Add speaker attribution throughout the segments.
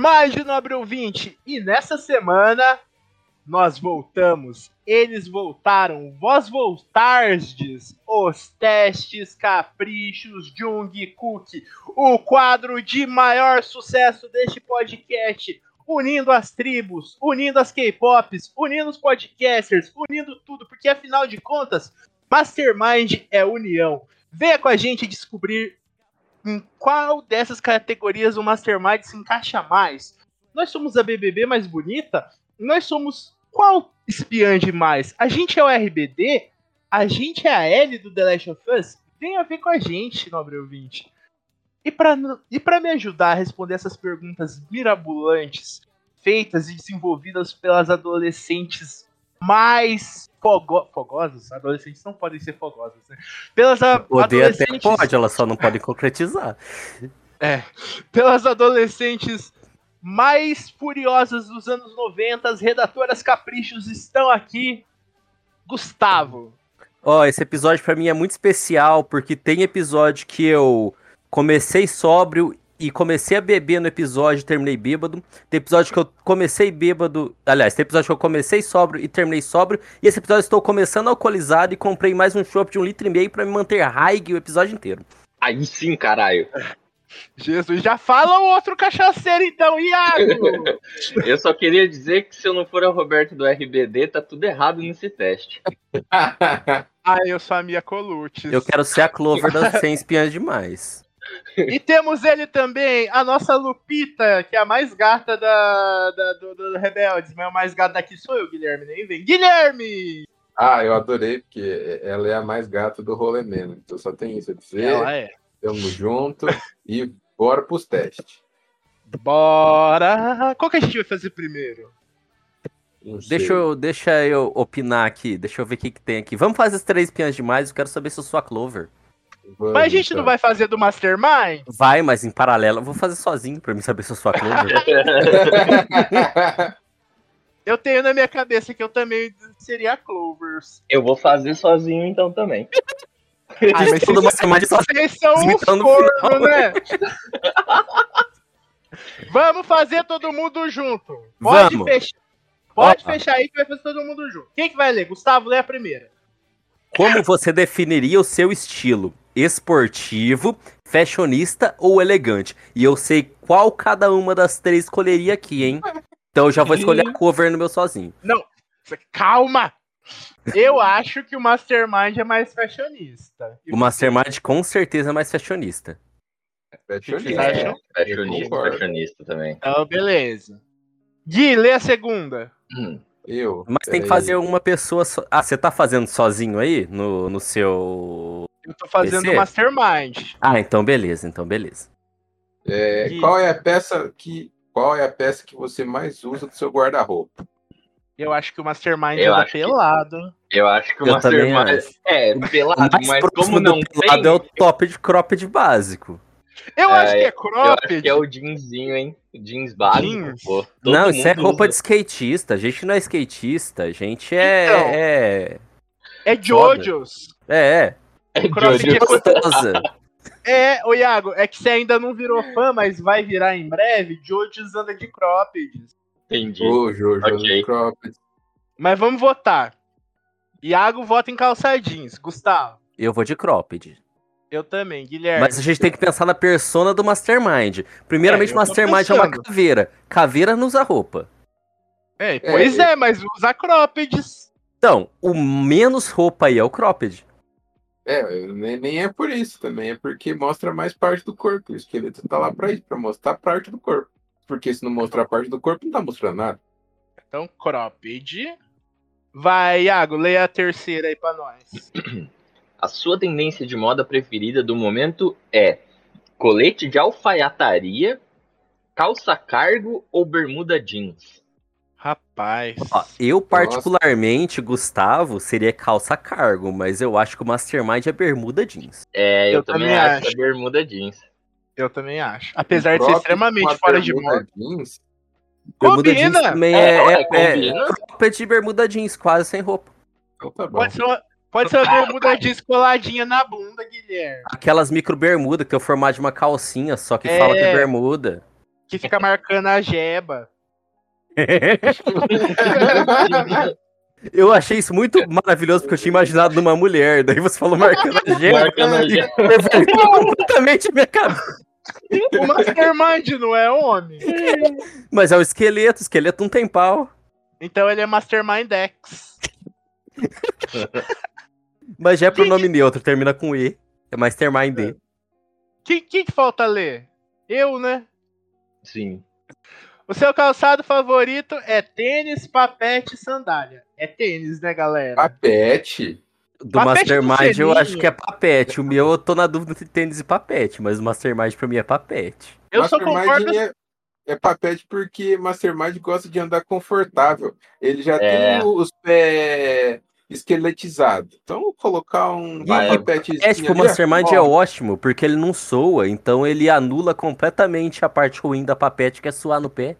Speaker 1: Mastermind, nobre ouvinte, e nessa semana nós voltamos. Eles voltaram, vós voltardes. Os testes caprichos Jungkook, o quadro de maior sucesso deste podcast, unindo as tribos, unindo as K-pops, unindo os podcasters, unindo tudo, porque afinal de contas, Mastermind é união. Venha com a gente descobrir em qual dessas categorias o Mastermind se encaixa mais. Nós somos a BBB mais bonita? Nós somos qual espiã demais? A gente é o RBD? A gente é a L do The Last of Us? Venha ver com a gente, nobre ouvinte. E para e me ajudar a responder essas perguntas mirabolantes, feitas e desenvolvidas pelas adolescentes mais fogo fogosas? Adolescentes não podem ser fogosas, né? Pelas a-
Speaker 2: Poder até
Speaker 1: adolescentes...
Speaker 2: pode, elas só não podem concretizar.
Speaker 1: É, pelas adolescentes mais furiosas dos anos 90, as redatoras caprichos estão aqui. Gustavo.
Speaker 2: Ó, esse episódio pra mim é muito especial, porque tem episódio que eu comecei sóbrio e comecei a beber no episódio e terminei bêbado. Tem episódio que eu comecei bêbado. Aliás, tem episódio que eu comecei sóbrio e terminei sóbrio. E esse episódio eu estou começando alcoolizado e comprei mais um chopp de um litro e meio pra me manter high o episódio inteiro.
Speaker 3: Aí sim, caralho.
Speaker 1: Jesus, já fala o outro cachaceiro então, Iago!
Speaker 3: Eu só queria dizer que se eu não for o Roberto do RBD, tá tudo errado nesse teste.
Speaker 1: ah, eu sou a Mia Colucci.
Speaker 2: Eu quero ser a Clover das 100 espiãs demais.
Speaker 1: E temos ele também, a nossa Lupita, que é a mais gata da, da- do, do Rebeldes, mas o mais gato daqui sou eu, Guilherme, nem vem. Guilherme!
Speaker 4: Ah, eu adorei, porque ela é a mais gata do rolê mesmo. Então só tem isso a dizer.
Speaker 1: Ela é.
Speaker 4: Tamo junto e bora pros testes.
Speaker 1: Bora! Qual que a gente vai fazer primeiro?
Speaker 4: Não sei.
Speaker 2: Deixa eu, deixa eu opinar aqui, deixa eu ver o que, que tem aqui. Vamos fazer as três espiãs demais, eu quero saber se eu sou a Clover.
Speaker 4: Vamos,
Speaker 1: Mas a gente não
Speaker 4: então.
Speaker 1: vai fazer do Mastermind?
Speaker 2: Vai, mas em paralelo, eu vou fazer sozinho pra mim saber se eu sou a Clover.
Speaker 1: Eu tenho na minha cabeça que eu também seria a Clovers.
Speaker 3: Eu vou fazer sozinho então também.
Speaker 1: Ah, mas
Speaker 2: Todo Mastermind só
Speaker 1: Vocês são
Speaker 2: no
Speaker 1: corno,
Speaker 2: final.
Speaker 1: né? Vamos fazer todo mundo junto. Pode,
Speaker 2: Vamos.
Speaker 1: fechar, pode fechar aí que vai fazer todo mundo junto. Quem que vai ler? Gustavo, lê a primeira.
Speaker 2: Como você definiria o seu estilo? Esportivo, fashionista ou elegante? E eu sei qual cada uma das três escolheria aqui, hein? Então eu já vou escolher a cover no meu sozinho.
Speaker 1: Calma! Eu acho que o Mastermind é mais fashionista.
Speaker 2: O Mastermind com certeza é mais fashionista.
Speaker 4: Fashionista.
Speaker 1: Vocês acham?
Speaker 3: Fashionista,
Speaker 4: concordo.
Speaker 3: fashionista também.
Speaker 1: Então, beleza. Gui, lê a segunda.
Speaker 3: Hum.
Speaker 4: Eu.
Speaker 2: Mas tem que fazer uma pessoa. So... Ah, você tá fazendo sozinho aí? No, no seu.
Speaker 1: Eu tô fazendo
Speaker 2: PC?
Speaker 1: o Mastermind.
Speaker 2: Ah, então beleza, então beleza.
Speaker 4: É,
Speaker 1: Gui.
Speaker 4: qual é a peça que. Qual é a peça que você mais usa do seu guarda-roupa?
Speaker 1: Eu acho que o Mastermind
Speaker 3: Eu
Speaker 1: anda
Speaker 3: acho que-
Speaker 1: pelado.
Speaker 3: Eu acho que o
Speaker 2: Eu
Speaker 3: Mastermind.
Speaker 2: acho.
Speaker 3: É, pelado,
Speaker 2: O mais
Speaker 3: mas
Speaker 2: próximo
Speaker 3: como
Speaker 2: do
Speaker 3: não
Speaker 2: pelado
Speaker 3: tem.
Speaker 2: é o top de cropped básico.
Speaker 1: Eu
Speaker 3: É,
Speaker 1: acho que é
Speaker 3: Eu acho
Speaker 1: cropped.
Speaker 3: que é o jeanzinho, hein? Jeans básico,
Speaker 1: Jeans?
Speaker 3: pô. Todo
Speaker 2: não, isso é roupa
Speaker 3: usa.
Speaker 2: de skatista. A gente não é skatista, a gente é.
Speaker 1: Então.
Speaker 2: É.
Speaker 1: É Jojos.
Speaker 2: É,
Speaker 3: É
Speaker 1: cropped é
Speaker 2: é. Gostosa.
Speaker 1: É, ô Iago, é que você ainda não virou fã, mas vai virar em breve. Jojos anda de cropped.
Speaker 3: Entendi.
Speaker 4: Ô, Jojo,
Speaker 3: Ok.
Speaker 4: cropped.
Speaker 1: Mas vamos votar. Iago vota em calça jeans. Gustavo,
Speaker 2: Eu vou de cropped.
Speaker 1: eu também. Guilherme.
Speaker 2: Mas a gente tem que pensar na persona do Mastermind. Primeiramente,
Speaker 1: É, tô
Speaker 2: Mastermind é uma
Speaker 1: pensando.
Speaker 2: caveira. Caveira não usa roupa.
Speaker 1: É, pois é, mas usa croppeds.
Speaker 2: Então, o menos roupa aí é o cropped.
Speaker 4: É, nem, nem é por isso também, é porque mostra mais parte do corpo. O esqueleto tá lá pra isso, pra mostrar parte do corpo. Porque se não mostrar parte do corpo, não tá mostrando nada.
Speaker 1: Então, cropped. Vai, Iago, leia a terceira aí pra nós.
Speaker 3: A sua tendência de moda preferida do momento é colete de alfaiataria, calça cargo ou bermuda jeans?
Speaker 1: Rapaz.
Speaker 2: Ó, eu, particularmente, Gustavo, seria calça cargo, mas eu acho que o Mastermind é bermuda jeans.
Speaker 3: É, eu,
Speaker 1: Eu
Speaker 3: também,
Speaker 1: também
Speaker 3: acho, é bermuda jeans.
Speaker 1: Eu também acho. Apesar de ser extremamente fora de moda.
Speaker 4: jeans,
Speaker 2: Bermuda jeans
Speaker 1: Combina!
Speaker 2: também
Speaker 3: É,
Speaker 2: é, é, é,
Speaker 3: combina.
Speaker 2: cropped e bermuda jeans, quase sem roupa.
Speaker 4: Bom.
Speaker 1: Pode ser uma, pode ser uma bermuda descoladinha na bunda, Guilherme.
Speaker 2: Aquelas micro bermuda que é o formato de uma calcinha, só que
Speaker 1: É.
Speaker 2: fala que é bermuda.
Speaker 1: Que fica marcando a jeba.
Speaker 2: Eu achei isso muito maravilhoso, porque eu tinha imaginado numa mulher. Daí você falou marcando a gema.
Speaker 3: Marcando a gema.
Speaker 2: completamente a minha cabeça.
Speaker 1: O Mastermind não é homem.
Speaker 2: Mas é o esqueleto, o esqueleto não tem pau.
Speaker 1: Então ele é Mastermind X.
Speaker 2: Mas já é pronome neutro, termina com E. É Mastermind D.
Speaker 1: Quem, quem que falta ler? Eu, né?
Speaker 3: Sim.
Speaker 1: O seu calçado favorito é tênis, papete e sandália. É tênis, né, galera?
Speaker 4: Papete.
Speaker 2: Do
Speaker 1: Papete do
Speaker 2: Mastermind eu
Speaker 1: selinho.
Speaker 2: acho que é papete. O meu eu tô na dúvida entre tênis e papete, mas o Mastermind pra mim é papete.
Speaker 1: Eu só
Speaker 4: Mastermind
Speaker 1: concordo.
Speaker 4: É, é papete porque Mastermind gosta de andar confortável. Ele já
Speaker 3: É.
Speaker 4: tem os pés esqueletizados. Então, colocar um
Speaker 3: Vai.
Speaker 4: papete.
Speaker 2: É, tipo, o Mastermind é ótimo, porque ele não soa, então ele anula completamente a parte ruim da papete, que é suar no pé.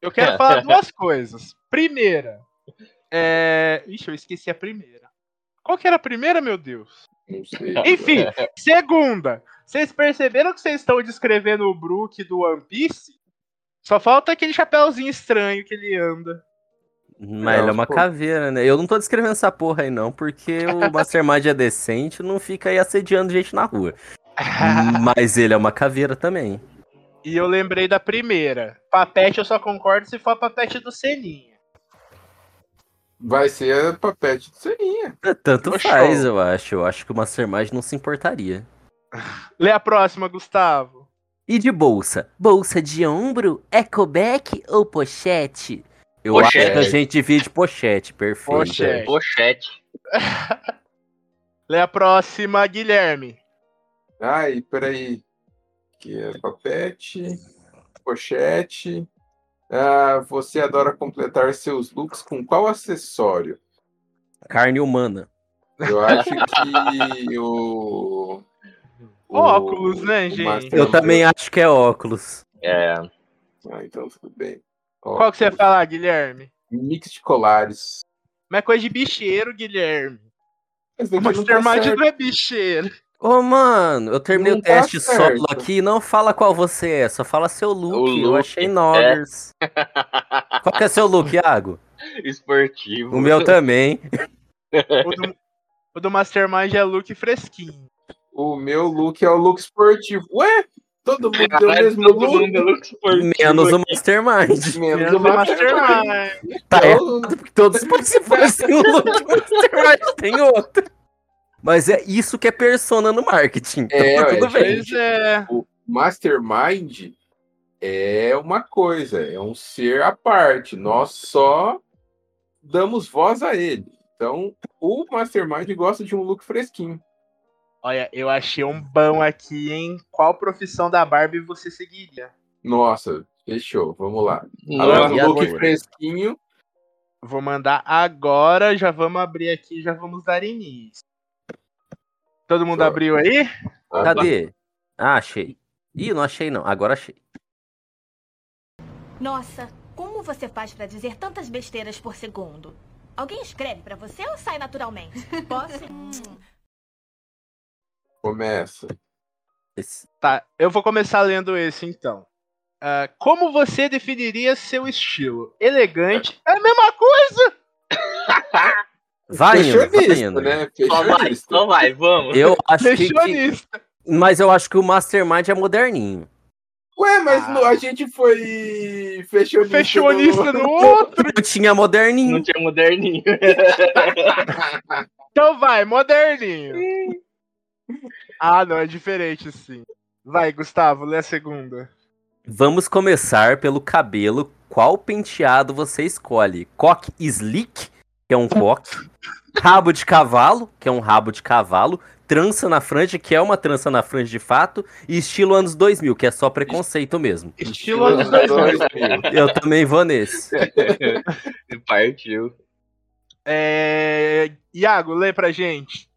Speaker 1: Eu quero falar duas coisas. Primeira, é. Ixi, eu esqueci a primeira. Qual que era a primeira, meu Deus?
Speaker 4: Não sei.
Speaker 1: Enfim, segunda. Vocês perceberam que vocês estão descrevendo o Brook do One Piece? Só falta aquele chapéuzinho estranho que ele anda.
Speaker 2: Mas ele é uma
Speaker 4: pô.
Speaker 2: caveira, né? Eu não tô descrevendo essa porra aí, não, porque o Mastermind é decente, não fica aí assediando gente na rua. Mas ele é uma caveira também.
Speaker 1: E eu lembrei da primeira. Papete eu só concordo se for a papete do Seninha.
Speaker 4: Vai ser a papete do Serinha.
Speaker 2: Tanto
Speaker 1: Ô,
Speaker 2: faz,
Speaker 1: show.
Speaker 2: eu acho. Eu acho que o Mastermind não se importaria.
Speaker 1: Lê a próxima, Gustavo.
Speaker 2: E de bolsa? Bolsa de ombro, ecoback ou pochete? Eu
Speaker 3: Pochete.
Speaker 2: acho que a gente divide pochete, perfeito.
Speaker 1: Pochete.
Speaker 3: Pochete.
Speaker 1: Lê a próxima, Guilherme.
Speaker 4: Ai, peraí. Aqui é papete, pochete. Ah, você adora completar seus looks com qual acessório?
Speaker 2: Carne humana.
Speaker 4: Eu acho que o. o-
Speaker 1: Óculos, né,
Speaker 4: o
Speaker 1: gente?
Speaker 4: Master-
Speaker 2: Eu também acho que é óculos.
Speaker 3: É.
Speaker 4: Ah, então tudo bem.
Speaker 1: Qual que você ia falar, Guilherme?
Speaker 4: Mix de colares.
Speaker 1: Mas é coisa de bicheiro, Guilherme.
Speaker 4: Mas
Speaker 1: O
Speaker 4: daqui não tá
Speaker 1: Mastermind
Speaker 4: certo.
Speaker 1: não é bicheiro.
Speaker 2: Ô, mano, eu terminei
Speaker 4: Não
Speaker 2: o
Speaker 4: tá
Speaker 2: teste
Speaker 4: certo.
Speaker 2: solo aqui. Não fala qual você é, só fala seu look.
Speaker 3: O
Speaker 2: Eu
Speaker 3: look,
Speaker 2: achei noggers. Qual que é seu look, Iago?
Speaker 3: Esportivo.
Speaker 2: O meu também.
Speaker 1: O do, o do Mastermind é look fresquinho.
Speaker 4: O meu look é o look esportivo. Ué? Todo mundo tem o
Speaker 3: Caralho,
Speaker 4: mesmo
Speaker 3: todo
Speaker 4: look?
Speaker 3: mundo é look esportivo
Speaker 2: Menos o
Speaker 3: aqui.
Speaker 2: Mastermind.
Speaker 4: Menos o
Speaker 1: o
Speaker 4: Mastermind.
Speaker 2: Tá
Speaker 4: Então,
Speaker 2: errado, porque todos os participantes têm um look, o Mastermind tem outro. Mas é isso que é persona no marketing. Então
Speaker 4: É,
Speaker 2: tá
Speaker 4: ué,
Speaker 2: tudo bem.
Speaker 1: Pois é.
Speaker 4: o Mastermind é uma coisa, é um ser à parte. Nós só damos voz a ele. Então, o Mastermind gosta de um look fresquinho.
Speaker 1: Olha, eu achei um bom aqui, hein? Qual profissão da Barbie você seguiria?
Speaker 4: Nossa, fechou. Vamos lá. Falando
Speaker 2: e
Speaker 4: look
Speaker 2: agora?
Speaker 4: fresquinho.
Speaker 1: Vou mandar agora, já vamos abrir aqui, já vamos dar início. Todo mundo
Speaker 4: Só.
Speaker 1: abriu aí?
Speaker 2: Cadê? Ah, achei. Ih, não achei não. Agora achei.
Speaker 5: Nossa, como você faz pra dizer tantas besteiras por segundo? Alguém escreve pra você ou sai naturalmente? Posso?
Speaker 4: Começa.
Speaker 2: Esse-
Speaker 1: Tá, eu vou começar lendo esse então. Ah, como você definiria seu estilo? Elegante? É a mesma coisa!
Speaker 2: Vai indo, vai
Speaker 4: Fashionista,
Speaker 2: indo.
Speaker 4: né?
Speaker 3: Só vai, só vai, vamos.
Speaker 2: Eu acho que. Mas eu acho que o Mastermind é moderninho.
Speaker 4: Ué, mas
Speaker 1: Ah.
Speaker 4: no- a gente foi fashionista.
Speaker 1: Fashionista
Speaker 4: no-
Speaker 1: no outro.
Speaker 2: Eu tinha moderninho.
Speaker 3: Não tinha moderninho.
Speaker 1: Então vai, moderninho. Ah, não, é diferente sim. Vai, Gustavo, lê a segunda.
Speaker 2: Vamos começar pelo cabelo. Qual penteado você escolhe? Coque slick, que é um coque. Rabo de cavalo, que é um rabo de cavalo. Trança na franja, que é uma trança na franja de fato. E estilo anos 2000, que é só preconceito mesmo.
Speaker 1: Estilo anos 2000.
Speaker 2: Eu também vou nesse.
Speaker 3: Partiu.
Speaker 1: É... Iago, lê pra gente.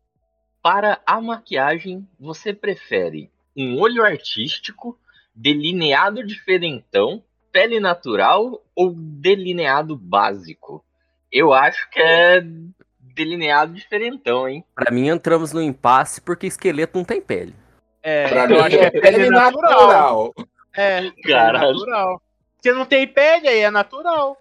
Speaker 3: Para a maquiagem, você prefere um olho artístico, delineado diferentão, pele natural ou delineado básico? Eu acho que é delineado diferentão, hein?
Speaker 2: Pra mim, entramos no impasse porque esqueleto não tem pele.
Speaker 1: É,
Speaker 4: Pra
Speaker 1: eu
Speaker 4: mim
Speaker 1: acho que é pele natural. É, pele
Speaker 3: Caralho.
Speaker 1: natural. Porque não tem pele, aí é natural.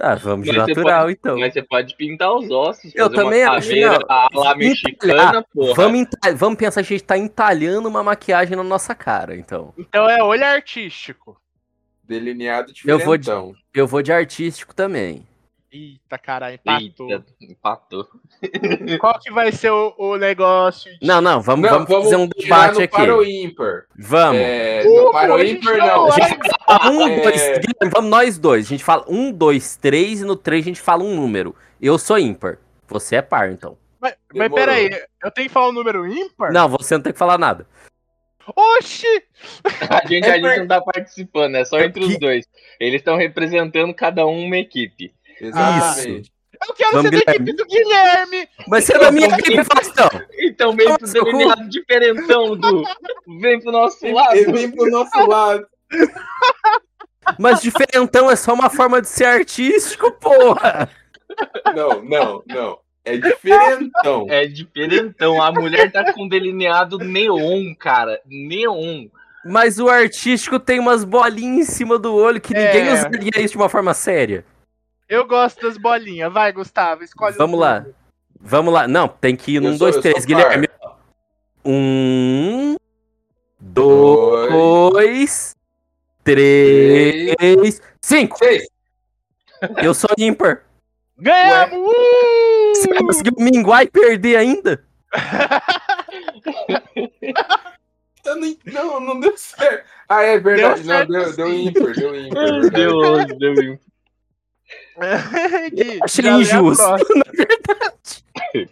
Speaker 2: Ah, vamos de
Speaker 3: Mas
Speaker 2: natural,
Speaker 3: pode-
Speaker 2: então.
Speaker 3: Mas você pode pintar os ossos.
Speaker 2: Eu também acho,
Speaker 3: caveira
Speaker 2: não.
Speaker 3: mexicana, porra.
Speaker 2: Vamos, vamos pensar que a gente tá entalhando uma maquiagem na nossa cara, então.
Speaker 1: Então é olho artístico.
Speaker 4: Delineado
Speaker 2: Eu vou de-
Speaker 4: diferentão.
Speaker 2: Eu vou de artístico também.
Speaker 1: Eita, caralho, empatou.
Speaker 3: Eita, empatou.
Speaker 1: Qual que vai ser o, o negócio? de-
Speaker 2: Não, não, vamos,
Speaker 4: Não,
Speaker 2: vamos, fazer um debate
Speaker 4: no
Speaker 2: aqui.
Speaker 4: para o ímpar.
Speaker 2: Vamos.
Speaker 4: É,
Speaker 1: Uh,
Speaker 4: no para o
Speaker 1: a gente
Speaker 4: ímpar,
Speaker 1: não
Speaker 4: não.
Speaker 1: vai-
Speaker 2: Um,
Speaker 4: é-
Speaker 2: dois, Guilherme, vamos nós dois. A gente fala um, dois, três e no três a gente fala um número. Eu sou ímpar. Você é par, então.
Speaker 1: Mas, mas peraí, eu tenho que falar um número ímpar?
Speaker 2: Não, você não tem que falar nada.
Speaker 1: Oxi!
Speaker 3: A gente,
Speaker 4: É
Speaker 3: a gente
Speaker 4: per-
Speaker 3: não tá participando, é só entre
Speaker 2: Que-
Speaker 3: os dois. Eles estão representando cada um uma equipe.
Speaker 4: Exatamente.
Speaker 1: Eu quero
Speaker 2: Vamos,
Speaker 1: ser da
Speaker 2: Guilherme.
Speaker 1: equipe do Guilherme!
Speaker 2: Mas você é da minha equipe, Faustão.
Speaker 3: Então vem pro
Speaker 2: como-
Speaker 3: delineado diferentão, Du. Vem pro nosso lado.
Speaker 4: Ele vem pro nosso lado.
Speaker 2: Mas diferentão é só uma forma de ser artístico, porra.
Speaker 4: Não, não, não. É diferentão.
Speaker 3: É diferentão. A mulher tá com delineado neon, cara. Neon.
Speaker 2: Mas o artístico tem umas bolinhas em cima do olho que ninguém
Speaker 1: É.
Speaker 2: usaria isso de uma forma séria.
Speaker 1: Eu gosto das bolinhas. Vai, Gustavo, escolhe
Speaker 2: Vamos lá. Vamos lá. Não, tem que ir num, dois, três. Guilherme. Um, dois, três, cinco.
Speaker 4: Seis.
Speaker 2: Eu sou ímpar.
Speaker 1: Ganhamos! Uh!
Speaker 2: Você conseguiu minguar e perder ainda?
Speaker 4: Não, não, não deu certo. Ah, é verdade.
Speaker 1: Deu
Speaker 4: não, deu, deu ímpar, deu ímpar. Verdade.
Speaker 3: Deus, Deus.
Speaker 1: Gui,
Speaker 2: Achei injusto, na verdade.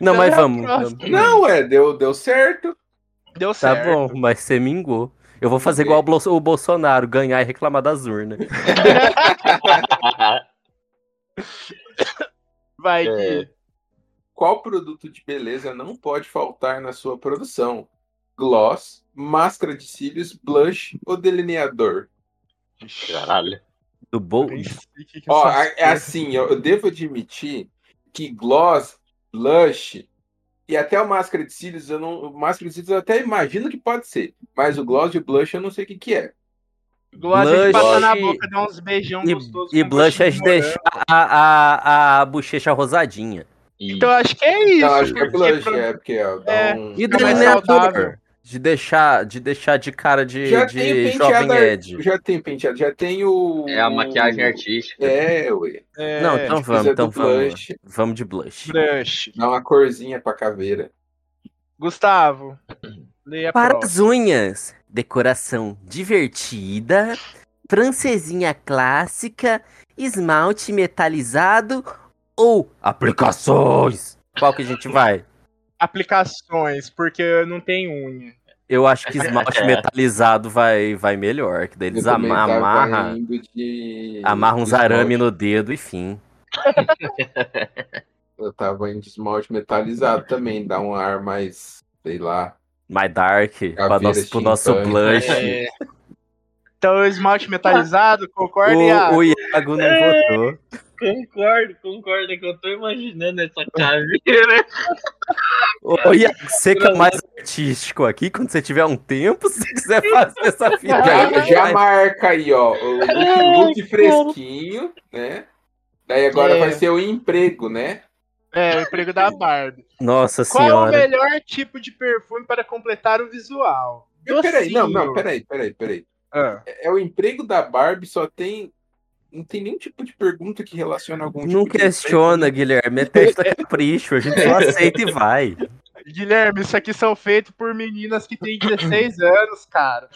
Speaker 2: Não, mas vamos.
Speaker 4: Não, é, deu, deu certo.
Speaker 1: Deu
Speaker 2: Tá
Speaker 1: certo.
Speaker 2: bom, mas você mingou. Eu vou fazer igual o Bolso- o Bolsonaro, ganhar e reclamar das urnas.
Speaker 1: Vai,
Speaker 3: É.
Speaker 4: Qual produto de beleza não pode faltar na sua produção? Gloss, máscara de cílios, blush ou delineador?
Speaker 3: Caralho.
Speaker 2: Do bol...
Speaker 1: Nem sei o que que
Speaker 4: Ó,
Speaker 1: essas
Speaker 4: é assim, eu, eu devo admitir que gloss, blush e até o máscara de cílios, eu não, o máscara de cílios eu até imagino que pode ser, mas o gloss e o blush eu não sei o que que é.
Speaker 1: Gloss é de
Speaker 2: Blush
Speaker 1: passar na boca, dar uns beijão
Speaker 2: E,
Speaker 1: gostosos.
Speaker 2: e
Speaker 1: com
Speaker 2: blush é de deixar a, a, a bochecha rosadinha.
Speaker 3: E
Speaker 1: Então acho que é isso.
Speaker 4: Não, acho que é
Speaker 1: porque
Speaker 4: blush,
Speaker 1: pra-
Speaker 4: é, porque dá
Speaker 1: É.
Speaker 4: um...
Speaker 2: E
Speaker 1: Fica mais
Speaker 2: delineador. De deixar, de deixar de cara de,
Speaker 4: Já
Speaker 2: de
Speaker 4: tem
Speaker 2: jovem Ed.
Speaker 4: já tem penteado, já tem o...
Speaker 3: é a maquiagem artística.
Speaker 4: É, ué.
Speaker 1: É,
Speaker 2: Não, então vamos, então vamos.
Speaker 4: blush,
Speaker 2: Vamos de blush.
Speaker 1: Blush.
Speaker 4: dá uma corzinha pra caveira.
Speaker 1: Gustavo,
Speaker 2: Para
Speaker 1: próxima.
Speaker 2: as unhas, decoração divertida, francesinha clássica, esmalte metalizado ou aplicações? Qual que a gente vai?
Speaker 1: Aplicações, porque não tem unha.
Speaker 2: Eu acho que esmalte
Speaker 3: É.
Speaker 2: metalizado vai, vai melhor, que daí eles
Speaker 4: Eu também
Speaker 2: ama-
Speaker 4: tava
Speaker 2: amarram
Speaker 4: indo de-
Speaker 2: amarra uns arame no dedo e fim.
Speaker 4: Eu tava indo de esmalte metalizado também, dá um ar mais, sei lá.
Speaker 2: Mais dark, pra nosso, pro nosso blush.
Speaker 1: É. Então, esmalte metalizado, concorda,
Speaker 2: O,
Speaker 1: Iago?
Speaker 2: o Iago não votou.
Speaker 3: Concordo, concordo, é que eu tô imaginando essa caveira.
Speaker 2: Ô, Iago, você que é o mais artístico aqui, quando você tiver um tempo, se você quiser fazer essa fita aí,
Speaker 4: Já, marca aí, ó, o look, look fresquinho, né? Daí agora
Speaker 1: É.
Speaker 4: vai ser o emprego, né?
Speaker 1: É, o emprego da Barbie.
Speaker 2: Nossa
Speaker 1: Qual é o
Speaker 2: senhora.
Speaker 1: melhor tipo de perfume para completar o visual?
Speaker 4: Peraí, não, não, peraí, peraí, peraí.
Speaker 1: Ah,
Speaker 4: É o emprego da Barbie, só tem. Não tem nenhum tipo de pergunta que relaciona algum
Speaker 2: Não
Speaker 4: tipo de
Speaker 2: questiona, Guilherme. É teste da capricho. A gente só aceita e vai.
Speaker 1: Guilherme, isso aqui são feitos por meninas que têm 16 anos, cara.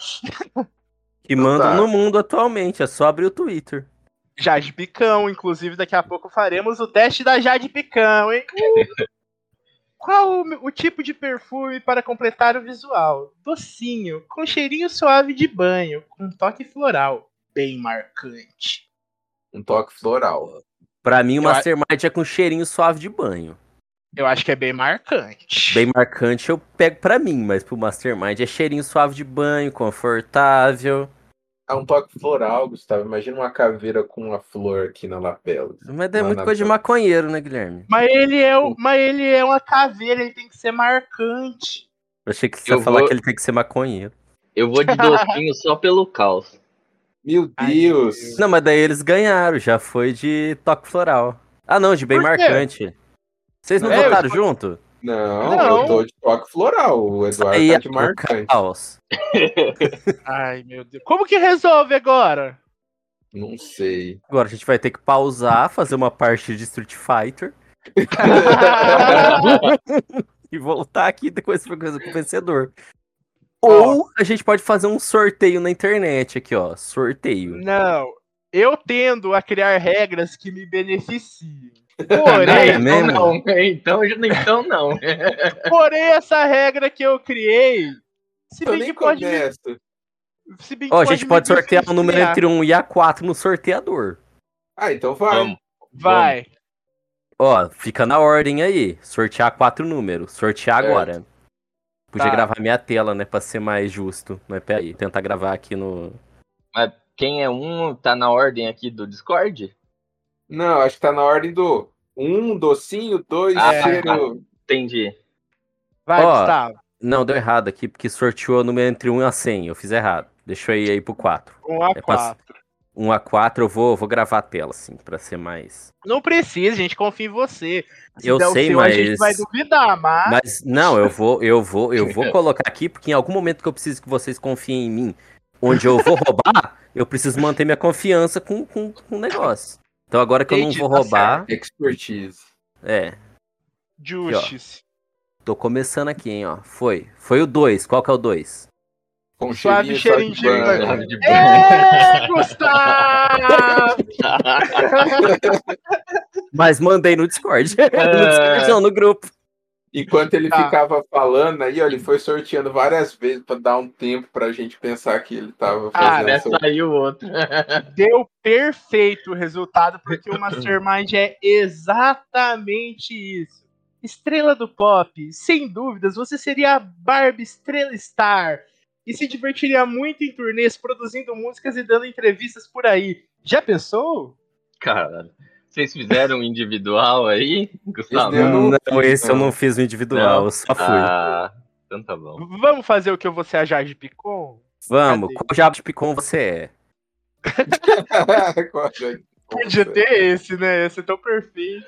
Speaker 2: Que mandam
Speaker 4: tá.
Speaker 2: no mundo atualmente. É só abrir o Twitter.
Speaker 1: Jade Picão, inclusive daqui a pouco faremos o teste da Jade Picão, hein? Qual o, o tipo de perfume para completar o visual? Docinho, com cheirinho suave de banho, com toque floral, bem marcante.
Speaker 4: Um toque floral.
Speaker 2: Pra mim, o Mastermind é com cheirinho suave de banho.
Speaker 1: Eu acho que é bem marcante.
Speaker 2: Bem marcante eu pego pra mim, mas pro Mastermind é cheirinho suave de banho, confortável.
Speaker 4: Ah, um toque floral, Gustavo. Imagina uma caveira com uma flor aqui na lapela.
Speaker 2: Mas é muito coisa de maconheiro, né, Guilherme?
Speaker 1: Mas ele é, o- mas ele é uma caveira, ele tem que ser marcante.
Speaker 2: Eu achei que você ia
Speaker 3: Eu
Speaker 2: falar
Speaker 3: vou-
Speaker 2: que ele tem que ser maconheiro.
Speaker 3: Eu vou de docinho só pelo caos.
Speaker 4: Meu
Speaker 1: Ai,
Speaker 4: Deus!
Speaker 1: Deus.
Speaker 2: Não, mas daí eles ganharam, já foi de toque floral. Ah, não, de bem marcante. Vocês não
Speaker 1: É,
Speaker 2: votaram junto?
Speaker 4: Não,
Speaker 1: Não.
Speaker 4: eu tô de toque floral. O Eduardo
Speaker 2: Aí
Speaker 4: tá
Speaker 2: é
Speaker 4: de marcante.
Speaker 2: caos.
Speaker 1: Ai, meu Deus. Como que resolve agora?
Speaker 4: Não sei.
Speaker 2: Agora a gente vai ter que pausar, fazer uma parte de Street Fighter e voltar aqui depois pra coisa com o vencedor. Ou a gente pode fazer um sorteio na internet aqui, ó. Sorteio.
Speaker 1: Não, eu tendo a criar regras que me beneficiem.
Speaker 2: É
Speaker 1: Porém,
Speaker 2: mesmo?
Speaker 3: Então não. Então, então não.
Speaker 1: porém essa regra que eu criei, se
Speaker 4: Eu
Speaker 1: bem
Speaker 4: nem
Speaker 1: que pode me,
Speaker 4: começo.
Speaker 1: se bem que
Speaker 2: Ó, a gente pode sortear um número entre 1 e A4 no sorteador.
Speaker 4: Ah, então vai.
Speaker 3: Vamos.
Speaker 1: Vai.
Speaker 2: Ó, fica na ordem aí. Sortear quatro números. Sortear
Speaker 4: Certo.
Speaker 2: agora. Podia
Speaker 1: Tá.
Speaker 2: gravar minha tela, né? Pra ser mais justo. Mas peraí, tentar gravar aqui no.
Speaker 3: Mas quem é um tá na ordem aqui do Discord?
Speaker 4: Não, acho que tá na ordem do um, docinho, dois,
Speaker 3: Ah,
Speaker 4: cheiro.
Speaker 3: Entendi.
Speaker 1: Vai,
Speaker 2: Ó,
Speaker 1: Gustavo.
Speaker 2: Não, deu errado aqui, porque sorteou o número entre 1 a 100. Eu fiz errado. Deixa eu ir aí pro 4.
Speaker 1: Um a
Speaker 2: é pra-
Speaker 1: quatro.
Speaker 2: 1 a 4 eu vou, vou gravar a tela, assim, pra ser mais.
Speaker 1: Não precisa, a gente confia em você. Se
Speaker 2: Eu
Speaker 1: o
Speaker 2: sei,
Speaker 1: seu, A gente
Speaker 2: mas-
Speaker 1: vai duvidar, mas.
Speaker 2: Mas não, eu vou, eu vou, eu vou colocar aqui, porque em algum momento que eu preciso que vocês confiem em mim, onde eu vou roubar, eu preciso manter minha confiança com, com, com o negócio. Então agora que eu não vou
Speaker 1: tá
Speaker 2: roubar,
Speaker 4: Expertise.
Speaker 2: é,
Speaker 1: Justice.
Speaker 2: tô começando aqui, hein, ó. Foi. Foi o 2. Qual que é o 2?
Speaker 4: Com
Speaker 1: Suave
Speaker 4: cheirinho, de banho.
Speaker 1: Ê, Gustavo!
Speaker 2: Mas mandei no Discord. no Discord não, no grupo.
Speaker 4: Enquanto ele
Speaker 1: Tá.
Speaker 4: ficava falando aí, ó, ele foi sorteando várias vezes pra dar um tempo pra gente pensar que ele tava
Speaker 1: Ah,
Speaker 4: fazendo
Speaker 3: Até
Speaker 4: essa...
Speaker 3: saiu outro.
Speaker 1: Deu perfeito o resultado, porque o Mastermind é exatamente isso. Estrela do pop, sem dúvidas, você seria a Barbie Estrela Star e se divertiria muito em turnês produzindo músicas e dando entrevistas por aí. Já pensou?
Speaker 3: Cara, vocês fizeram individual aí, Gustavo?
Speaker 4: Esse Eu não
Speaker 2: Não,
Speaker 4: fiz,
Speaker 2: esse eu
Speaker 4: não.
Speaker 2: fiz o individual,
Speaker 3: Não.
Speaker 2: eu só fui.
Speaker 3: Ah, então tá bom.
Speaker 1: Vamos fazer o que eu vou ser a Jade Picon?
Speaker 2: Vamos,
Speaker 1: cadê?
Speaker 2: qual diabo de picom você é?
Speaker 1: Podia ter esse, né? Esse é tão perfeito.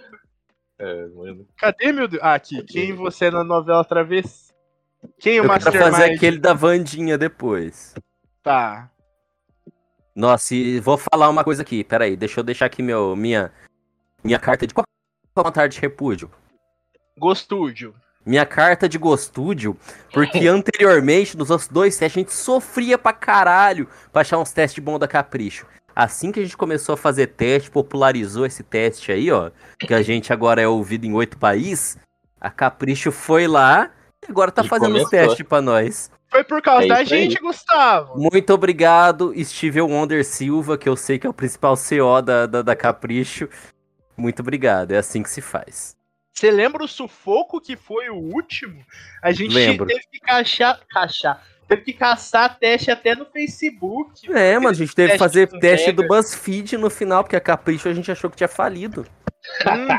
Speaker 3: É, mano.
Speaker 1: Cadê, meu Deus? Ah, aqui. Quem você é na novela Travessia? Quem o
Speaker 2: Eu quero
Speaker 1: Mastermind?
Speaker 2: fazer aquele da Vandinha depois.
Speaker 1: Tá.
Speaker 2: Nossa, e vou falar uma coisa aqui, peraí, deixa eu deixar aqui meu, minha, minha carta de qual a vontade de repúdio?
Speaker 1: Gostúdio.
Speaker 2: Minha carta de gostúdio, porque anteriormente, nos outros dois testes, a gente sofria pra caralho pra achar uns testes bons da Capricho. Assim que a gente começou a fazer teste, popularizou esse teste aí, ó, que a gente agora é ouvido em oito países, a Capricho foi lá e agora tá
Speaker 3: E
Speaker 2: fazendo os
Speaker 3: começou.
Speaker 2: testes pra nós.
Speaker 1: Foi por causa
Speaker 3: É
Speaker 1: da
Speaker 3: isso aí.
Speaker 1: gente, Gustavo.
Speaker 2: Muito obrigado, Steve Wonder Silva, que eu sei que é o principal CO da, da, da Capricho. Muito obrigado, é assim que se faz.
Speaker 1: Você lembra o sufoco que foi o último? A gente
Speaker 2: Lembro.
Speaker 1: teve que caixar, caixar, teve que caçar teste até no Facebook.
Speaker 2: É, mano, a gente teve que fazer teste
Speaker 1: regra.
Speaker 2: do BuzzFeed no final, porque a Capricho a gente achou que tinha falido.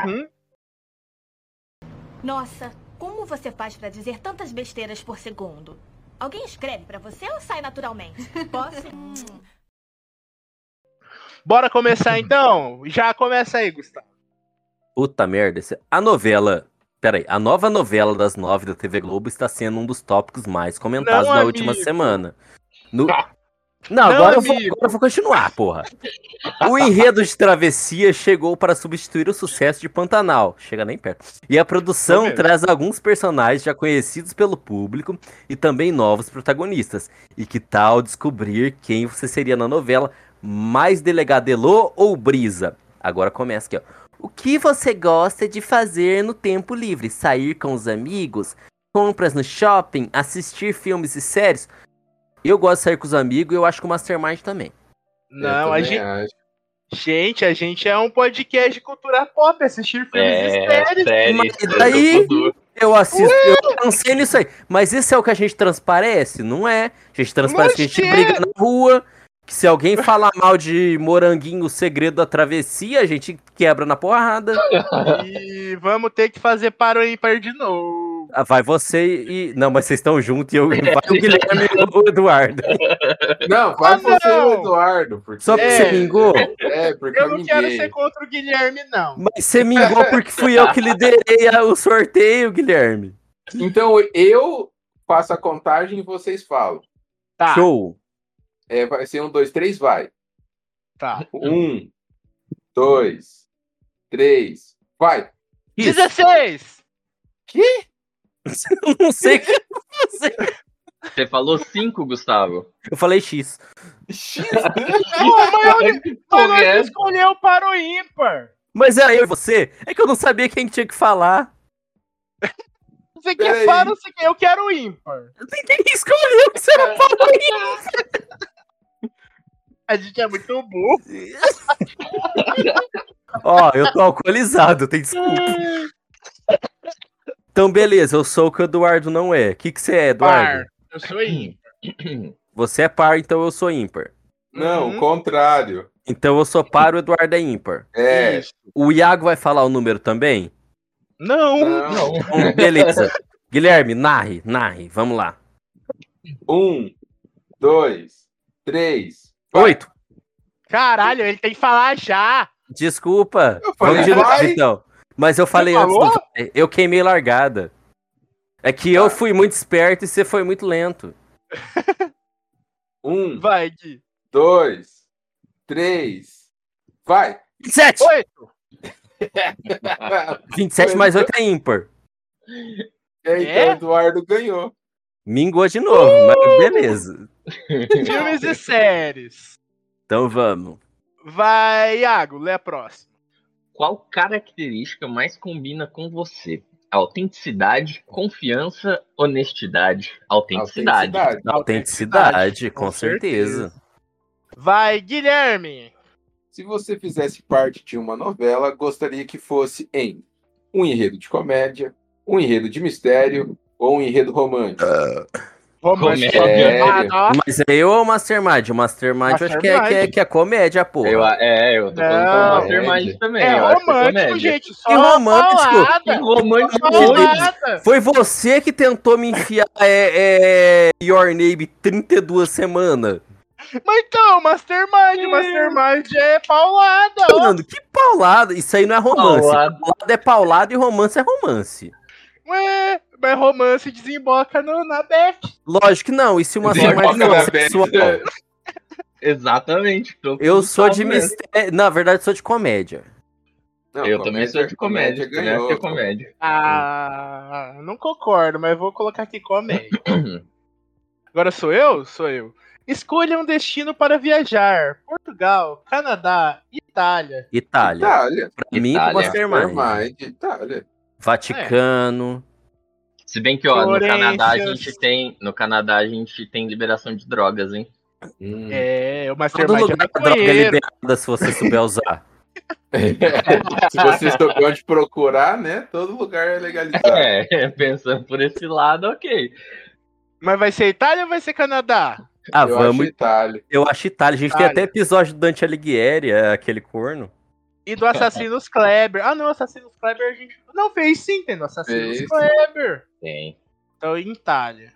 Speaker 1: Uhum.
Speaker 6: Nossa, como você faz pra dizer tantas besteiras por segundo? Alguém escreve pra você ou sai naturalmente? Posso?
Speaker 1: Bora começar então? Já começa aí, Gustavo.
Speaker 2: Puta merda, a novela. Pera aí, a nova novela das nove da TV Globo está sendo um dos tópicos mais comentados
Speaker 1: Não,
Speaker 2: última
Speaker 1: amigo.
Speaker 2: semana. No, Não,
Speaker 1: Não,
Speaker 2: agora, eu vou, agora eu vou continuar, porra. O enredo de Travessia chegou para substituir o sucesso de Pantanal. Chega nem perto. E a produção
Speaker 1: vendo.
Speaker 2: traz alguns personagens já conhecidos pelo público e também novos protagonistas. E que tal descobrir quem você seria na novela? Mais delegado Elô ou Brisa? Agora começa aqui, ó. O que você gosta de fazer no tempo livre? Sair com os amigos? Compras no shopping? Assistir filmes e séries? Eu gosto de sair com os amigos e eu acho que o Mastermind também.
Speaker 1: Não,
Speaker 4: Eu
Speaker 1: a
Speaker 4: também
Speaker 1: gente,
Speaker 4: acho.
Speaker 1: gente, a gente é um podcast de cultura pop, assistir filmes e
Speaker 3: É,
Speaker 1: séries.
Speaker 3: séries.
Speaker 2: Mas daí-. Eu assisto, eu pensei nisso aí. Mas isso é o que a gente transparece? Não é. A gente transparece que a gente
Speaker 1: Oxê!
Speaker 2: briga na rua. Que se alguém falar mal de Moranguinho, o segredo da travessia, a gente quebra na porrada.
Speaker 1: E vamos ter que fazer para o ímpar de novo.
Speaker 2: Ah, Vai você e. Não, mas vocês estão juntos e eu vai o Guilherme e o Eduardo.
Speaker 4: Não, vai
Speaker 1: Ah,
Speaker 4: você e o
Speaker 1: não!
Speaker 4: Eduardo. Porque...
Speaker 2: Só porque
Speaker 1: É.
Speaker 2: você mingou?
Speaker 4: É, porque
Speaker 1: Eu não quero
Speaker 4: ninguém.
Speaker 1: ser contra o Guilherme, não.
Speaker 2: Mas você mingou porque fui eu que liderei a- o sorteio, Guilherme.
Speaker 4: Então eu faço a contagem e vocês falam.
Speaker 1: Tá,
Speaker 2: Show.
Speaker 4: É, vai ser um, dois, três, vai.
Speaker 1: tá.
Speaker 4: Um, dois, três, vai.
Speaker 2: Isso.
Speaker 1: 16!
Speaker 2: Eu não sei o que fazer.
Speaker 3: Você falou cinco, Gustavo.
Speaker 2: Eu falei X.
Speaker 1: Não, mas
Speaker 3: Que
Speaker 1: nós
Speaker 3: é
Speaker 1: escolheu para o ímpar.
Speaker 2: Mas é eu e você? É que eu não sabia quem tinha que falar.
Speaker 1: Você quer
Speaker 4: Peraí.
Speaker 1: para ou você quer? Eu quero o ímpar.
Speaker 2: Ninguém escolheu que você não falou
Speaker 1: A gente é muito burro.
Speaker 2: Ó, eu tô alcoolizado, tem desculpa. Então, beleza, eu sou o que o Eduardo não é. O que, que você é, Eduardo?
Speaker 1: Par. Eu sou ímpar.
Speaker 2: Você é par, então eu sou ímpar.
Speaker 4: Não,
Speaker 1: Uhum.
Speaker 4: o contrário.
Speaker 2: Então eu sou par, o Eduardo é ímpar.
Speaker 4: É.
Speaker 2: O Iago vai falar o número também?
Speaker 1: Não.
Speaker 4: Não.
Speaker 2: Então, beleza. Guilherme, narre, narre, vamos lá.
Speaker 4: Um, dois, três.
Speaker 2: Oito.
Speaker 1: Caralho, ele tem que falar já.
Speaker 2: Desculpa.
Speaker 4: Eu falei,
Speaker 2: Vamos de novo, então. Mas eu falei antes do... Eu queimei largada. É que eu fui muito esperto e você foi muito lento.
Speaker 4: Um,
Speaker 1: Vai, Gui.
Speaker 4: dois, três. Vai.
Speaker 2: 27!
Speaker 1: Oito.
Speaker 2: 27 mais 8 é ímpar.
Speaker 4: É, então o Eduardo ganhou.
Speaker 2: Mingou de novo, mas beleza.
Speaker 1: Filmes e séries.
Speaker 2: Então vamos.
Speaker 1: Vai, Iago, lê a próxima.
Speaker 3: Qual característica mais combina com você? Autenticidade, confiança, honestidade. Autenticidade.
Speaker 2: Autenticidade, com,
Speaker 1: com
Speaker 2: certeza.
Speaker 1: Vai, Guilherme.
Speaker 4: Se você fizesse parte de uma novela, gostaria que fosse em um enredo de comédia, um enredo de mistério ou um enredo romântico.
Speaker 1: Romântico.
Speaker 3: Comédia.
Speaker 1: Ah, não.
Speaker 2: Mas é eu ou o Mastermind? O Mastermind eu acho que é, que, é, que é comédia.
Speaker 3: Eu, é, eu tô falando
Speaker 1: Não.
Speaker 3: do Mastermind também.
Speaker 1: É
Speaker 3: acho que
Speaker 1: romântico, gente. Só
Speaker 2: Que romântico?
Speaker 3: Que romântico
Speaker 1: paulada.
Speaker 2: Foi você que tentou me enfiar é, é, Your Name 32 semanas.
Speaker 1: Mas então, Mastermind. Mastermind é paulada.
Speaker 2: Mano, que paulada. Isso aí não é romance.
Speaker 3: Paulada.
Speaker 2: Paulada é paulada e romance é romance.
Speaker 1: Ué, mas romance desemboca no, na Beth.
Speaker 2: Lógico que não. E se o Mastermind
Speaker 4: Desemboca
Speaker 2: não
Speaker 4: na
Speaker 2: é sexual?
Speaker 3: Exatamente.
Speaker 2: Eu sou de mistério. Na verdade, sou de comédia.
Speaker 4: Não,
Speaker 3: Eu também sou de comédia.
Speaker 4: ganhou.
Speaker 3: Ganhou. É comédia.
Speaker 1: Ah, não concordo, mas vou colocar aqui comédia. Agora sou eu? Sou eu. Escolha um destino para viajar. Portugal, Canadá, Itália.
Speaker 2: Itália.
Speaker 4: Itália.
Speaker 2: Pra mim, com
Speaker 3: Itália.
Speaker 2: Mastermind.
Speaker 4: Mastermind, Itália.
Speaker 2: Vaticano.
Speaker 3: Se bem que, ó, no. Canadá a gente tem. No Canadá a gente tem liberação de drogas, hein?
Speaker 4: Hum.
Speaker 1: É, o
Speaker 2: Todo
Speaker 1: Mastermind é
Speaker 2: lugar a droga é liberada se você souber usar.
Speaker 4: Se você souber onde procurar, né? Todo lugar é legalizado.
Speaker 3: É, pensando por esse lado, ok.
Speaker 1: Mas vai ser Itália ou vai ser Canadá?
Speaker 2: Ah,
Speaker 4: Eu
Speaker 2: vamos.
Speaker 4: acho Itália.
Speaker 2: Eu acho Itália. A gente tem
Speaker 1: Itália.
Speaker 2: até episódio do Dante Alighieri, é aquele corno.
Speaker 1: E do Assassinos Kleber. Ah, não, Assassinos Kleber a gente. Não, fez sim, tem do Assassinos
Speaker 4: Fez.
Speaker 1: Kleber.
Speaker 3: Tem.
Speaker 1: Então, em Itália.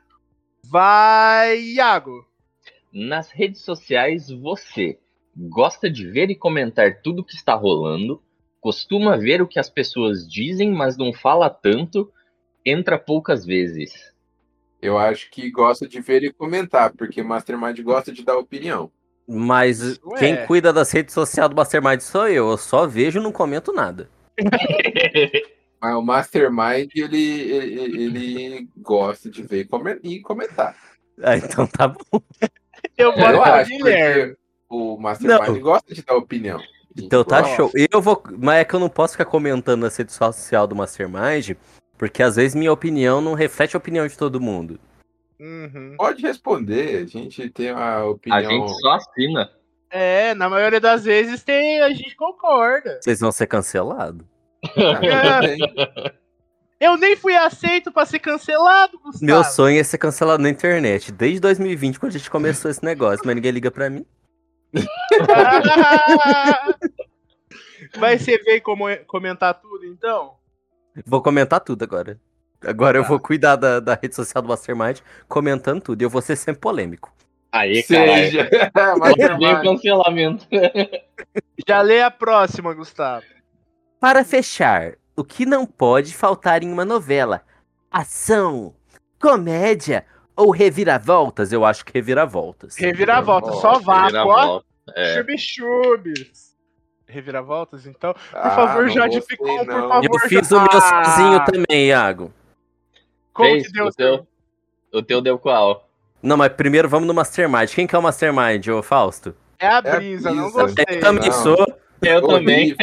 Speaker 1: Vai, Iago.
Speaker 3: Nas redes sociais, você gosta de ver e comentar tudo que está rolando, costuma ver o que as pessoas dizem, mas não fala tanto, entra poucas vezes.
Speaker 4: Eu acho que gosta de ver e comentar, porque Mastermind gosta de dar opinião.
Speaker 2: Mas
Speaker 1: Isso
Speaker 2: quem
Speaker 1: é.
Speaker 2: cuida das redes sociais do Mastermind sou eu. Eu só vejo e não comento nada.
Speaker 4: Mas o Mastermind, ele, ele, ele gosta de ver e come- comentar.
Speaker 2: Ah, então tá bom.
Speaker 1: Eu a
Speaker 4: acho,
Speaker 1: Guilherme.
Speaker 4: o Mastermind
Speaker 2: Não.
Speaker 4: gosta de dar opinião.
Speaker 2: Então tá show. Eu vou. Mas é que eu não posso ficar comentando na rede social do Mastermind, porque às vezes minha opinião não reflete a opinião de todo mundo.
Speaker 1: Uhum.
Speaker 4: Pode responder, a gente tem a opinião.
Speaker 3: A gente só assina.
Speaker 1: É, na maioria das vezes tem, a gente concorda.
Speaker 2: Vocês vão ser cancelados.
Speaker 4: Bem.
Speaker 1: Eu nem fui aceito pra ser cancelado, Gustavo.
Speaker 2: Meu sonho é ser cancelado na internet. Desde 2020, quando a gente começou esse negócio, mas ninguém liga pra mim.
Speaker 1: Vai ser ver como comentar tudo, então?
Speaker 2: Vou comentar tudo agora. Agora eu
Speaker 1: Tá.
Speaker 2: vou cuidar da, da rede social do Mastermind, comentando tudo. E eu vou ser sempre polêmico.
Speaker 3: Aí, caralho.
Speaker 4: Seja.
Speaker 3: Vem o
Speaker 4: Mastermind.
Speaker 3: cancelamento.
Speaker 1: Já lê a próxima, Gustavo.
Speaker 2: Para fechar, o que não pode faltar em uma novela? Ação, comédia ou reviravoltas? Eu acho que reviravoltas.
Speaker 1: Reviravolta, só vácuo, ó.
Speaker 3: É.
Speaker 1: Chubis-chubis. Reviravoltas, então? Por
Speaker 4: Ah,
Speaker 1: favor,
Speaker 4: gostei,
Speaker 1: Picon, por favor.
Speaker 2: Eu fiz o meu
Speaker 1: Ah,
Speaker 2: sozinho também, Iago.
Speaker 1: Como
Speaker 3: Fez,
Speaker 1: que deu
Speaker 3: o, teu, o teu deu qual?
Speaker 2: Não, mas primeiro vamos no Mastermind. Quem que é o Mastermind, ô Fausto?
Speaker 1: É a
Speaker 4: É a
Speaker 1: brisa, não
Speaker 4: brisa.
Speaker 1: gostei.
Speaker 2: Eu também
Speaker 4: não.
Speaker 2: sou.
Speaker 3: Eu também.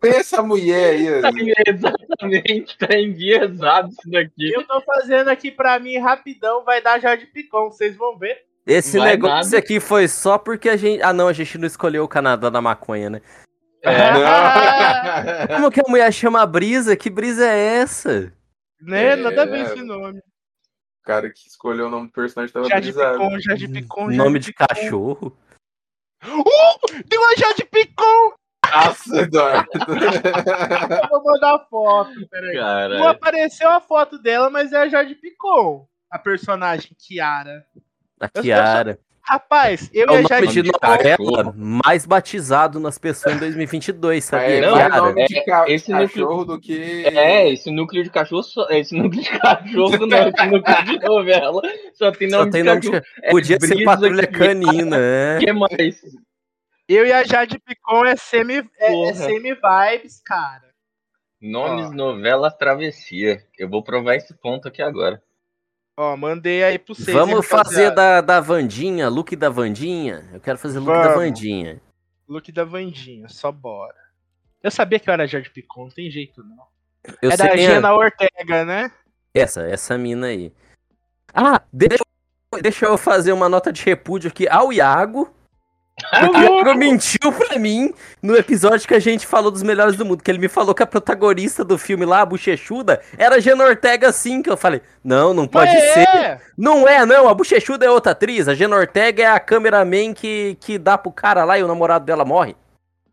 Speaker 4: Tem essa mulher aí.
Speaker 3: Tá Exatamente, tá enviesado isso daqui.
Speaker 1: Eu tô fazendo aqui pra mim rapidão, vai dar Jade Picon, vocês vão ver.
Speaker 2: Esse
Speaker 3: Vai
Speaker 2: negócio
Speaker 3: nada.
Speaker 2: aqui foi só porque a gente. Ah, não, a gente não escolheu o Canadá da maconha, né?
Speaker 3: É.
Speaker 2: Como que a mulher chama brisa? Que brisa é essa?
Speaker 1: Né?
Speaker 4: É.
Speaker 1: Nada a ver esse nome.
Speaker 4: O cara que escolheu o nome do personagem tava
Speaker 1: Jade
Speaker 4: brisado.
Speaker 1: Picon, Jade Picon, Jade
Speaker 2: Nome de
Speaker 1: Picon.
Speaker 2: cachorro.
Speaker 1: Uh! Deu a Jade Picon!
Speaker 4: Nossa, Eduardo.
Speaker 1: Eu vou mandar foto, peraí. Não apareceu a foto dela, mas é a Jade Picon. A personagem Kiara.
Speaker 2: A
Speaker 1: Eu-
Speaker 2: Kiara.
Speaker 1: Rapaz, eu
Speaker 2: É o
Speaker 1: e a
Speaker 2: nome de novela
Speaker 3: cachorro.
Speaker 2: mais batizado nas pessoas em 2022, sabia?
Speaker 4: É
Speaker 3: Não,
Speaker 2: Kiara.
Speaker 4: nome de ca-
Speaker 3: esse
Speaker 4: cachorro do que.
Speaker 3: é, esse núcleo de cachorro, só, esse núcleo de cachorro não, esse núcleo de novela só tem
Speaker 2: Só
Speaker 3: nome
Speaker 2: tem
Speaker 3: de
Speaker 2: nome de
Speaker 3: cachorro.
Speaker 2: ca- Podia ser
Speaker 3: Brisa,
Speaker 2: patrulha
Speaker 3: Kiara.
Speaker 2: canina, é.
Speaker 3: O que mais?
Speaker 1: Eu e a Jade Picon é semi, é, é semi vibes, cara.
Speaker 3: Nomes
Speaker 1: Ó.
Speaker 3: novela travessia. Eu vou provar esse ponto aqui agora.
Speaker 1: Ó, mandei aí pro vocês.
Speaker 2: Vamos
Speaker 1: hein,
Speaker 2: fazer da, da Vandinha, look da Vandinha. Eu quero fazer look da
Speaker 1: Vamos.
Speaker 2: Vandinha.
Speaker 1: Look da Vandinha, só bora. Eu sabia que eu era Jade Picon, não tem jeito não.
Speaker 2: Eu
Speaker 1: é da
Speaker 2: sei,
Speaker 1: Gena Ortega, né?
Speaker 2: Essa, essa mina aí. Ah, deixa, deixa eu fazer uma nota de repúdio aqui ao Iago. Porque o Iago mentiu pra mim no episódio que a gente falou dos melhores do mundo. Que ele me falou que a protagonista do filme lá, a Bochechuda, era a Gena Ortega sim. Que eu falei, não, não pode
Speaker 1: Mas
Speaker 2: ser.
Speaker 1: é.
Speaker 2: Não é, não. A Bochechuda é outra atriz. A Gena Ortega é a cameraman que, que dá pro cara lá e o namorado dela morre.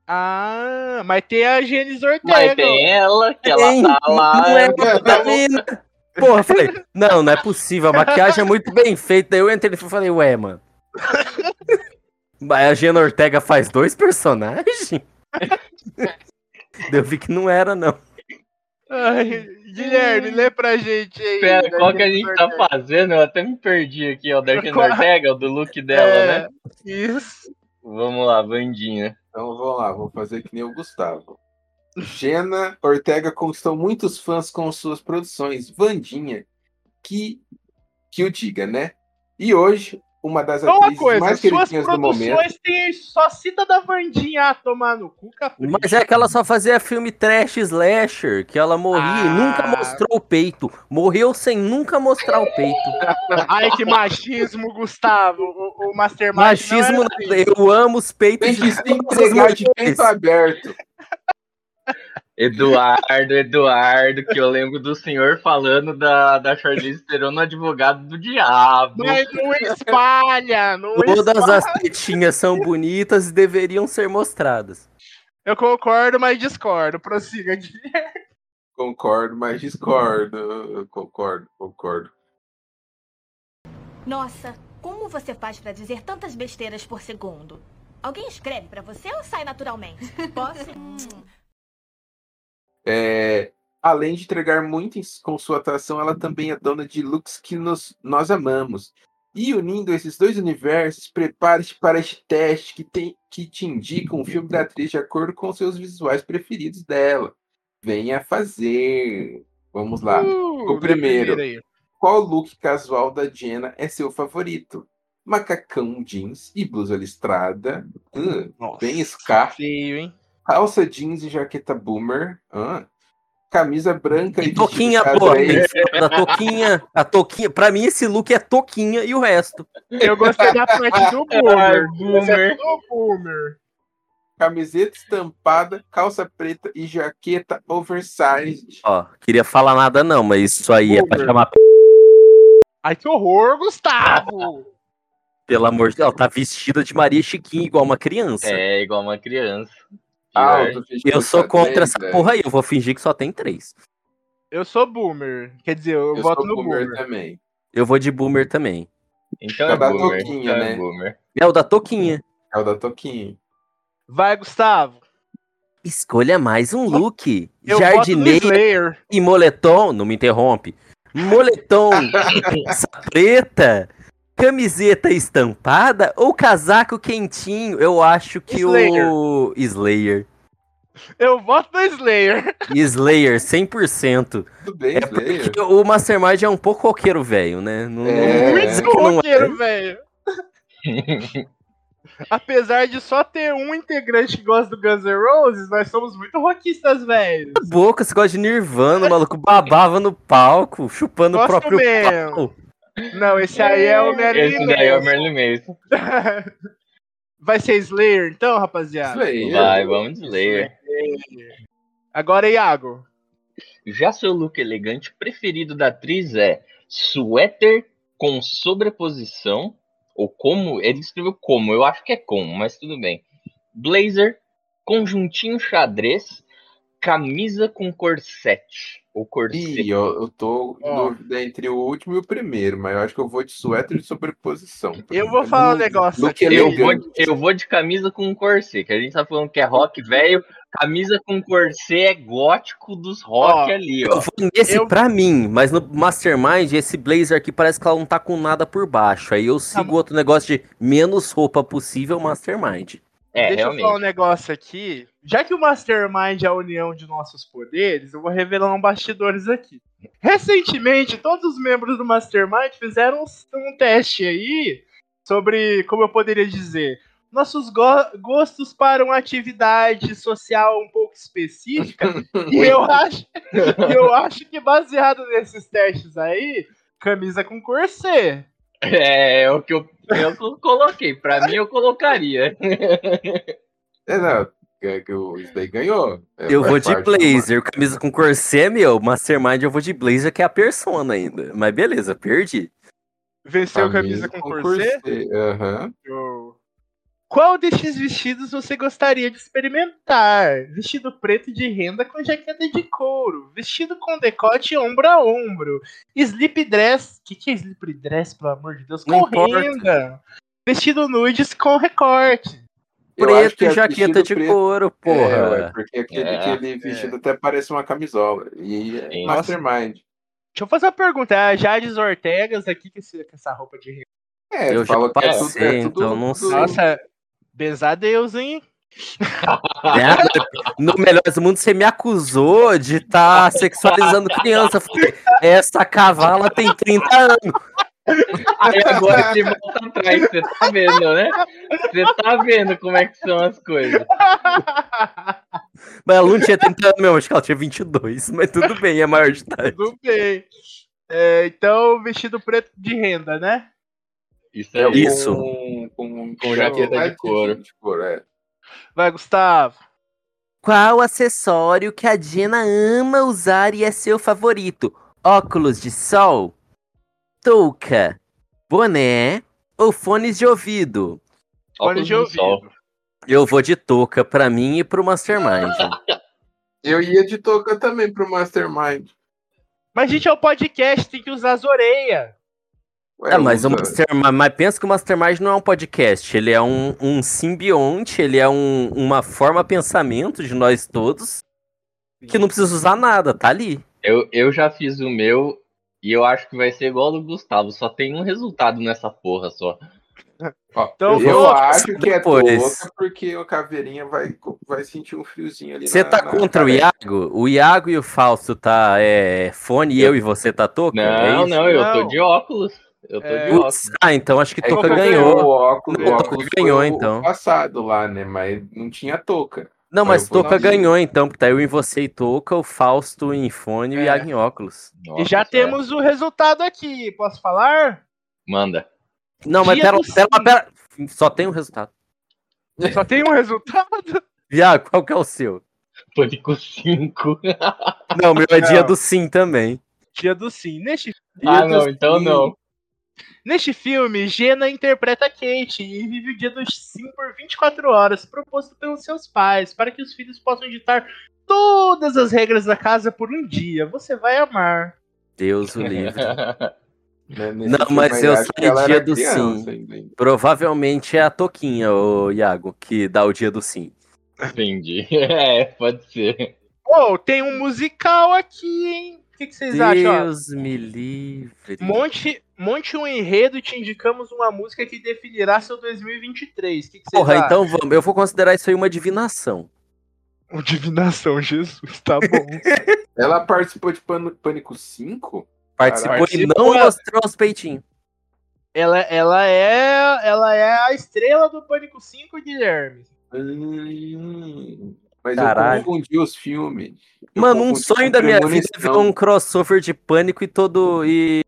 Speaker 1: Ah, mas tem a Genis Ortega.
Speaker 3: Mas tem ela, que ela
Speaker 2: Tem,
Speaker 3: tá lá.
Speaker 2: Não é mina. Porra, eu falei, não, não é possível. A maquiagem é muito bem feita. Daí eu entrei e falei, ué, mano. Mas a Gena Ortega faz dois personagens? Eu vi que não era, não.
Speaker 1: Ai, Guilherme, lê pra gente aí.
Speaker 3: Pera,
Speaker 1: da
Speaker 3: qual que a gente tá
Speaker 1: Ortega.
Speaker 3: fazendo? Eu até me perdi aqui, ó. Da
Speaker 1: Qual-
Speaker 3: Ortega, o do look dela,
Speaker 1: É,
Speaker 3: né?
Speaker 1: Isso.
Speaker 3: Vamos lá, Vandinha.
Speaker 4: Então vamos lá, vou fazer que nem o Gustavo. Gena Ortega conquistou muitos fãs com suas produções. Vandinha, que, que o diga, né? E hoje, uma das
Speaker 1: uma
Speaker 4: atrizes
Speaker 1: coisa,
Speaker 4: mais
Speaker 1: suas
Speaker 4: queridinhas do momento.
Speaker 1: produções tem só cita da Vandinha a tomar no cu, capricha.
Speaker 2: Mas é que ela só fazia filme trash slasher, que ela morria e
Speaker 1: Ah.
Speaker 2: nunca mostrou o peito. Morreu sem nunca mostrar o peito.
Speaker 1: Ai, que machismo, Gustavo. O, o Mastermind
Speaker 2: Machismo,
Speaker 1: não era
Speaker 2: nada. eu amo os peitos
Speaker 4: Tem que
Speaker 2: de
Speaker 4: se entregar de peito aberto.
Speaker 3: Eduardo, Eduardo, que eu lembro do senhor falando da, da Charlize Theron no advogado do diabo.
Speaker 1: Mas não espalha, não
Speaker 2: Todas
Speaker 1: espalha.
Speaker 2: as tetinhas são bonitas e deveriam ser mostradas.
Speaker 1: Eu concordo, mas discordo. Prossiga, Guilherme.
Speaker 4: Concordo, mas discordo. Concordo, concordo.
Speaker 6: Nossa, como você faz pra dizer tantas besteiras por segundo? Alguém escreve pra você ou sai naturalmente? Posso?
Speaker 4: É, Além de entregar muito com sua atuação, ela também é dona de looks que nos, nós amamos. E unindo esses dois universos, prepare-se para este teste que, tem, que te indica um filme da atriz de acordo com seus visuais preferidos dela. Venha fazer. Vamos lá.
Speaker 1: Uh,
Speaker 4: o primeiro. Qual look casual da Jenna é seu favorito? Macacão jeans e blusa listrada. Hum,
Speaker 1: Nossa,
Speaker 4: bem ska.
Speaker 1: Feio, hein?
Speaker 4: Calça jeans e jaqueta boomer. Ah. Camisa branca e,
Speaker 2: E toquinha,
Speaker 4: vestido
Speaker 2: pô.
Speaker 4: xadrez.
Speaker 2: tem que falar Da toquinha. A toquinha. Pra mim, esse look é toquinha e o resto.
Speaker 1: Eu gostei da parte do Boomer.
Speaker 3: boomer.
Speaker 1: Do Boomer.
Speaker 4: Camiseta estampada, calça preta e jaqueta oversized.
Speaker 2: Ó, queria falar nada não, mas isso aí é pra
Speaker 1: Boomer.
Speaker 2: chamar.
Speaker 1: Ai, que horror, Gustavo!
Speaker 2: Pelo amor de Deus, ela tá vestida de Maria Chiquinha igual uma criança.
Speaker 3: É igual uma criança.
Speaker 4: Ah, eu
Speaker 2: Eu sou contra essa
Speaker 4: velho.
Speaker 2: porra aí, eu vou fingir que só tem três.
Speaker 1: Eu sou Boomer. Quer dizer, eu,
Speaker 4: Eu
Speaker 1: voto
Speaker 4: sou
Speaker 1: no
Speaker 4: boomer
Speaker 1: Boomer.
Speaker 4: também.
Speaker 2: Eu vou de boomer também.
Speaker 3: Então
Speaker 4: É
Speaker 3: é
Speaker 4: da
Speaker 3: boomer.
Speaker 4: toquinha,
Speaker 3: então
Speaker 4: né?
Speaker 3: é boomer.
Speaker 2: É o da toquinha.
Speaker 4: É o da Toquinha.
Speaker 1: Vai, Gustavo.
Speaker 2: Escolha mais um look.
Speaker 1: Eu
Speaker 2: Jardineira
Speaker 1: voto no Slayer.
Speaker 2: e moletom, não me interrompe. Moletom, preta, camiseta estampada ou casaco quentinho? Eu acho que o Slayer.
Speaker 1: Eu voto no Slayer.
Speaker 2: Slayer, 100%.
Speaker 4: Tudo bem,
Speaker 2: É
Speaker 4: Slayer.
Speaker 2: porque o Mastermind é um pouco roqueiro velho, né? Não,
Speaker 4: É.
Speaker 1: Muito
Speaker 2: é.
Speaker 1: roqueiro, velho. Apesar de só ter um integrante que gosta do Guns N' Roses, nós somos muito rockistas, velho.
Speaker 2: Boca, você gosta de Nirvana, o maluco babava no palco, chupando o
Speaker 1: Gosto
Speaker 2: próprio
Speaker 1: mesmo.
Speaker 2: pau.
Speaker 1: Não, esse aí é o Marilyn
Speaker 3: Esse daí é o. Merlin Mason.
Speaker 1: Vai ser Slayer, então, rapaziada?
Speaker 4: Slayer.
Speaker 3: Vai, vamos de Slayer.
Speaker 1: Agora, Iago.
Speaker 3: Já seu look elegante preferido da atriz é suéter com sobreposição, ou como, ele escreveu como, eu acho que é com, mas tudo bem. Blazer, conjuntinho xadrez, camisa com corsete, ou corset.
Speaker 4: Ih, eu, eu tô em dúvida entre o último e o primeiro, mas eu acho que eu vou de suéter de sobreposição.
Speaker 1: Eu vou falar um negócio aqui.
Speaker 3: Eu vou, eu vou de camisa com corset, que a gente tá falando que é rock velho, camisa com corset é gótico dos rock
Speaker 1: Ó,
Speaker 3: ali,
Speaker 2: Eu
Speaker 3: ó.
Speaker 2: vou nesse
Speaker 1: Eu-
Speaker 2: pra mim, mas no Mastermind, esse blazer aqui parece que ela não tá com nada por baixo. Aí eu sigo outro negócio de menos roupa possível Mastermind.
Speaker 3: É,
Speaker 1: Deixa eu
Speaker 3: realmente.
Speaker 1: falar um negócio aqui. Já que o Mastermind é a união de nossos poderes, eu vou revelar um bastidores aqui. Recentemente, todos os membros do Mastermind fizeram um, um teste aí sobre, como eu poderia dizer, nossos go- gostos para uma atividade social um pouco específica. e eu acho, eu acho que baseado nesses testes aí, camisa com corset.
Speaker 3: É, é o que eu, eu co- coloquei. Pra mim, eu colocaria.
Speaker 4: É, não, é que o- isso daí ganhou. É,
Speaker 2: Eu vou de blazer, camisa com corset, meu. Mastermind eu vou de blazer, que é a persona ainda. Mas beleza, perdi.
Speaker 1: Venceu camisa, com, corset?
Speaker 4: Aham.
Speaker 1: Show. Qual destes vestidos você gostaria de experimentar? Vestido preto de renda com jaqueta de couro. Vestido com decote ombro a ombro. Slip dress. O que, que é slip dress, pelo amor de Deus? Com
Speaker 2: Não importa.
Speaker 1: renda. Vestido nudes com recorte.
Speaker 4: Eu
Speaker 2: Preto
Speaker 4: que
Speaker 2: e
Speaker 4: é
Speaker 2: jaqueta de
Speaker 4: preto.
Speaker 2: couro,
Speaker 4: É,
Speaker 2: porra.
Speaker 4: ué, porque aquele,
Speaker 3: É,
Speaker 4: aquele vestido até parece uma camisola. E é
Speaker 3: Sim.
Speaker 4: Mastermind.
Speaker 1: Deixa eu fazer uma pergunta. É a Jades Ortegas aqui com, essa roupa de renda.
Speaker 4: É,
Speaker 2: Eu já
Speaker 4: que é tudo,
Speaker 2: passei,
Speaker 4: é tudo,
Speaker 2: então não
Speaker 4: tudo-
Speaker 2: sei.
Speaker 1: Nossa, Bezadeus, hein?
Speaker 2: É, no Melhores do Mundo, você me acusou de estar sexualizando criança. Falei, essa cavala tem 30 anos.
Speaker 3: Aí agora ele volta atrás, você tá vendo, né? Você tá vendo como é que são as coisas.
Speaker 2: Mas ela não tinha 30 anos mesmo, acho que ela tinha 22. Mas tudo bem, é maior de idade.
Speaker 1: Tudo bem. É, então, vestido preto de renda, né?
Speaker 3: Isso
Speaker 4: É.
Speaker 2: Isso.
Speaker 4: Com, com,
Speaker 3: jaqueta de couro.
Speaker 4: De couro é.
Speaker 1: Vai, Gustavo.
Speaker 2: Qual acessório que a Jenna ama usar e é seu favorito? Óculos de sol? Touca? Boné? Ou fones de ouvido?
Speaker 3: Óculos
Speaker 1: de
Speaker 3: de sol.
Speaker 1: ouvido.
Speaker 2: Eu vou de touca pra mim e pro Mastermind.
Speaker 4: Eu ia de touca também pro Mastermind.
Speaker 1: Mas, gente, é o podcast, tem que usar as orelhas.
Speaker 4: Ué,
Speaker 2: É, mas, o Mastermind, mas pensa que o Mastermind não é um podcast, ele é um, um simbionte, ele é um- uma forma pensamento de nós todos. Que não precisa usar nada, tá ali.
Speaker 3: Eu, eu já fiz o meu e eu acho que vai ser igual ao do Gustavo. Só tem um resultado nessa porra só.
Speaker 4: Ó,
Speaker 1: Então,
Speaker 4: eu
Speaker 2: vou-
Speaker 4: acho que é
Speaker 2: depois.
Speaker 4: touca porque o caveirinha vai, vai sentir um friozinho ali
Speaker 2: Você
Speaker 4: na-
Speaker 2: tá
Speaker 4: na
Speaker 2: contra o
Speaker 4: cabeça.
Speaker 2: Iago? O Iago e o Fausto tá é, fone e eu e você tá touca? é
Speaker 3: Não,
Speaker 2: isso?
Speaker 3: não, eu tô
Speaker 1: Não.
Speaker 3: de óculos. Eu tô
Speaker 1: É.
Speaker 3: de óculos.
Speaker 2: Ah, então acho que
Speaker 4: É
Speaker 2: Toca ganhou.
Speaker 4: O óculos,
Speaker 2: Não,
Speaker 4: o
Speaker 2: Toca
Speaker 4: óculos
Speaker 2: ganhou, então.
Speaker 4: O passado lá, né? Mas não tinha touca.
Speaker 2: Não,
Speaker 4: Mas
Speaker 2: Toca ganhou então, porque tá eu em você e Toca, o Fausto em fone e o
Speaker 1: É.
Speaker 2: Iago em óculos.
Speaker 1: E
Speaker 3: Nossa
Speaker 1: já
Speaker 3: Senhora.
Speaker 1: temos o resultado aqui. Posso falar?
Speaker 3: Manda.
Speaker 2: Não, mas
Speaker 1: Dia
Speaker 2: pera, pera,
Speaker 1: sim.
Speaker 2: pera. Só tem um resultado.
Speaker 1: Só tem um resultado.
Speaker 2: Iago, qual que é o seu?
Speaker 3: Pânico 5.
Speaker 2: Não, meu é dia
Speaker 1: Não.
Speaker 2: do sim também.
Speaker 1: Dia do sim. Neste,
Speaker 3: ah,
Speaker 4: do
Speaker 3: não, então
Speaker 4: sim.
Speaker 3: não.
Speaker 1: Neste filme, Gena interpreta Kate e vive o dia do sim por 24 horas, proposto pelos seus pais, para que os filhos possam ditar todas as regras da casa por um dia. Você vai amar.
Speaker 2: Deus o livre.
Speaker 4: né,
Speaker 2: Não, mas eu
Speaker 4: que ela
Speaker 2: dia do
Speaker 4: criança
Speaker 2: sim.
Speaker 4: ainda?
Speaker 2: Provavelmente é a Toquinha, o Iago, que dá o dia do sim.
Speaker 3: Entendi. É, pode ser.
Speaker 1: Oh, tem um musical aqui, hein? O que, que vocês acham? ó?
Speaker 2: Deus me livre.
Speaker 1: Monte, monte um enredo e te indicamos uma música que definirá seu 2023. O que, que vocês
Speaker 2: Porra,
Speaker 1: acham?
Speaker 2: então vamos. Eu vou considerar isso aí uma divinação.
Speaker 1: O Divinação, Jesus, tá bom.
Speaker 4: Ela participou de Pânico, Pânico 5?
Speaker 2: Participou, e não mostrou os peitinhos.
Speaker 1: ela, ela, é, ela é a estrela do Pânico 5, Guilherme.
Speaker 4: Hum, mas
Speaker 2: Caralho.
Speaker 4: eu confundi os filmes. Eu
Speaker 2: Mano, um sonho da minha vida é ver
Speaker 4: Premonição.
Speaker 2: um crossover de pânico e todo. e.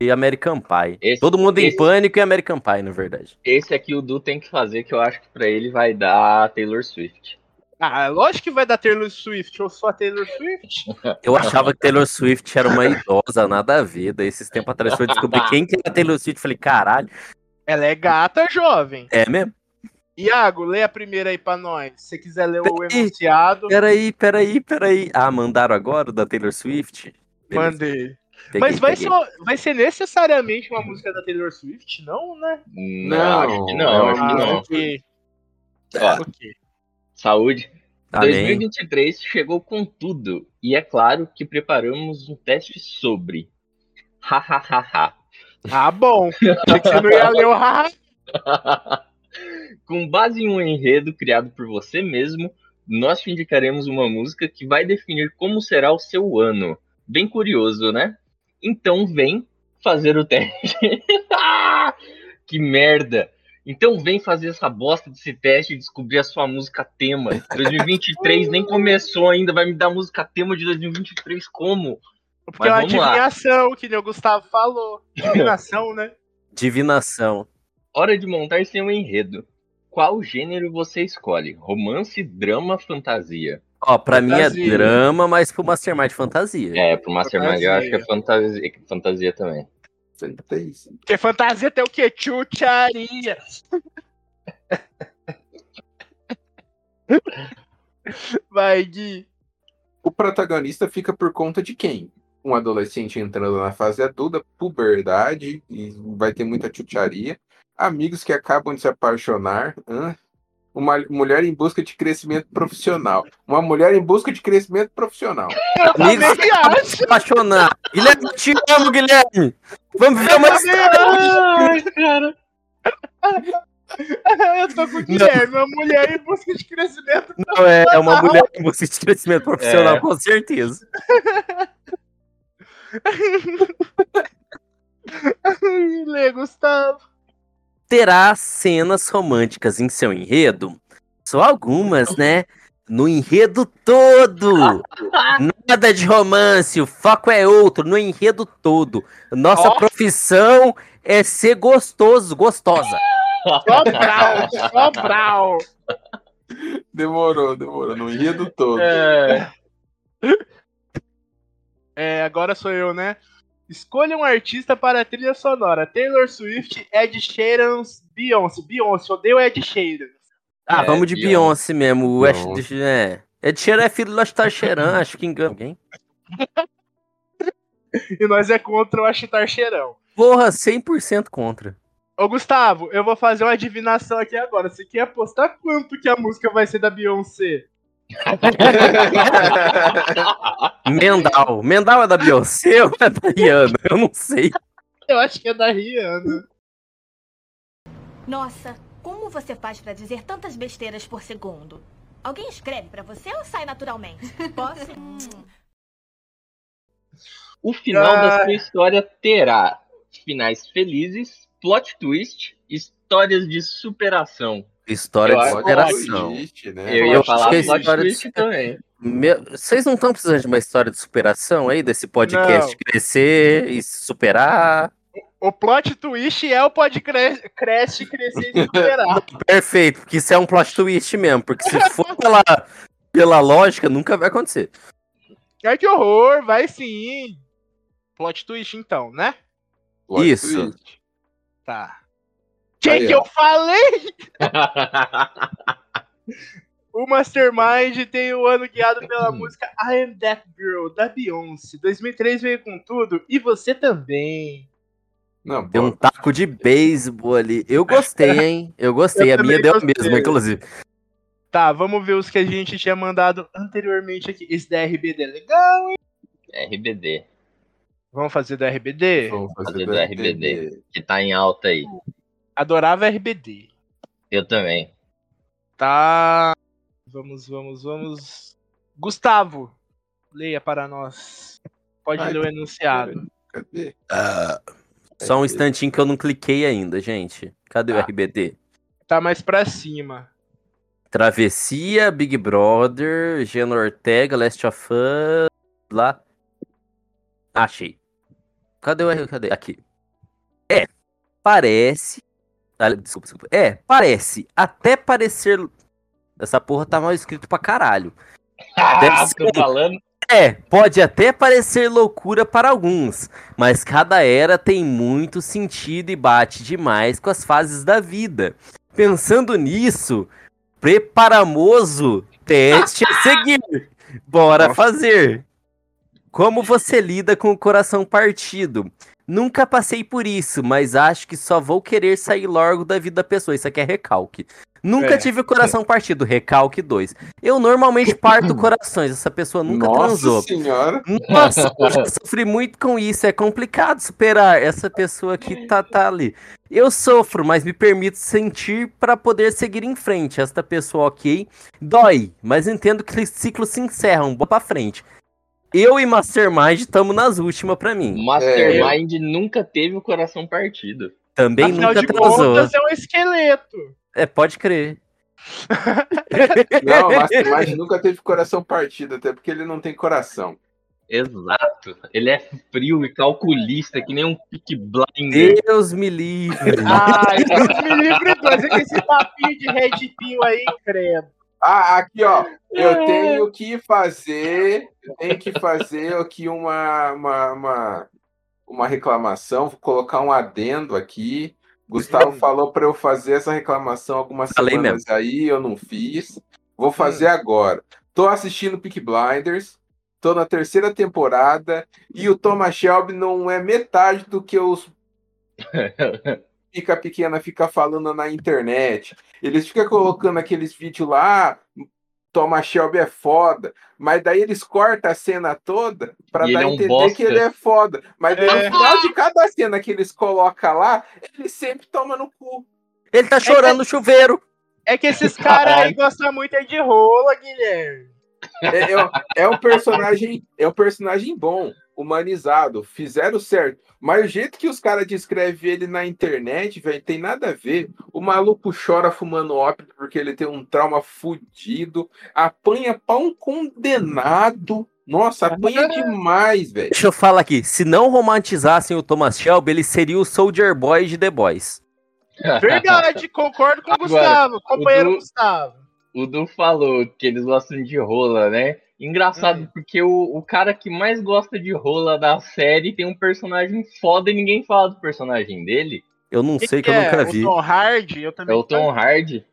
Speaker 2: e American Pie.
Speaker 3: Esse-
Speaker 2: todo mundo em
Speaker 3: esse-
Speaker 2: pânico e American Pie, na verdade.
Speaker 3: Esse aqui o Du tem que fazer, que eu acho que pra ele vai dar Taylor Swift.
Speaker 1: Ah, lógico que vai dar Taylor Swift. Eu sou a Taylor Swift.
Speaker 2: Eu achava que Taylor Swift era uma idosa, nada a ver. Daí esses tempos atrás foi descobrir quem que era Taylor Swift. Falei, caralho,
Speaker 1: Ela é gata jovem.
Speaker 2: é mesmo?
Speaker 1: Iago, lê a primeira aí pra nós. Se você quiser ler o
Speaker 2: Peraí.
Speaker 1: enunciado,
Speaker 2: Peraí, peraí, peraí. Ah, mandaram agora o da Taylor Swift? Beleza,
Speaker 1: mandei.
Speaker 2: peguei,
Speaker 1: Mas vai,
Speaker 2: peguei.
Speaker 1: só, vai ser necessariamente uma música da Taylor Swift? Não, né?
Speaker 3: Não, acho que não, acho que não.
Speaker 1: ok.
Speaker 3: Ó,
Speaker 1: Ok.
Speaker 3: saúde.
Speaker 2: Amém.
Speaker 3: 2023 chegou com tudo. E é claro que preparamos um teste sobre. Hahaha.
Speaker 1: Ah, bom. Achei que você não ia ler o haha.
Speaker 3: Com base em um enredo criado por você mesmo, nós te indicaremos uma música que vai definir como será o seu ano. Bem curioso, né? Então vem fazer o teste. que merda! Então vem fazer essa bosta desse teste e descobrir a sua música tema. 2023 nem começou ainda, vai me dar música tema de 2023 como?
Speaker 1: Porque
Speaker 3: Mas
Speaker 1: é uma
Speaker 3: vamos lá.
Speaker 1: adivinhação, que nem o Gustavo falou. Divinação, né?
Speaker 2: Divinação.
Speaker 3: Hora de montar seu enredo. Qual gênero você escolhe? Romance, drama, fantasia?
Speaker 2: Ó, pra mim é
Speaker 1: Fantasia.
Speaker 2: drama, mas pro Mastermind fantasia.
Speaker 3: É, pro Mastermind eu acho que é
Speaker 1: Fantasia.
Speaker 3: fantasia, fantasia também.
Speaker 4: Fantasia.
Speaker 1: Porque fantasia tem o quê? Chucharia. Vai, Gui.
Speaker 4: O protagonista fica por conta de quem? Um adolescente entrando na fase adulta, puberdade, e vai ter muita chucharia. Amigos que acabam de se apaixonar. hã? Uma mulher em busca de crescimento profissional. Uma mulher em busca de crescimento profissional.
Speaker 2: Amigos,
Speaker 1: também
Speaker 2: acabam de se apaixonar. Guilherme, te amo, Guilherme. Vamos viver uma
Speaker 3: cara.
Speaker 1: Eu tô com o Guilherme, uma mulher em busca de crescimento.
Speaker 2: Não, é, é uma mulher em busca de crescimento profissional,
Speaker 3: É.
Speaker 2: com certeza.
Speaker 1: Lê, Gustavo.
Speaker 2: Terá cenas românticas em seu enredo? Só algumas, né? No enredo todo! Nada de romance, o foco é outro, no enredo todo. Nossa profissão é ser gostoso, gostosa.
Speaker 1: Só brau.
Speaker 4: Demorou, demorou. No enredo todo.
Speaker 3: É,
Speaker 1: É, agora sou eu, né? Escolha um artista para a trilha sonora. Taylor Swift, Ed Sheeran, Beyoncé. Beyoncé, odeio Ed Sheeran.
Speaker 2: Ah,
Speaker 3: É,
Speaker 2: vamos de
Speaker 3: Beyoncé.
Speaker 2: Beyoncé mesmo. O é. Ed Sheeran é filho do Ashtar Sheeran, acho que engana alguém.
Speaker 1: E nós é contra o Achitar Cheirão.
Speaker 2: Porra, 100% contra.
Speaker 1: Ô, Gustavo, eu vou fazer uma adivinação aqui agora. Você quer apostar quanto que a música vai ser da Beyoncé?
Speaker 2: Mendal. Mendal é da Beyoncé ou é da Rihanna? Eu não sei.
Speaker 1: Eu acho que é da Rihanna.
Speaker 6: Nossa, como você faz pra dizer tantas besteiras por segundo? Alguém escreve pra você ou sai naturalmente? Posso?
Speaker 3: O final
Speaker 1: Ah.
Speaker 3: da sua história terá finais felizes, plot twist, histórias de superação.
Speaker 2: História
Speaker 3: Eu
Speaker 2: de superação.
Speaker 4: Existe, né?
Speaker 3: Eu ia
Speaker 2: acho
Speaker 3: falar
Speaker 2: que a
Speaker 3: plot
Speaker 2: história de
Speaker 3: twist também.
Speaker 2: Meu- Vocês não estão precisando de uma história de superação aí, desse podcast
Speaker 1: Não.
Speaker 2: crescer e se superar?
Speaker 1: O plot twist é o pode cre cresce, crescer e superar.
Speaker 2: Perfeito, porque isso é um plot twist mesmo. Porque se for pela, pela lógica, nunca vai acontecer.
Speaker 1: Ai, que horror, vai sim. Plot twist, então, né?
Speaker 4: Plot
Speaker 2: Isso.
Speaker 4: twist.
Speaker 1: Tá. Que
Speaker 4: Aí,
Speaker 1: que
Speaker 4: ó.
Speaker 1: eu falei? O Mastermind tem o ano guiado pela música I Am That Girl, da Beyoncé. 2003 veio com tudo, e você também.
Speaker 4: Não,
Speaker 2: Tem um taco de beisebol ali. Eu gostei, hein? Eu gostei.
Speaker 1: Eu
Speaker 2: a minha deu a mesma, inclusive.
Speaker 1: Tá, vamos ver os que a gente tinha mandado anteriormente aqui. Esse da RBD é legal, hein?
Speaker 3: RBD,
Speaker 1: Vamos fazer da RBD?
Speaker 4: vamos fazer
Speaker 3: fazer
Speaker 4: do
Speaker 3: do
Speaker 4: RBD.
Speaker 3: que tá em alta aí.
Speaker 1: Adorava RBD.
Speaker 3: Eu também.
Speaker 1: Tá. Vamos, vamos, vamos. Gustavo, leia para nós. Pode
Speaker 4: Ai,
Speaker 1: ler o enunciado.
Speaker 4: Cadê?
Speaker 2: Só um instantinho que eu não cliquei ainda, gente. Cadê o
Speaker 1: Tá.
Speaker 2: RBD?
Speaker 1: Tá mais pra cima.
Speaker 2: Travessia, Big Brother, Geno Ortega, Last of Us, lá. Achei. Cadê o R? Cadê? Aqui. É, parece. Ah, desculpa, desculpa. É, parece. Até parecer. Essa porra tá mal escrito pra caralho.
Speaker 3: Ah,
Speaker 2: ser.
Speaker 3: falando.
Speaker 2: É, pode até parecer loucura para alguns, mas cada era tem muito sentido e bate demais com as fases da vida. Pensando nisso, preparamoso teste a seguir. Bora fazer. Como você lida com o coração partido? Nunca passei por isso, mas acho que só vou querer sair logo da vida da pessoa. Isso aqui é recalque. Nunca
Speaker 1: É.
Speaker 2: tive o coração partido, recalque 2. Eu normalmente parto corações, essa pessoa nunca
Speaker 4: Nossa
Speaker 2: transou.
Speaker 4: senhora.
Speaker 2: Nossa, eu sofri muito com isso. É complicado superar essa pessoa que tá, tá ali. Eu sofro, mas me permito sentir para poder seguir em frente. Esta pessoa, ok. Dói, mas entendo que esse ciclo se encerra, um bom pra frente. Eu e Mastermind estamos nas últimas pra mim.
Speaker 3: Mastermind nunca teve o coração partido.
Speaker 2: Também
Speaker 1: Afinal
Speaker 2: nunca
Speaker 1: de
Speaker 2: transou.
Speaker 1: contas, é um esqueleto.
Speaker 2: É, pode crer.
Speaker 4: Não, o Mastermind nunca teve coração partido, até porque ele não tem coração.
Speaker 3: Exato. Ele é frio e calculista, que nem um pick blinder.
Speaker 2: Deus me livre.
Speaker 1: Ai, Deus me livre, dois. É que esse papinho de Red Pill aí, credo.
Speaker 4: Ah, aqui, ó. Eu tenho que fazer. Eu tenho que fazer aqui uma, uma, uma, uma reclamação. Vou colocar um adendo aqui. Gustavo falou para eu fazer essa reclamação algumas
Speaker 2: Falei
Speaker 4: semanas aí, eu não fiz. Vou fazer agora. Tô assistindo Peak Blinders. Tô na terceira temporada. E o Thomas Shelby não é metade do que os fica pequena fica falando na internet. Eles ficam colocando aqueles vídeos lá, Thomas Shelby é foda, mas daí eles cortam a cena toda pra
Speaker 3: E
Speaker 4: dar a
Speaker 3: é um
Speaker 4: entender
Speaker 3: bosta.
Speaker 4: que ele é foda. Mas daí
Speaker 1: É.
Speaker 4: no final de cada cena que eles colocam lá, ele sempre toma no cu.
Speaker 2: Ele tá chorando no chuveiro.
Speaker 1: É que esses caras aí gostam muito é de rola, Guilherme.
Speaker 4: É, é, é um personagem, é um personagem bom, humanizado, fizeram certo. Mas o jeito que os caras descrevem ele na internet, velho, tem nada a ver. O maluco chora fumando ópio porque ele tem um trauma fudido, apanha pra um condenado. Nossa, apanha demais, velho.
Speaker 2: Deixa eu falar aqui. Se não romantizassem o Thomas Shelby, ele seria o Soldier Boy de The Boys.
Speaker 1: Verdade, concordo com o
Speaker 3: Agora,
Speaker 1: Gustavo, companheiro
Speaker 3: o Du-
Speaker 1: Gustavo.
Speaker 3: O Du falou que eles gostam de rola, né? Engraçado,
Speaker 1: Hum.
Speaker 3: porque o, o cara que mais gosta de rola da série tem um personagem foda e ninguém fala do personagem dele.
Speaker 2: Eu não
Speaker 1: Que
Speaker 2: sei que,
Speaker 1: que
Speaker 2: eu
Speaker 1: é?
Speaker 2: nunca vi.
Speaker 1: O Tom Hardy, eu
Speaker 3: É
Speaker 1: também.
Speaker 3: o Tom Hardy.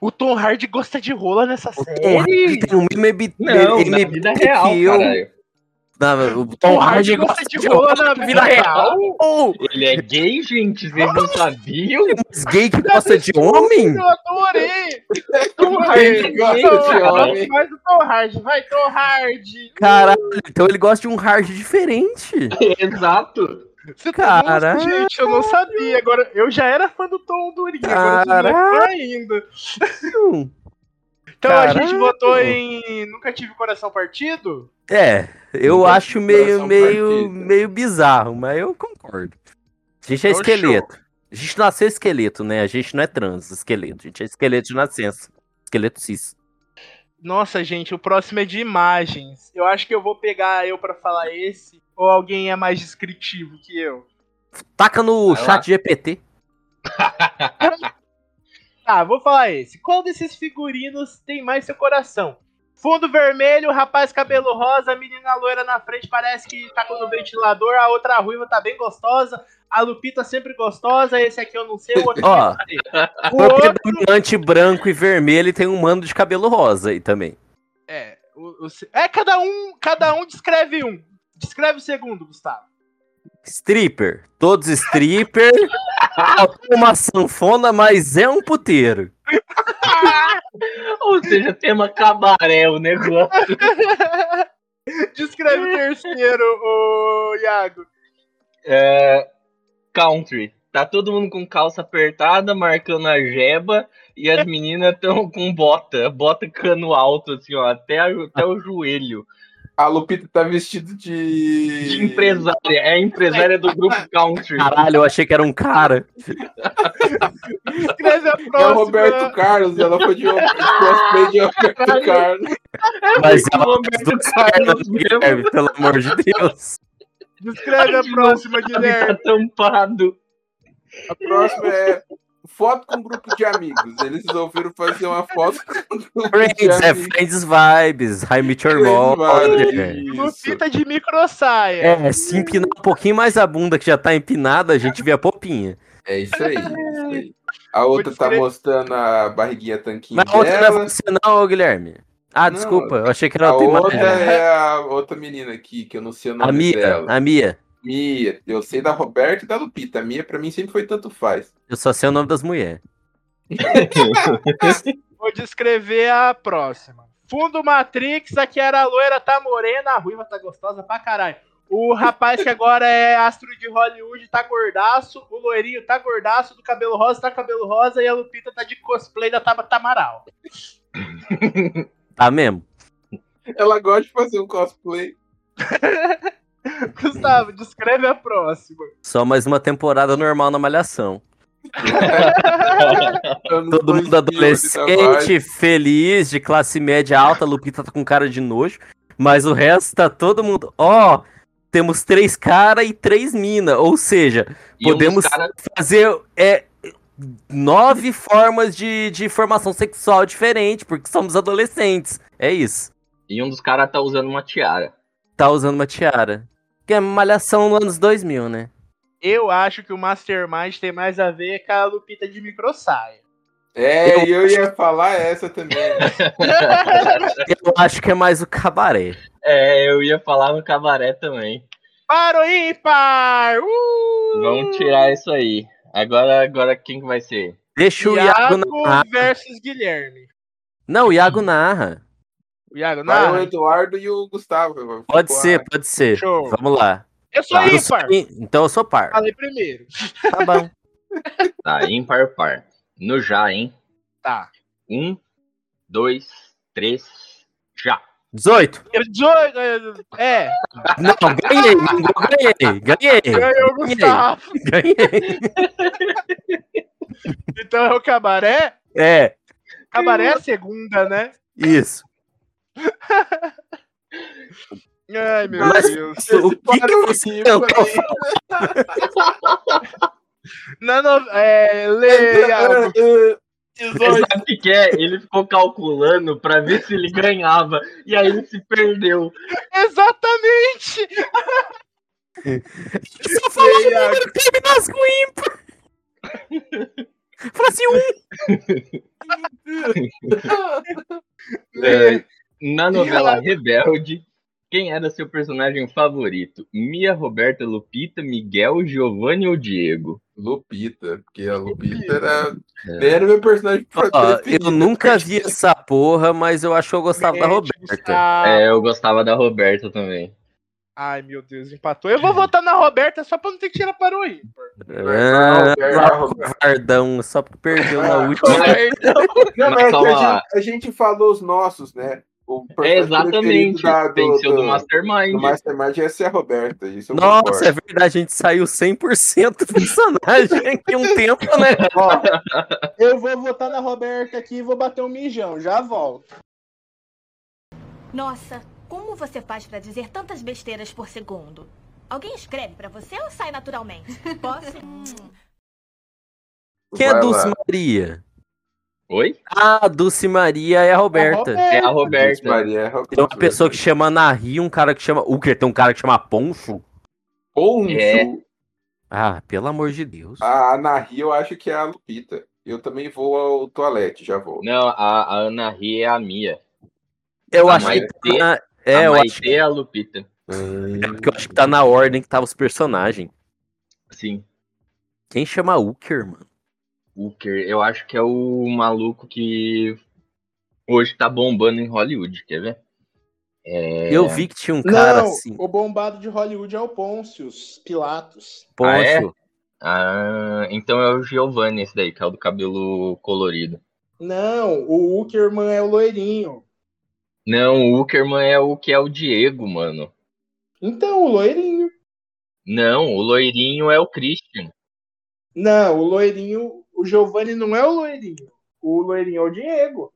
Speaker 1: O Tom Hardy gosta de rola nessa
Speaker 2: O Tom
Speaker 1: série.
Speaker 2: Hardy tem um MB,
Speaker 3: Não, na
Speaker 2: MB
Speaker 3: vida real,
Speaker 2: que eu.
Speaker 3: caralho.
Speaker 2: Não, o Tom Hardy gosta de rola na vida real. Oh,
Speaker 3: Ele é gay, gente. Vocês não sabiam?
Speaker 2: mas gay que gosta de homem?
Speaker 1: Eu adorei!
Speaker 4: Tom Hardy gosta de homem.
Speaker 1: Faz o Tom Hard, vai Tom Hard!
Speaker 2: Caralho, então ele gosta de um hard diferente.
Speaker 3: Exato.
Speaker 1: Você tá
Speaker 2: Caralho.
Speaker 1: louco, gente, eu não sabia. Agora, eu já era fã do Tom Durinho, agora eu fã ainda. Então a gente votou em Nunca Tive Coração Partido?
Speaker 2: É, eu acho meio, meio, meio bizarro, mas eu concordo. A gente é
Speaker 1: Então,
Speaker 2: esqueleto. A gente nasceu esqueleto, né? A gente não é trans, esqueleto. A gente é esqueleto de nascença. Esqueleto cis.
Speaker 1: Nossa, gente, o próximo é de imagens. Eu acho que eu vou pegar eu pra falar esse, ou alguém é mais descritivo que eu.
Speaker 2: Taca no
Speaker 3: Vai lá.
Speaker 2: chat GPT.
Speaker 1: Tá, vou falar esse. Qual desses figurinos tem mais seu coração? Fundo vermelho, rapaz cabelo rosa, menina loira na frente parece que tá com no ventilador, a outra ruiva tá bem gostosa, a Lupita sempre gostosa, esse aqui eu não sei, o outro
Speaker 2: Ó,
Speaker 1: sei. O
Speaker 2: O
Speaker 1: outro,
Speaker 2: branco e vermelho e tem um mano de cabelo rosa aí também.
Speaker 1: é, o- o é cada um, cada um descreve um. Descreve o segundo, Gustavo.
Speaker 2: Stripper. Todos stripper. Uma sanfona, mas é um puteiro.
Speaker 3: Ou seja, tema cabaré o negócio.
Speaker 1: Descreve o terceiro, ô Iago.
Speaker 3: É, country. Tá todo mundo com calça apertada, marcando a jeba, e as meninas estão com bota, bota cano alto, assim, ó, até, a- até o joelho.
Speaker 4: A Lupita tá vestida de.
Speaker 3: De empresária, é a empresária do grupo country.
Speaker 2: Caralho, eu achei que era um cara.
Speaker 1: Descreve a
Speaker 4: É o. Roberto Carlos, ela foi de de cosplay de Roberto Carlos.
Speaker 2: Mas
Speaker 3: O
Speaker 2: ela
Speaker 3: Roberto
Speaker 2: duas
Speaker 3: Carlos.
Speaker 2: Guilherme, pelo amor de Deus.
Speaker 1: Descreve a próxima,
Speaker 3: Tá
Speaker 1: Guilherme.
Speaker 3: tampado.
Speaker 4: A próxima é foto com um grupo de amigos. Eles resolveram fazer uma foto com um grupo
Speaker 2: Friends,
Speaker 4: de
Speaker 2: é
Speaker 4: amigos.
Speaker 2: Friends Vibes. I Meet Your.
Speaker 4: Vibes.
Speaker 1: Lupita de micro saia.
Speaker 2: É, se empinar um pouquinho mais a bunda que já tá empinada, a gente vê a popinha.
Speaker 4: É isso aí, isso aí. A outra tá mostrando a barriguinha tanquinho
Speaker 2: Mas a outra não é
Speaker 4: dela.
Speaker 2: você não, ô, Guilherme. Ah,
Speaker 4: Não,
Speaker 2: desculpa, eu achei que era
Speaker 4: A
Speaker 2: outra
Speaker 4: outra
Speaker 2: imagem.
Speaker 4: é a outra menina aqui, que eu não sei o nome
Speaker 2: A Mia,
Speaker 4: dela.
Speaker 2: a Mia.
Speaker 4: Mia. Eu sei da Roberta e da Lupita. A Mia, pra mim, sempre foi tanto faz.
Speaker 2: Eu só sei o nome das mulheres.
Speaker 1: Vou descrever a próxima. Fundo Matrix, aqui era a loira, tá morena, a ruiva tá gostosa pra caralho. O rapaz que agora é astro de Hollywood tá gordaço, o loirinho tá gordaço, do cabelo rosa tá cabelo rosa e a Lupita tá de cosplay da Tabata Amaral.
Speaker 2: Tá mesmo?
Speaker 4: Ela gosta de fazer um cosplay.
Speaker 1: Gustavo, descreve a próxima.
Speaker 2: Só mais uma temporada normal na Malhação. Todo mundo
Speaker 4: 2000,
Speaker 2: adolescente, feliz, de classe média alta. Lupita tá com cara de nojo. Mas o resto tá todo mundo. Ó, temos três caras e três minas. Ou seja,
Speaker 3: E
Speaker 2: podemos
Speaker 3: cara-
Speaker 2: fazer é, nove formas de, de formação sexual diferente, porque somos adolescentes. É isso.
Speaker 3: E um dos caras tá usando uma tiara.
Speaker 2: Tá usando uma tiara. Que é malhação nos anos 2000, né?
Speaker 1: Eu acho que o Mastermind tem mais a ver com a Lupita de micro saia.
Speaker 4: É, e eu ia falar essa também.
Speaker 2: Eu acho que é mais o cabaré.
Speaker 3: É, eu ia falar no cabaré também.
Speaker 1: Para o ímpar! Uh!
Speaker 3: Vamos tirar isso aí. Agora, agora quem que vai ser?
Speaker 2: Deixa o Iago
Speaker 1: Iago
Speaker 2: narrar.
Speaker 1: versus Guilherme.
Speaker 2: Não, o Iago narra.
Speaker 1: O Iago,
Speaker 4: Vai o
Speaker 1: não.
Speaker 4: Eduardo e o Gustavo.
Speaker 2: Pode
Speaker 4: Ficou
Speaker 2: ser,
Speaker 4: a-
Speaker 2: pode ser.
Speaker 1: Show.
Speaker 2: Vamos lá.
Speaker 1: Eu sou
Speaker 4: Tá.
Speaker 2: Eu sou
Speaker 1: ímpar.
Speaker 2: Então eu sou par.
Speaker 1: Falei primeiro.
Speaker 2: Tá bom.
Speaker 3: Tá, ímpar par. No já, hein?
Speaker 1: Tá.
Speaker 3: Um, dois, três, já.
Speaker 2: 18.
Speaker 1: Eu- dezoito, É,
Speaker 2: Não, ganhei. Ganhei. Ganhei.
Speaker 1: ganhou o Gustavo.
Speaker 2: Ganhei.
Speaker 1: Então é o cabaré?
Speaker 2: É,
Speaker 1: Cabaré é a segunda, né?
Speaker 2: isso.
Speaker 1: Ai, meu
Speaker 2: Mas
Speaker 1: Deus.
Speaker 2: o que, que você
Speaker 1: Não, não, é, lê, Iago.
Speaker 3: Sabe o que, é? Ele ficou calculando pra ver se ele ganhava. E aí ele se perdeu.
Speaker 1: Exatamente.
Speaker 2: Só falou
Speaker 1: Iago.
Speaker 2: número que terminasse com ímpar. Fala assim, um.
Speaker 3: É, na novela Rebelde, Quem era seu personagem favorito? Mia, Roberta, Lupita, Miguel, Giovanni ou Diego?
Speaker 4: Lupita, porque a Lupita era, era meu personagem preferido.
Speaker 2: eu nunca vi essa porra, mas eu acho que eu gostava da Roberta.
Speaker 3: É, eu gostava da Roberta também.
Speaker 1: Ai, meu Deus, empatou. Eu vou votar na Roberta só pra não ter que tirar para o ímpar.
Speaker 2: Ah, covardão, só porque perdeu na última.
Speaker 4: Não,
Speaker 3: Mas
Speaker 4: mas é que a gente, a gente falou os nossos, né? O
Speaker 3: É,
Speaker 4: personagem
Speaker 3: exatamente.
Speaker 4: da-
Speaker 3: Tem que ser o do
Speaker 4: do
Speaker 3: Mastermind.
Speaker 4: do Mastermind ia ser a Roberta. Isso eu
Speaker 2: Nossa,
Speaker 4: concordo.
Speaker 2: é verdade, a gente saiu 100% do personagem aqui um tempo, né?
Speaker 7: Ó, eu vou votar na Roberta aqui e vou bater um mijão, já volto.
Speaker 6: Nossa, como você faz pra dizer tantas besteiras por segundo? Alguém escreve pra você ou sai naturalmente? Posso?
Speaker 2: Quem é Dulce. Maria?
Speaker 3: Oi?
Speaker 2: Ah, Dulce Maria é a Roberta.
Speaker 3: É a
Speaker 4: Dulce
Speaker 3: Roberta.
Speaker 4: Maria é Roberta.
Speaker 2: Tem uma pessoa que chama Anahi, um cara que chama. O quê? Tem um cara que chama Poncho?
Speaker 4: Poncho.
Speaker 3: É.
Speaker 2: Ah, pelo amor de Deus.
Speaker 4: A Anahi eu acho que é a Lupita. Eu também vou ao toalete, já vou.
Speaker 3: Não, a, a Ana Ri é a Mia.
Speaker 2: Eu
Speaker 3: a
Speaker 2: acho que. Tá na- É,
Speaker 3: a
Speaker 2: eu acho, que-
Speaker 3: é a Lupita.
Speaker 2: é porque eu acho que tá na ordem que tava os personagens.
Speaker 3: Sim.
Speaker 2: Quem chama Uker, mano?
Speaker 3: Hooker, eu acho que é o maluco que hoje tá bombando em Hollywood, quer ver? É...
Speaker 2: Eu vi que tinha um cara
Speaker 7: Não,
Speaker 2: assim.
Speaker 7: o bombado de Hollywood é o Pôncius Pilatos.
Speaker 3: Ah, é? Ah, então é o Giovanni esse daí, que é o do cabelo colorido.
Speaker 7: Não, o Uckerman é o loirinho.
Speaker 3: Não, o Uckerman é o que é o Diego, mano.
Speaker 7: Então, o loirinho.
Speaker 3: Não, o loirinho é o Christian.
Speaker 7: Não, o loirinho, o Giovanni não é o loirinho. O loirinho é o Diego.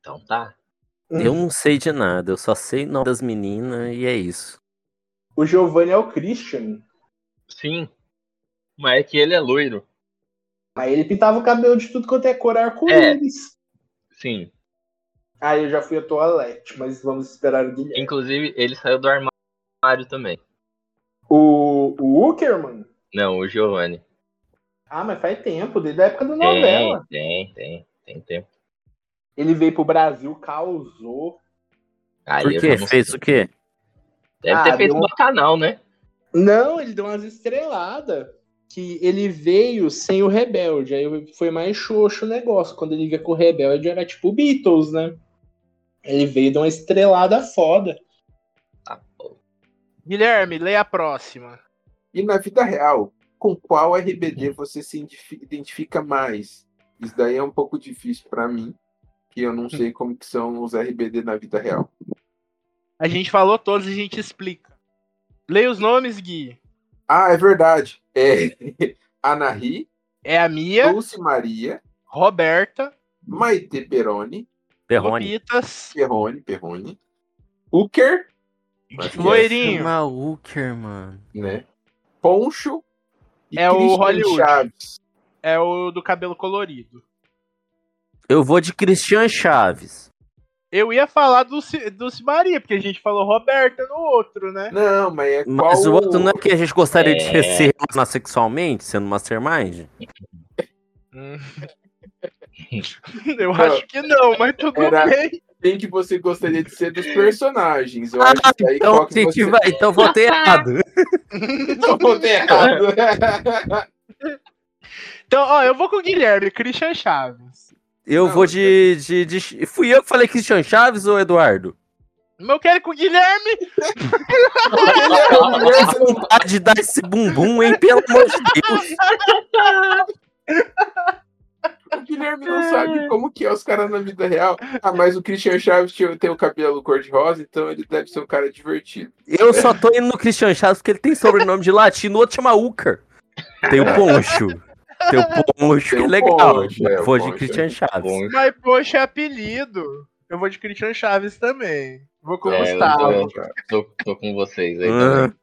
Speaker 3: Então tá.
Speaker 2: Eu não sei de nada, eu só sei o nome das meninas e é isso.
Speaker 7: O Giovanni é o Christian.
Speaker 3: Sim. Mas é que ele é loiro.
Speaker 7: Aí ele pintava o cabelo de tudo quanto é cor arco-íris.
Speaker 3: Sim.
Speaker 7: Aí eu já fui a toalete, mas vamos esperar o Guilherme.
Speaker 3: Inclusive, ele saiu do armário também.
Speaker 7: O, o Uckerman?
Speaker 3: Não, o Giovanni.
Speaker 7: Ah, mas faz tempo, desde a época da
Speaker 3: Tem,
Speaker 7: novela.
Speaker 3: tem, tem, tem tempo.
Speaker 7: Ele veio pro Brasil, causou.
Speaker 3: Aí
Speaker 2: Por quê? Fez o quê?
Speaker 3: Deve
Speaker 7: Ah,
Speaker 3: ter feito um canal, né?
Speaker 7: Não, ele deu umas estreladas. Que ele veio sem o Rebelde. Aí foi mais xoxo o negócio. Quando ele veio com o Rebelde era tipo Beatles, né? Ele veio de uma estrelada foda.
Speaker 3: Tá.
Speaker 1: Guilherme, leia a próxima.
Speaker 4: E na vida real, com qual RBD você se identifi- identifica mais? Isso daí é um pouco difícil pra mim, que eu não sei como que são os RBD na vida real.
Speaker 1: A gente falou todos e a gente explica. Leia os nomes, Gui.
Speaker 4: Ah, é verdade. É Anahi,
Speaker 1: É a Mia,
Speaker 4: Dulce Maria,
Speaker 1: Roberta,
Speaker 4: Maite Peroni,
Speaker 2: Perrone.
Speaker 1: Lupitas,
Speaker 4: Perrone, Perrone, Uker.
Speaker 1: Loirinho.
Speaker 2: Uker, mano.
Speaker 4: né? Poncho e
Speaker 1: É o Hollywood.
Speaker 4: Chaves.
Speaker 1: É o do cabelo colorido.
Speaker 2: Eu vou de Christian Chaves.
Speaker 1: Eu ia falar do, do Maria, porque a gente falou Roberta no outro, né?
Speaker 4: Não, mas é qual...
Speaker 2: Mas o outro não é que a gente gostaria de
Speaker 3: É.
Speaker 2: se relacionar sexualmente, sendo Mastermind?
Speaker 1: Hum. Eu acho que não, mas tudo
Speaker 4: Era-
Speaker 1: bem.
Speaker 4: Tem que você gostaria de ser dos personagens. Eu acho que aí
Speaker 2: Então
Speaker 4: qual
Speaker 2: a
Speaker 4: que
Speaker 2: gente
Speaker 4: você...
Speaker 2: vai. Então eu votei errado.
Speaker 4: Então, votei errado.
Speaker 1: Então, ó, eu vou com o Guilherme, Christian Chaves.
Speaker 2: Eu
Speaker 4: Não,
Speaker 2: vou de, de, de- Fui eu que falei Christian Chaves ou Eduardo?
Speaker 1: Eu quero ir com o Guilherme.
Speaker 2: Que vontade de dar esse bumbum, hein? Pelo amor de Deus.
Speaker 4: O Guilherme não sabe como que é os caras na vida real. Ah, mas o Christian Chaves tinha- tem o cabelo cor-de-rosa, então ele deve ser um cara divertido.
Speaker 2: Eu só tô indo no Christian Chaves porque ele tem sobrenome de latino, o outro chama Uker. Tem o Poncho. Tem o Poncho,
Speaker 4: Tem
Speaker 2: que legal.
Speaker 4: Poncho, é,
Speaker 2: vou de
Speaker 4: Poncho,
Speaker 2: Christian Chaves.
Speaker 1: Mas, poxa, é apelido. Eu vou de Christian Chaves também. Vou com o
Speaker 3: É,
Speaker 1: Gustavo.
Speaker 3: tô, tô com vocês aí
Speaker 2: Ah,
Speaker 3: também.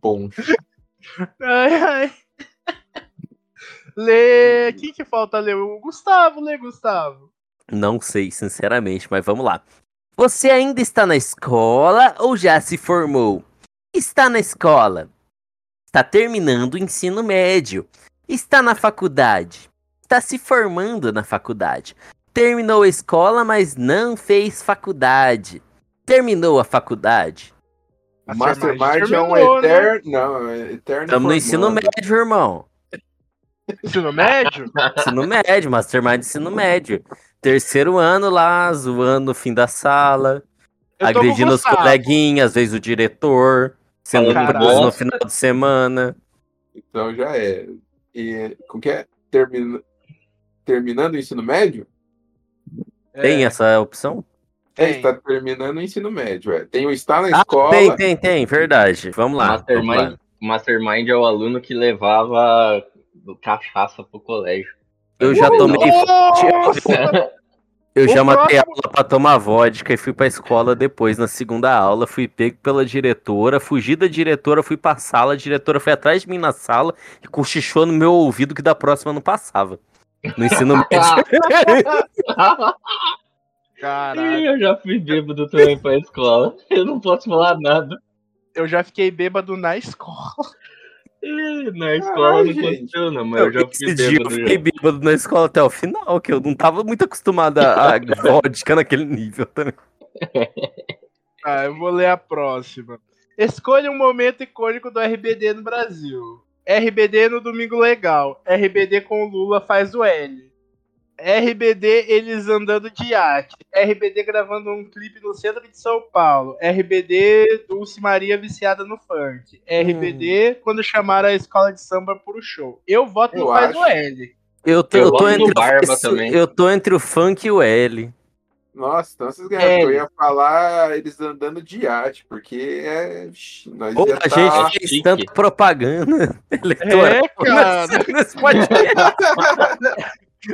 Speaker 4: Poncho.
Speaker 1: Ai, ai. Lê. Quem que falta ler? O Gustavo, lê, Gustavo.
Speaker 2: não sei, sinceramente, mas vamos lá. Você ainda está na escola ou já se formou? Está na escola. Está terminando o ensino médio. Está na faculdade. Está se formando na faculdade. Terminou a escola, mas não fez faculdade. terminou a faculdade.
Speaker 1: Mastermind
Speaker 4: é um
Speaker 1: né?
Speaker 4: eterno. Não, é eterno.
Speaker 2: Estamos no ensino
Speaker 4: formando.
Speaker 2: médio, irmão.
Speaker 1: Ensino médio?
Speaker 2: Ensino médio, Mastermind ensino médio. Terceiro ano lá, zoando no fim da sala,
Speaker 1: Eu
Speaker 2: agredindo os coleguinhas, às vezes o diretor, sendo preso no final de semana.
Speaker 4: Então já é. E com que é? Termina... Terminando o ensino médio?
Speaker 2: Tem
Speaker 1: É.
Speaker 2: essa opção?
Speaker 4: É,
Speaker 1: Tem.
Speaker 4: está terminando o ensino médio. É. Tem o estar na
Speaker 2: Ah,
Speaker 4: escola.
Speaker 2: tem, tem, tem, verdade. Vamos lá. vamos lá.
Speaker 3: Mastermind, Mastermind é o aluno que levava cachaça pro colégio.
Speaker 2: Eu já tomei.
Speaker 1: Nossa!
Speaker 2: Eu já matei a aula pra tomar vodka e fui pra escola depois, na segunda aula. Fui pego pela diretora, fugi da diretora, fui pra sala. A diretora foi atrás de mim na sala e cochichou no meu ouvido que da próxima não passava. No ensino médio.
Speaker 1: Caralho,
Speaker 3: eu já fui bêbado também pra escola. Eu não posso falar nada.
Speaker 1: eu já fiquei bêbado na escola.
Speaker 3: Na escola não aconteceu, não, mas eu já
Speaker 2: Esse
Speaker 3: fui
Speaker 2: dia eu fiquei bêbado na escola até o final, que eu não tava muito acostumado a, vodka naquele nível também.
Speaker 1: Ah, eu vou ler a próxima. Escolha um momento icônico do RBD no Brasil. RBD no Domingo Legal. RBD com o Lula faz o L. RBD eles andando de iate. RBD gravando um clipe no centro de São Paulo. RBD Dulce Maria viciada no funk. RBD quando chamaram a escola de samba pro show. Eu voto no
Speaker 4: Eu
Speaker 1: faz
Speaker 4: acho.
Speaker 1: o L.
Speaker 2: Eu tô,
Speaker 3: Eu
Speaker 2: eu tô entre o
Speaker 3: Barba
Speaker 2: faz-
Speaker 3: também.
Speaker 2: eu tô entre o funk e o L.
Speaker 4: Nossa, então vocês ganharam.
Speaker 1: É.
Speaker 4: Eu ia falar eles andando de iate, porque é. Nós
Speaker 2: Pô,
Speaker 4: ia
Speaker 2: a
Speaker 4: tá...
Speaker 2: gente fez tanta propaganda eleitoral
Speaker 1: É, cara.
Speaker 2: nesse- nesse podcast.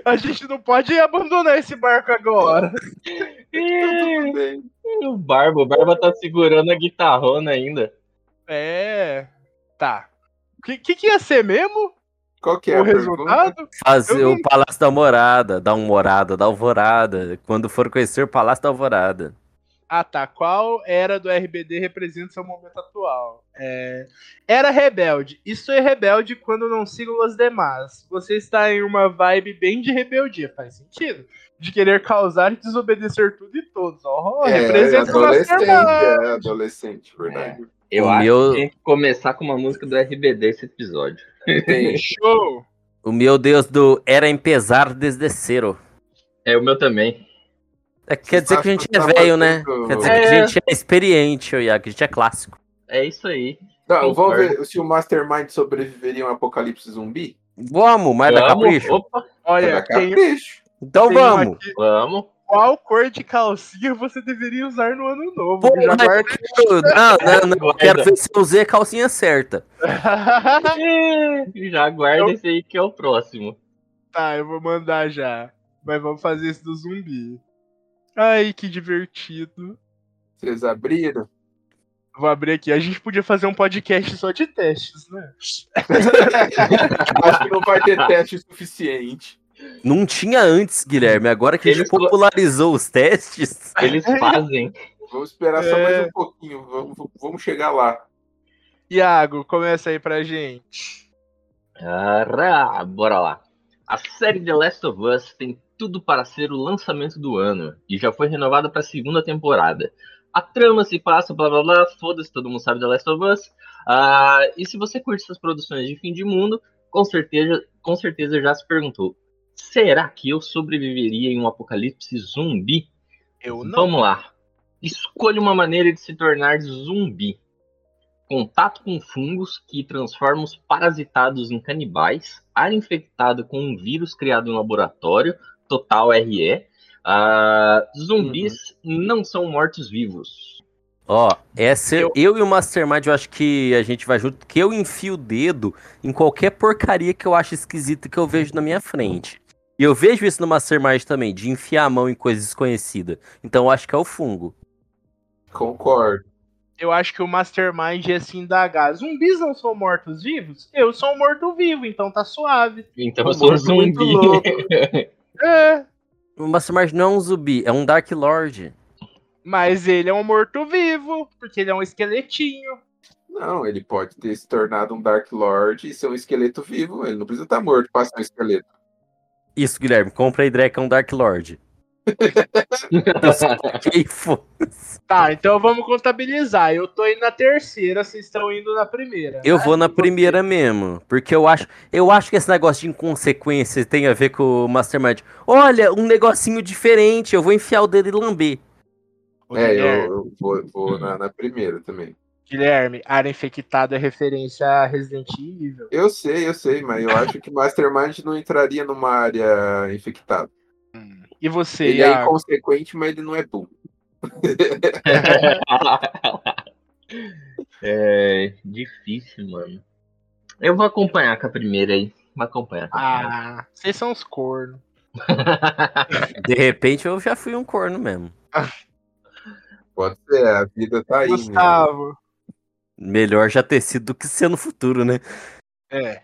Speaker 1: A gente não pode abandonar esse barco agora.
Speaker 4: Tudo bem.
Speaker 3: O Barba, o Barba tá segurando a guitarrona ainda.
Speaker 1: É. Tá. O que, que, que ia ser mesmo?
Speaker 4: Qual que é
Speaker 1: o
Speaker 4: a pergunta?
Speaker 1: resultado?
Speaker 2: Fazer
Speaker 1: Eu
Speaker 2: o Palácio da Alvorada, da Alvorada, da Alvorada. Quando for conhecer o Palácio da Alvorada.
Speaker 1: Ah, tá. Qual era do RBD representa seu momento atual? É... Era rebelde. Isso é rebelde quando não sigo os demais. Você está em uma vibe bem de rebeldia. Faz sentido. De querer causar e desobedecer tudo e todos. Oh,
Speaker 4: É,
Speaker 1: representa o
Speaker 4: adolescente, é, adolescente, verdade.
Speaker 3: Eu
Speaker 2: O
Speaker 3: acho
Speaker 2: meu-
Speaker 3: que tem que começar com uma música do RBD esse episódio.
Speaker 4: Tem.
Speaker 1: Show.
Speaker 2: O meu Deus do Era Empezar desde Cero.
Speaker 3: É o meu também.
Speaker 2: É, quer dizer que a gente é
Speaker 4: Tá
Speaker 2: velho, né?
Speaker 4: fazendo-
Speaker 2: Quer dizer que a
Speaker 3: É.
Speaker 2: gente é experiente, Iago, a gente é clássico.
Speaker 3: É isso aí.
Speaker 4: Não, vamos ver se o Mastermind sobreviveria a um apocalipse zumbi.
Speaker 2: Vamos, mas dá
Speaker 3: Vamos,
Speaker 2: capricho?
Speaker 3: Opa,
Speaker 1: Olha,
Speaker 4: Era
Speaker 1: tem,
Speaker 4: capricho.
Speaker 2: Então
Speaker 1: tem
Speaker 2: vamos.
Speaker 1: aqui.
Speaker 3: vamos.
Speaker 1: Qual cor de calcinha você deveria usar no ano novo? Guarda-
Speaker 2: Não, não, não. Quero ver se eu usei a calcinha certa.
Speaker 3: Já guarda esse aí que é o próximo.
Speaker 1: Tá, eu vou mandar já. Mas vamos fazer esse do zumbi. Ai, que divertido.
Speaker 4: Vocês abriram?
Speaker 1: Vou abrir aqui. A gente podia fazer um podcast só de testes, né?
Speaker 4: Acho que não vai ter teste suficiente.
Speaker 2: Não tinha antes, Guilherme. Agora que a gente
Speaker 3: Eles
Speaker 2: popularizou os testes.
Speaker 3: Eles fazem.
Speaker 4: Vamos esperar só
Speaker 1: É.
Speaker 4: mais um pouquinho. Vamos, vamos chegar lá.
Speaker 1: Iago, começa aí pra gente.
Speaker 3: Ará, bora lá. A série The Last of Us tem tudo para ser o lançamento do ano e já foi renovada para a segunda temporada. A trama se passa, blá blá blá, foda-se, todo mundo sabe The Last of Us. Ah, e se você curte essas produções de fim de mundo, com certeza, com certeza já se perguntou: será que eu sobreviveria em um apocalipse zumbi?
Speaker 1: Eu não.
Speaker 3: Vamos lá. Escolha uma maneira de se tornar zumbi. Contato com fungos que transformam os parasitados em canibais. Ar infectado com um vírus criado em laboratório. Total RE. Ah, zumbis não são mortos-vivos.
Speaker 2: Ó, essa eu... e o Mastermind, eu acho que a gente vai junto, que eu enfio o dedo em qualquer porcaria que eu acho esquisita que eu vejo na minha frente. E eu vejo isso no Mastermind também, de enfiar a mão em coisa desconhecida. Então eu acho que é o fungo.
Speaker 4: Concordo.
Speaker 1: Eu acho que o Mastermind ia se indagar. Zumbis não são mortos-vivos? Eu sou um morto-vivo, então tá suave.
Speaker 3: Então
Speaker 4: Um
Speaker 3: eu sou
Speaker 4: muito
Speaker 3: zumbi.
Speaker 1: É.
Speaker 2: O Mastermind não é um zumbi, é um Dark Lord.
Speaker 1: Mas ele é um morto-vivo, porque ele é um esqueletinho.
Speaker 4: Não, ele pode ter se tornado um Dark Lord e ser um esqueleto vivo. Ele não precisa estar morto para ser um esqueleto.
Speaker 2: Isso, Guilherme, compra a ideia que é um Dark Lord.
Speaker 1: Tá, então vamos contabilizar. Eu tô indo na terceira, vocês estão indo na primeira.
Speaker 2: Eu
Speaker 1: né?
Speaker 2: vou na
Speaker 1: você?
Speaker 2: primeira mesmo, porque eu acho, eu acho que esse negócio de inconsequência tem a ver com o Mastermind. Olha, um negocinho diferente, eu vou enfiar o dedo e lamber.
Speaker 4: É, eu, eu vou, vou na, na primeira também.
Speaker 1: Guilherme, área infectada é referência a Resident Evil.
Speaker 4: Eu sei, eu sei, mas eu acho que Mastermind não entraria numa área infectada.
Speaker 1: E você,
Speaker 4: Ele é
Speaker 1: Iago?
Speaker 4: inconsequente, mas ele não é burro.
Speaker 3: é difícil, mano. Eu vou acompanhar com a primeira aí. Vou acompanhar. com a primeira.
Speaker 1: Ah, vocês são os cornos.
Speaker 2: De repente eu já fui um corno mesmo.
Speaker 4: Pode ser, a vida tá aí. né?
Speaker 1: Gustavo.
Speaker 2: Melhor já ter sido do que ser no futuro, né?
Speaker 1: É.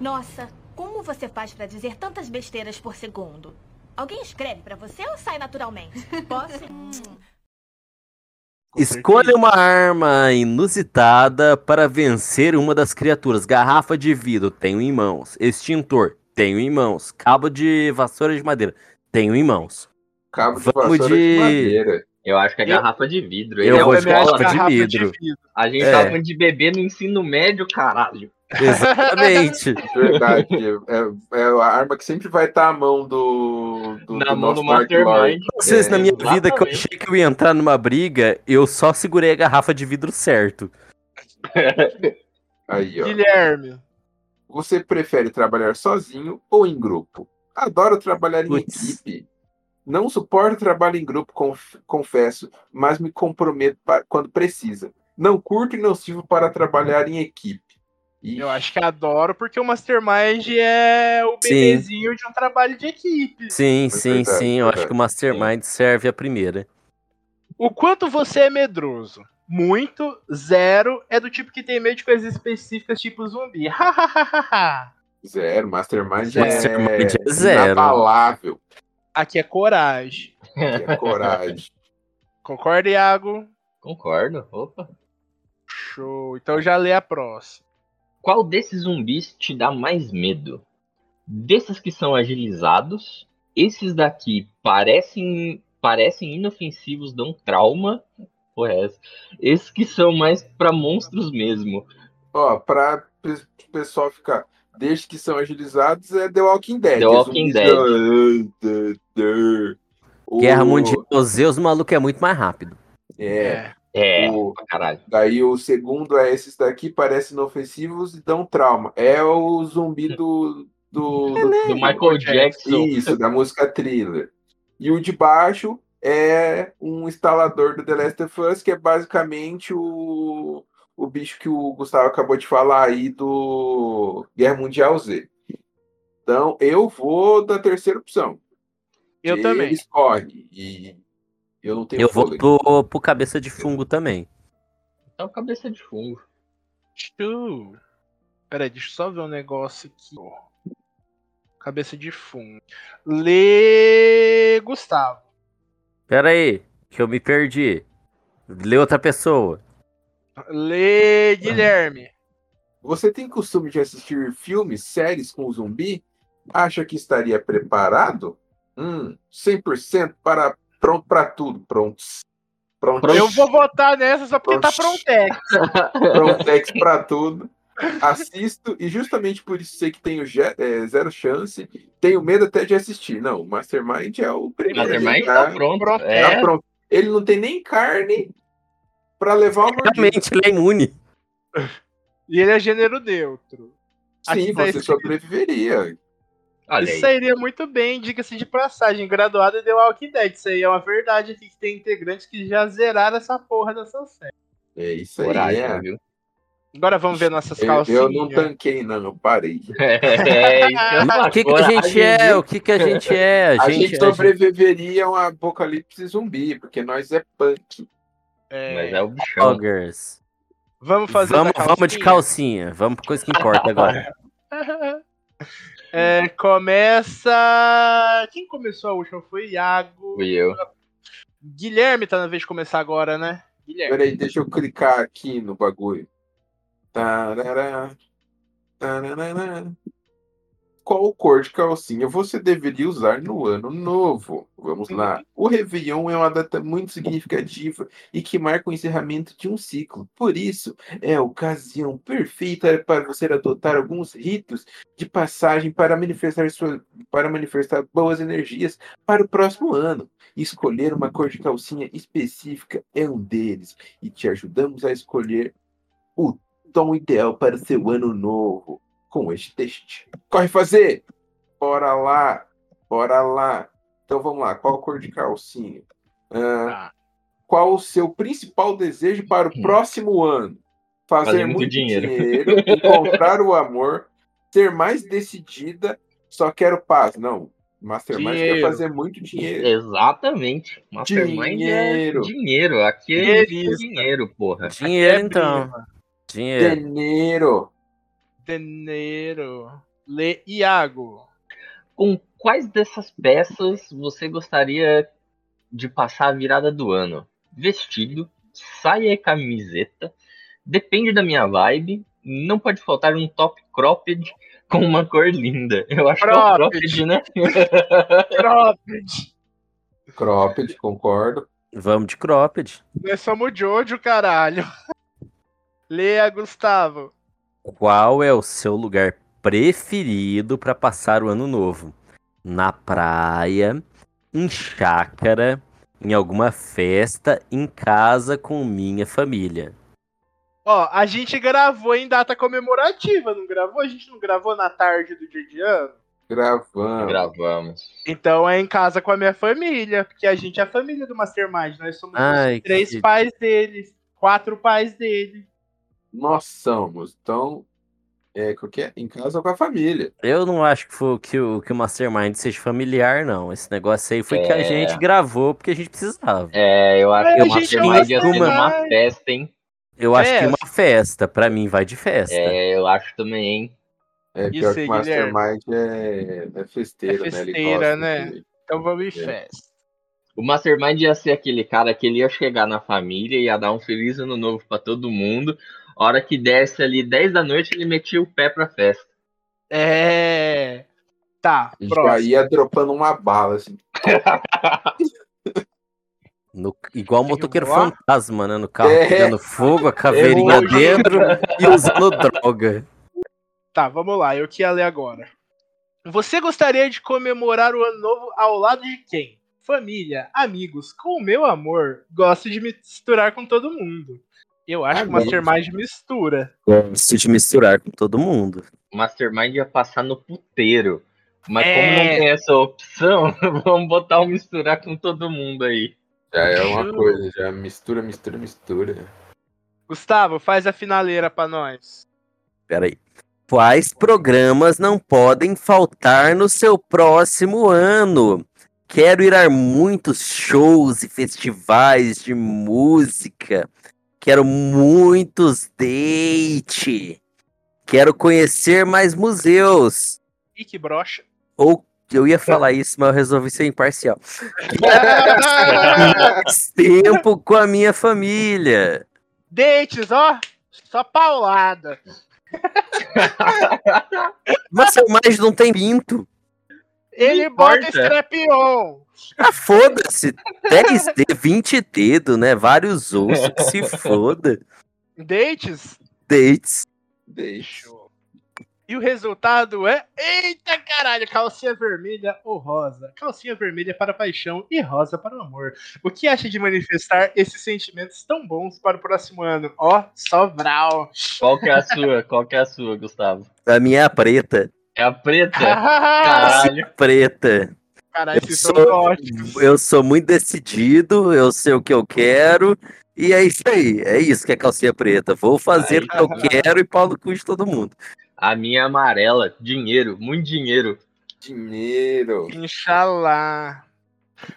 Speaker 6: Nossa, como você faz pra dizer tantas besteiras por segundo? Alguém escreve pra você ou sai naturalmente? Posso?
Speaker 2: Escolha uma arma inusitada para vencer uma das criaturas. Garrafa de vidro, tenho em mãos. Extintor, tenho em mãos. Cabo de vassoura de madeira, tenho em mãos.
Speaker 4: Cabo de
Speaker 2: Vamos
Speaker 4: vassoura de...
Speaker 2: de-
Speaker 4: madeira.
Speaker 3: Eu acho que é
Speaker 1: Eu-
Speaker 3: garrafa de vidro.
Speaker 2: Eu
Speaker 3: é
Speaker 2: vou de garrafa de
Speaker 1: garrafa
Speaker 2: vidro.
Speaker 3: A gente
Speaker 2: É.
Speaker 3: tava falando de bebê no ensino médio, caralho.
Speaker 2: Exatamente.
Speaker 4: Verdade. é, é a arma que sempre vai estar à mão do, do,
Speaker 3: Na
Speaker 4: do
Speaker 3: mão do. Mastermind.
Speaker 2: Vocês,
Speaker 4: É,
Speaker 2: na minha vida, que eu
Speaker 3: exatamente.
Speaker 2: achei que eu ia entrar numa briga, eu só segurei a garrafa de vidro certo.
Speaker 4: Aí, ó.
Speaker 1: Guilherme.
Speaker 4: Você prefere trabalhar sozinho ou em grupo? Adoro trabalhar em
Speaker 2: Putz.
Speaker 4: equipe. Não suporto trabalho em grupo, conf- confesso, mas me comprometo quando precisa. Não curto e não sirvo para trabalhar em equipe. Ixi,
Speaker 1: Eu acho que adoro, porque o Mastermind é o
Speaker 2: Sim.
Speaker 1: bebezinho de um trabalho de equipe.
Speaker 2: Sim,
Speaker 4: É
Speaker 2: sim,
Speaker 4: verdade,
Speaker 2: sim. Eu acho
Speaker 4: verdade.
Speaker 2: que o Mastermind serve a primeira.
Speaker 1: O quanto você é medroso? Muito, zero, é do tipo que tem medo de coisas específicas, tipo zumbi. Hahaha.
Speaker 4: Zero, Mastermind,
Speaker 2: Mastermind
Speaker 4: é,
Speaker 2: é zero.
Speaker 4: inabalável.
Speaker 1: Aqui é coragem.
Speaker 4: Que é coragem.
Speaker 1: Concorda, Iago?
Speaker 3: Concordo. Opa.
Speaker 1: Show. Então já lê a próxima.
Speaker 3: Qual desses zumbis te dá mais medo? Desses que são agilizados, esses daqui parecem parecem inofensivos, dão trauma. Porra, é essa? Esses que são mais pra monstros mesmo.
Speaker 4: Ó, pra pe- pessoal ficar. Desde que são agilizados, é The Walking Dead.
Speaker 3: The Walking
Speaker 4: Dead.
Speaker 2: Guerra Mundial Zeus, o maluco é muito mais rápido.
Speaker 4: É.
Speaker 3: É,
Speaker 4: O-
Speaker 3: caralho.
Speaker 4: Daí o segundo é esses daqui parecem inofensivos e dão trauma. É o zumbi do. do, do-
Speaker 3: Do Michael Jackson.
Speaker 4: isso, da música thriller. E o de baixo é um instalador do The Last of Us, que é basicamente o, o bicho que o Gustavo acabou de falar aí do Guerra Mundial Z. Então, eu vou da terceira opção.
Speaker 1: Eu também.
Speaker 4: Escorre. E eu não tenho
Speaker 2: Eu vou pro, pro cabeça de fungo também.
Speaker 3: Então, cabeça de fungo.
Speaker 1: Show. Peraí, deixa eu só ver um negócio aqui. Cabeça de fundo. Lê Gustavo.
Speaker 2: Pera aí, que eu me perdi. Lê outra pessoa.
Speaker 1: Lê Guilherme.
Speaker 4: Você tem costume de assistir filmes, séries com zumbi? Acha que estaria preparado? Hum, 100% para pronto para tudo, prontos. Prontos.
Speaker 1: Eu vou votar nessa só porque tá
Speaker 4: Pronto.
Speaker 1: Frontex.
Speaker 4: Prontex para tudo. Assisto e justamente por isso sei que tenho je- é, zero chance. Tenho medo até de assistir. Não, o Mastermind é o primeiro.
Speaker 3: Mastermind
Speaker 4: tá?
Speaker 3: tá pronto.
Speaker 1: Pronto.
Speaker 4: Tá
Speaker 3: É,
Speaker 4: pronto. Ele não tem nem carne para levar uma.
Speaker 2: Realmente, ele é imune.
Speaker 1: E ele é gênero neutro.
Speaker 4: Sim,
Speaker 1: Aqui tá
Speaker 4: você
Speaker 1: escrito-
Speaker 4: sobreviveria.
Speaker 3: Olha
Speaker 1: Isso
Speaker 3: aí.
Speaker 1: sairia muito bem, diga-se de passagem. Graduado em The Walking Dead. Isso aí é uma verdade aqui que tem integrantes que já zeraram essa porra dessa série.
Speaker 4: É isso aí.
Speaker 3: Coragem,
Speaker 4: é.
Speaker 3: viu?
Speaker 1: Agora vamos ver nossas
Speaker 4: Eu,
Speaker 1: calcinhas.
Speaker 4: eu não tanquei, não, eu parei.
Speaker 3: É, é uma
Speaker 2: O que, que a gente é? O que, que a gente é?
Speaker 4: A,
Speaker 2: A
Speaker 4: gente,
Speaker 2: gente-
Speaker 4: sobreviveria a um apocalipse zumbi, porque nós é punk.
Speaker 1: É,
Speaker 3: Mas é o bichão.
Speaker 2: Poggers.
Speaker 1: Vamos fazer
Speaker 2: Vamos, vamos de
Speaker 1: calcinha?
Speaker 2: calcinha. Vamos pra coisa que importa agora.
Speaker 1: É, começa. Quem começou a última foi Iago.
Speaker 3: Fui eu.
Speaker 1: Guilherme tá na vez de começar agora, né? Guilherme.
Speaker 4: Peraí, deixa eu clicar aqui no bagulho. Tarará, tarará. Qual cor de calcinha você deveria usar no ano novo? Vamos lá. O Réveillon é uma data muito significativa e que marca o encerramento de um ciclo. Por isso, é a ocasião perfeita para você adotar alguns ritos de passagem para manifestar, sua, para manifestar boas energias para o próximo ano. Escolher uma cor de calcinha específica é um deles e te ajudamos a escolher o tom ideal para o seu ano novo com este teste. Corre fazer! Bora lá! Bora lá! Então vamos lá, qual a cor de calcinha? Ah,
Speaker 1: Tá.
Speaker 4: qual o seu principal desejo para o
Speaker 3: Hum.
Speaker 4: próximo ano? Fazer,
Speaker 3: Fazer
Speaker 4: muito,
Speaker 3: muito
Speaker 4: dinheiro,
Speaker 3: dinheiro.
Speaker 4: encontrar o amor, ser mais decidida, só quero paz. Não, Mastermind quer
Speaker 1: Dinheiro.
Speaker 4: fazer muito dinheiro.
Speaker 3: Exatamente. Mastermind
Speaker 4: Dinheiro.
Speaker 3: é dinheiro. Aqui é dinheiro, porra.
Speaker 2: Dinheiro,
Speaker 1: É
Speaker 2: então.
Speaker 1: prima.
Speaker 2: Dinheiro.
Speaker 4: Dinheiro.
Speaker 1: Janeiro. Le Iago.
Speaker 3: Com quais dessas peças você gostaria de passar a virada do ano? Vestido, saia e camiseta. Depende da minha vibe. Não pode faltar um top cropped com uma cor linda. Eu acho que é o
Speaker 1: Cropped.
Speaker 3: cropped, né?
Speaker 1: Cropped.
Speaker 4: Cropped, concordo.
Speaker 2: Vamos de cropped.
Speaker 1: Nós somos Jojo, caralho. Leia, Gustavo.
Speaker 2: Qual é o seu lugar preferido para passar o ano novo? Na praia, em chácara, em alguma festa, em casa com minha família.
Speaker 1: Ó, a gente gravou em data comemorativa, não gravou? A gente não gravou na tarde do dia de ano?
Speaker 4: Gravando.
Speaker 3: Gravamos.
Speaker 1: Então é em casa com a minha família, porque a gente é a família do Mastermind. Nós somos os
Speaker 2: Ai,
Speaker 1: três
Speaker 2: que-
Speaker 1: pais dele, quatro pais dele.
Speaker 4: Nós somos. Então, é, qualquer, em casa com a família.
Speaker 2: Eu não acho que, foi, que, o, que o Mastermind seja familiar, não. Esse negócio aí foi que a
Speaker 3: É.
Speaker 2: gente gravou porque a gente precisava.
Speaker 3: É, eu acho
Speaker 1: É,
Speaker 3: que o
Speaker 1: é
Speaker 3: Mastermind ia ser
Speaker 2: uma-
Speaker 3: uma festa, hein?
Speaker 2: Eu acho que uma festa, pra mim, vai de festa.
Speaker 3: É, eu acho também, hein?
Speaker 4: É
Speaker 1: Isso
Speaker 4: pior que
Speaker 1: aí,
Speaker 4: o Mastermind é, é
Speaker 1: É
Speaker 4: né?
Speaker 1: Festeira,
Speaker 4: gosta
Speaker 1: né?
Speaker 4: de-
Speaker 1: Então vamos em
Speaker 4: É.
Speaker 1: festa.
Speaker 3: O Mastermind ia ser aquele cara que ele ia chegar na família, ia dar um feliz ano novo pra todo mundo. A hora que desse ali 10 da noite, ele metia o pé pra festa.
Speaker 1: É. Tá,
Speaker 4: Já
Speaker 1: próximo.
Speaker 4: ia dropando uma bala, assim.
Speaker 2: No- igual o motoqueiro
Speaker 1: voar?
Speaker 2: fantasma, né? No carro,
Speaker 4: É.
Speaker 2: pegando fogo, a caveirinha
Speaker 1: hoje.
Speaker 2: dentro e usando droga.
Speaker 1: Tá, vamos lá, eu que ia ler agora. Você gostaria de comemorar o ano novo ao lado de quem? Família, amigos, com o meu amor, gosto de misturar com todo mundo. Eu acho que o. Mastermind mistura.
Speaker 2: Gosto de misturar com todo mundo.
Speaker 3: O Mastermind ia passar no puteiro. Mas como
Speaker 1: É.
Speaker 3: não tem essa opção, vamos botar um misturar com todo mundo aí.
Speaker 4: Já é uma coisa, já mistura, mistura, mistura.
Speaker 1: Gustavo, faz a finaleira pra nós.
Speaker 2: Pera aí. Quais programas não podem faltar no seu próximo ano? Quero ir a muitos shows e festivais de música. Quero muitos date. Quero conhecer mais museus.
Speaker 1: Ih, que brocha.
Speaker 2: Ou eu ia falar isso, mas eu resolvi ser imparcial. Mais tempo com a minha família.
Speaker 1: Dates, ó. Só paulada.
Speaker 2: Você mais não tem pinto.
Speaker 1: Ele
Speaker 3: Não
Speaker 1: bota
Speaker 3: importa.
Speaker 1: Scrapion.
Speaker 2: Ah, foda-se. 10 D, 20 dedos, né? Vários ossos, que se foda.
Speaker 1: Dates?
Speaker 2: Dates.
Speaker 4: Deixa.
Speaker 1: E o resultado é. Eita caralho! Calcinha vermelha ou rosa? Calcinha vermelha para a paixão e rosa para o amor. O que acha de manifestar esses sentimentos tão bons para o próximo ano? Ó, Sobral!
Speaker 3: Qual que é a sua? Qual que é a sua, Gustavo?
Speaker 2: A minha é a preta.
Speaker 3: É a preta?
Speaker 1: Caralho,
Speaker 3: Caralho.
Speaker 2: Preta.
Speaker 1: esses são
Speaker 2: sou-. Eu sou muito decidido, eu sei o que eu quero. E é isso aí. É isso que é calcinha preta. Vou fazer o que eu quero e pau no cu de todo mundo.
Speaker 3: A minha é amarela. Dinheiro, muito dinheiro.
Speaker 4: Dinheiro.
Speaker 1: Inxalá.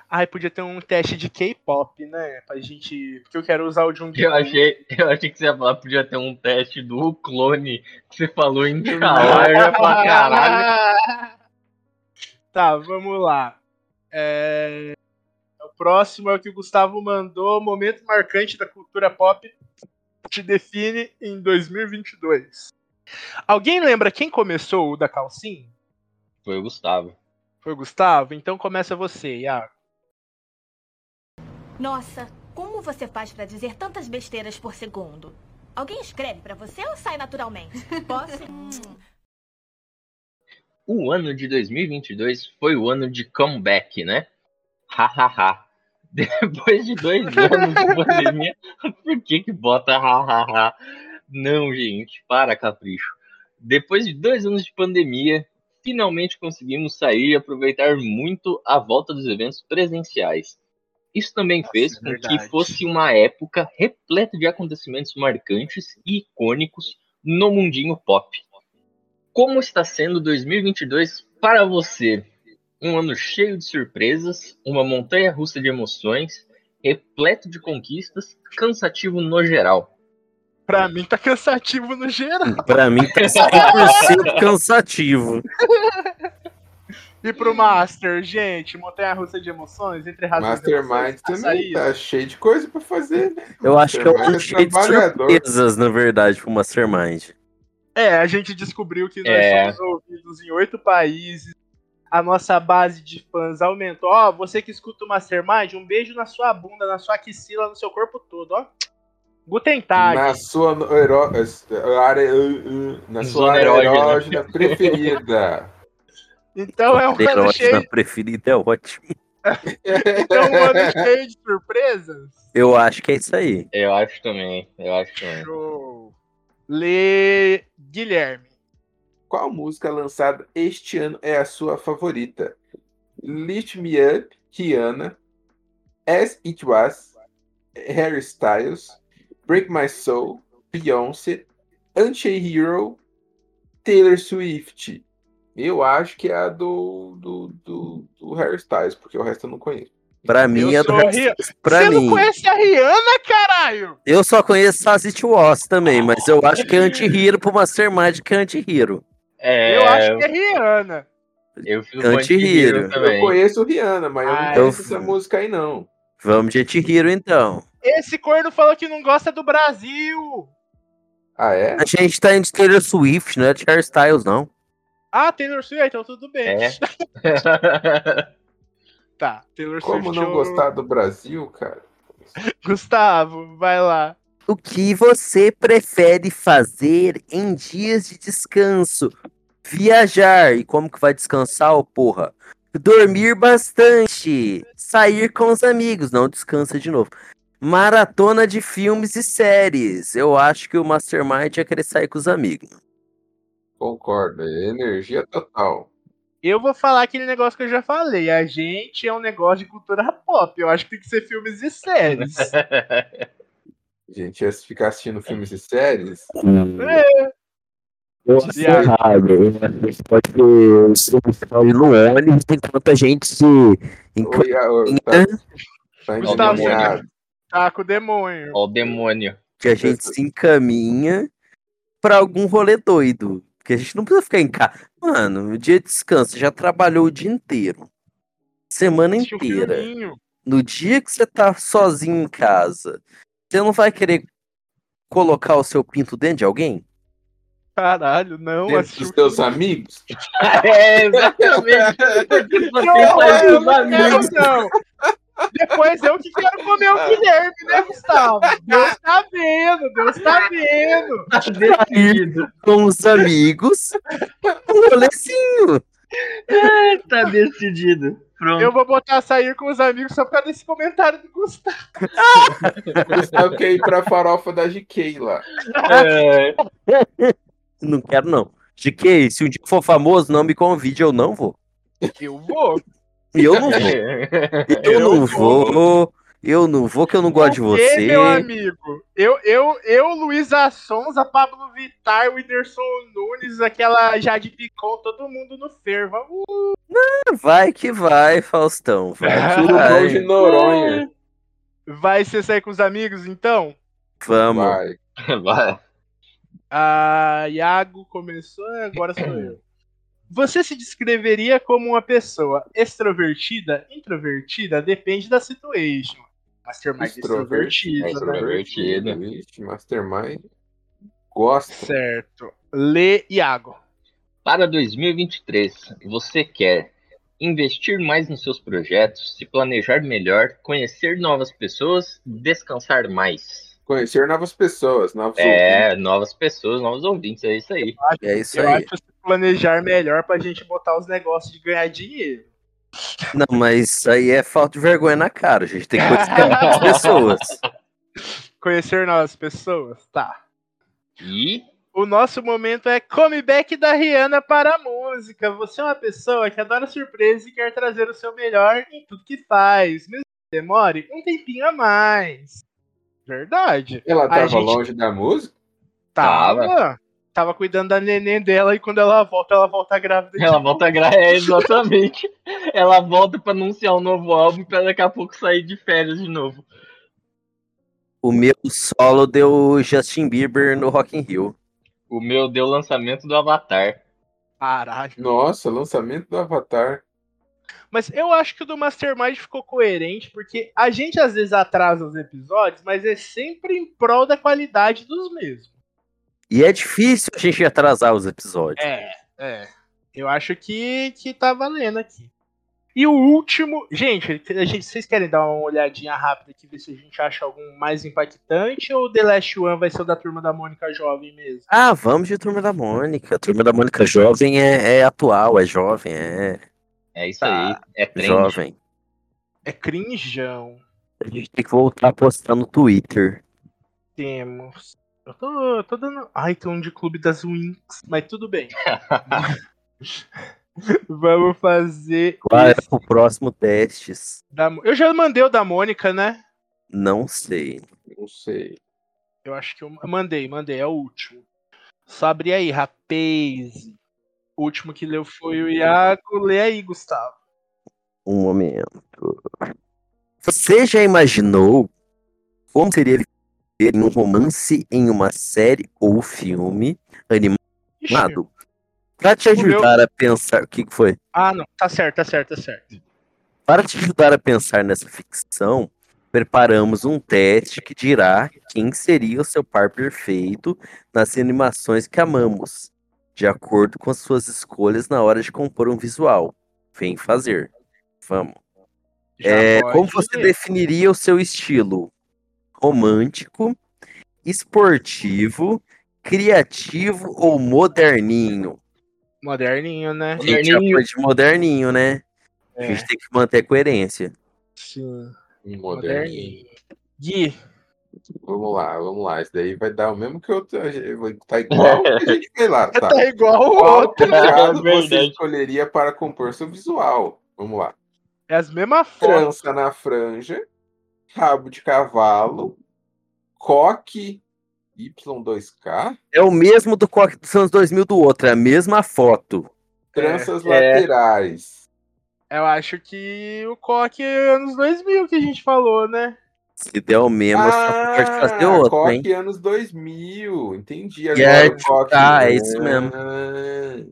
Speaker 1: Ai, podia ter um teste de K-pop, né? Pra gente. Porque eu quero usar o Jung.
Speaker 3: Eu achei, eu achei que você ia falar, podia ter um teste do clone que você falou em Xalá, eu ia falar, caralho.
Speaker 1: Tá, vamos lá. É, O próximo é o que o Gustavo mandou. Momento marcante da cultura pop te define em 2022. Alguém lembra quem começou o da calcinha?
Speaker 3: Foi o Gustavo.
Speaker 1: Foi o Gustavo? Então começa você, Iago.
Speaker 6: Nossa, como você faz pra dizer tantas besteiras por segundo? Alguém escreve pra você ou sai naturalmente? Posso?
Speaker 3: O ano de 2022 foi o ano de comeback, né? Hahaha. Depois de dois anos de pandemia, por que que bota hahaha? Não, gente, para capricho. Depois de dois anos de pandemia, finalmente conseguimos sair e aproveitar muito a volta dos eventos presenciais. Isso também fez com que fosse uma época repleta de acontecimentos marcantes e icônicos no mundinho pop. Como está sendo 2022 para você? Um ano cheio de surpresas, uma montanha russa de emoções, repleto de conquistas, cansativo no geral.
Speaker 1: Pra mim tá cansativo no geral.
Speaker 2: Pra mim tá 100% cansativo.
Speaker 1: E pro Master, gente, montanha russa de emoções entre razões
Speaker 4: Mastermind também tá cheio de coisa pra fazer, né?
Speaker 2: Eu acho que é um cheio de
Speaker 4: trabalhador.
Speaker 2: surpresas, na verdade, pro Mastermind.
Speaker 1: É, a gente descobriu que nós
Speaker 3: É.
Speaker 1: somos ouvidos em oito países. A nossa base de fãs aumentou. Ó, você que escuta o Mastermind, um beijo na sua bunda, na sua axila, no seu corpo todo, ó. Guten Tag.
Speaker 4: Na sua ero- eh, área, uh, uh, na sua área
Speaker 3: erógena.
Speaker 4: preferida.
Speaker 1: Então é um ano
Speaker 2: Erógena
Speaker 1: cheio,
Speaker 2: preferida é ótimo.
Speaker 1: então é um ano cheio de surpresas.
Speaker 2: Eu acho que é isso aí.
Speaker 3: Eu acho também, eu acho também.
Speaker 1: Show. Lê Guilherme.
Speaker 4: Qual música lançada este ano é a sua favorita? Lift Me Up, Rihanna, As It Was, Harry Styles, Break My Soul, Beyoncé, Anti-Hero, Taylor Swift. Eu acho que é a do, do, do, do Harry Styles, porque o resto eu não conheço.
Speaker 2: Pra mim
Speaker 1: Eu
Speaker 2: é do Harry. Pra
Speaker 1: Você
Speaker 2: mim.
Speaker 1: não conhece a Rihanna, caralho?
Speaker 2: Eu só conheço As It Was também, mas eu acho que é anti-hero pro Mastermind que é anti-hero.
Speaker 3: É,
Speaker 1: Eu acho que é Rihanna.
Speaker 3: eu com
Speaker 2: Anti-hero.
Speaker 3: Anti-Hero
Speaker 4: Eu conheço Rihanna, mas eu não
Speaker 1: Ah,
Speaker 4: conheço
Speaker 2: eu-
Speaker 4: essa música aí, não.
Speaker 2: Vamos de anti-hero então.
Speaker 1: Esse corno falou que não gosta do Brasil.
Speaker 4: Ah, é?
Speaker 2: A gente tá indo de Taylor Swift, não é de Harry Styles, não.
Speaker 1: Ah, Taylor Swift, então tudo bem.
Speaker 3: É.
Speaker 1: Tá, Taylor
Speaker 4: Como
Speaker 1: Swift.
Speaker 4: não
Speaker 1: eu-
Speaker 4: gostar do Brasil, cara?
Speaker 1: Gustavo, vai lá.
Speaker 2: O que você prefere fazer em dias de descanso? Viajar. E como que vai descansar, ô porra? Dormir bastante. Sair com os amigos. Não descansa de novo. Maratona de filmes e séries. Eu acho que o Mastermind ia querer sair com os amigos.
Speaker 4: Concordo, é energia total.
Speaker 1: Eu vou falar aquele negócio que eu já falei. A gente é um negócio de cultura pop. Eu acho que tem que ser filmes e séries.
Speaker 4: A gente ia ficar assistindo filmes e séries.
Speaker 1: é,
Speaker 2: Eu
Speaker 1: acho
Speaker 2: errado. Pode ter no ônibus enquanto a gente se.
Speaker 4: Oi, a- o- tá, tá
Speaker 1: Gustavo,
Speaker 4: endemoniado.
Speaker 1: Tá com o demônio.
Speaker 3: Ó o demônio.
Speaker 2: que a gente se encaminha pra algum rolê doido. Porque a gente não precisa ficar em casa. Mano, o dia de descanso, já trabalhou o dia inteiro. Semana inteira. No dia que você tá sozinho em casa, você não vai querer colocar o seu pinto dentro de alguém?
Speaker 1: Caralho, não.
Speaker 4: Dentro
Speaker 1: assistir
Speaker 4: dos teus amigos?
Speaker 3: É, exatamente. Você
Speaker 1: Não,
Speaker 3: os
Speaker 1: não quero,
Speaker 3: amigos.
Speaker 1: não. Depois eu que quero comer o Guilherme, né, Gustavo? Deus tá vendo, Deus tá vendo.
Speaker 3: Tá decidido.
Speaker 2: Com os amigos, um rolezinho.
Speaker 3: Tá decidido. Pronto.
Speaker 1: Eu vou botar sair com os amigos só por causa desse comentário do Gustavo.
Speaker 4: Gustavo quer ir pra farofa da GK lá.
Speaker 3: É,
Speaker 2: Não quero, não. GK, se um dia for famoso, não me convide, eu não vou.
Speaker 1: Eu vou.
Speaker 2: E eu não vou. Eu,
Speaker 1: Eu
Speaker 2: não
Speaker 1: vou.
Speaker 2: vou. Eu não vou, que eu não gosto de você.
Speaker 1: meu amigo, eu, eu, eu, Luísa Sonza, Pablo Vittar, Whindersson Nunes, aquela Jade Picon, todo mundo no fervo. Uh,
Speaker 2: Vai que vai, Faustão. Vai que
Speaker 4: Surubão de
Speaker 2: vai.
Speaker 4: Noronha.
Speaker 1: vai você sair com os amigos, então?
Speaker 2: Vamos.
Speaker 4: Vai.
Speaker 3: Vai.
Speaker 1: Ah, Iago começou, agora sou eu. Você se descreveria como uma pessoa extrovertida? Introvertida? Depende da situation. Mastermind extrovertida.
Speaker 3: Extrovertido.
Speaker 4: Extrovertido. Vixe, Mastermind. Gosta.
Speaker 1: Certo. Lê Iago.
Speaker 3: Para 2023, você quer investir mais nos seus projetos, se planejar melhor, conhecer novas pessoas, descansar mais.
Speaker 4: Conhecer novas pessoas, novos ouvintes.
Speaker 3: É, novas pessoas, novos ouvintes, é isso aí.
Speaker 2: É isso
Speaker 1: Eu
Speaker 2: aí.
Speaker 1: acho que planejar melhor pra gente botar os negócios de ganhar dinheiro.
Speaker 2: Não, mas isso aí é falta de vergonha na cara. A gente tem que conhecer as pessoas.
Speaker 1: Conhecer novas pessoas? Tá.
Speaker 3: E
Speaker 1: O nosso momento é comeback da Rihanna para a música. Você é uma pessoa que adora surpresa e quer trazer o seu melhor em tudo que faz, mesmo que demore um tempinho a mais. Verdade.
Speaker 4: Ela tava
Speaker 1: gente-
Speaker 4: longe da música?
Speaker 1: Tava. Tava cuidando da neném dela e quando ela volta, ela volta grávida. de
Speaker 3: ela
Speaker 1: novo.
Speaker 3: volta a gra... É, exatamente. ela volta pra anunciar um novo álbum pra daqui a pouco sair de férias de novo.
Speaker 2: O meu solo deu Justin Bieber no Rock in Rio.
Speaker 3: O meu deu o lançamento do Avatar.
Speaker 1: Caralho.
Speaker 4: Nossa, lançamento do Avatar.
Speaker 1: Mas eu acho que o do Mastermind ficou coerente, porque a gente às vezes atrasa os episódios, mas é sempre em prol da qualidade dos mesmos.
Speaker 2: E é difícil a gente atrasar os episódios.
Speaker 1: É, é. Eu acho que, que tá valendo aqui. E o último. Gente, a gente, vocês querem dar uma olhadinha rápida aqui, ver se a gente acha algum mais impactante ou The Last One vai ser o da turma da Mônica Jovem mesmo?
Speaker 2: Ah, vamos de Turma da Mônica. A Turma da Mônica jovem é, é atual, é jovem, é
Speaker 3: É isso
Speaker 1: Tá.
Speaker 3: aí. É trend.
Speaker 2: jovem.
Speaker 1: É crinjão.
Speaker 2: A gente tem que voltar a postar no Twitter.
Speaker 1: Temos. Eu tô, eu tô dando. Ai, tem um de Clube das Winx, mas tudo bem. Vamos fazer.
Speaker 2: Qual é o próximo testes?
Speaker 1: da Eu já mandei o da Mônica, né?
Speaker 2: Não sei.
Speaker 4: Não sei.
Speaker 1: Eu acho que eu mandei, mandei, é o último. Só abrir aí, rapaz. O último que leu foi o Iago. Lê aí, Gustavo.
Speaker 2: Um momento. Você já imaginou como seria em um romance em uma série ou filme
Speaker 1: Ixi.
Speaker 2: animado? Pra te
Speaker 1: O meu-
Speaker 2: ajudar a pensar. O que que foi?
Speaker 1: Ah, não. Tá certo, tá certo, tá certo.
Speaker 2: Para te ajudar a pensar nessa ficção, preparamos um teste que dirá quem seria o seu par perfeito nas animações que amamos, de acordo com as suas escolhas na hora de compor um visual. Vem fazer. Vamos. É, como você definiria o seu estilo? Romântico, esportivo, criativo ou moderninho?
Speaker 1: Moderninho, né?
Speaker 2: A gente já
Speaker 3: Moderninho.
Speaker 2: foi de moderninho, né? A
Speaker 1: É,
Speaker 2: gente tem que manter a coerência.
Speaker 1: sim.
Speaker 4: Moderninho.
Speaker 1: Moderninho. Gui,
Speaker 4: Vamos lá, vamos lá. Isso daí vai dar o mesmo que eu. Tá igual o que a gente fez lá, tá?
Speaker 1: tá igual o
Speaker 4: Qual
Speaker 1: outro.
Speaker 4: penteado você
Speaker 3: verdade.
Speaker 4: escolheria para compor seu visual? Vamos lá.
Speaker 1: É as mesmas fotos.
Speaker 4: Trança na franja, rabo de cavalo, coque Y2K,
Speaker 2: É o mesmo do Coque dos anos 2000 do outro, é a mesma foto.
Speaker 4: tranças
Speaker 3: É.
Speaker 4: laterais.
Speaker 1: Eu acho que o Coque é anos 2000 que a gente falou, né?
Speaker 2: Se der o mesmo, só pode fazer outro, hein?
Speaker 4: Ah, coque anos 2000, entendi. Agora
Speaker 2: é,
Speaker 4: o coque.
Speaker 2: ah, é isso mesmo.
Speaker 4: Ah,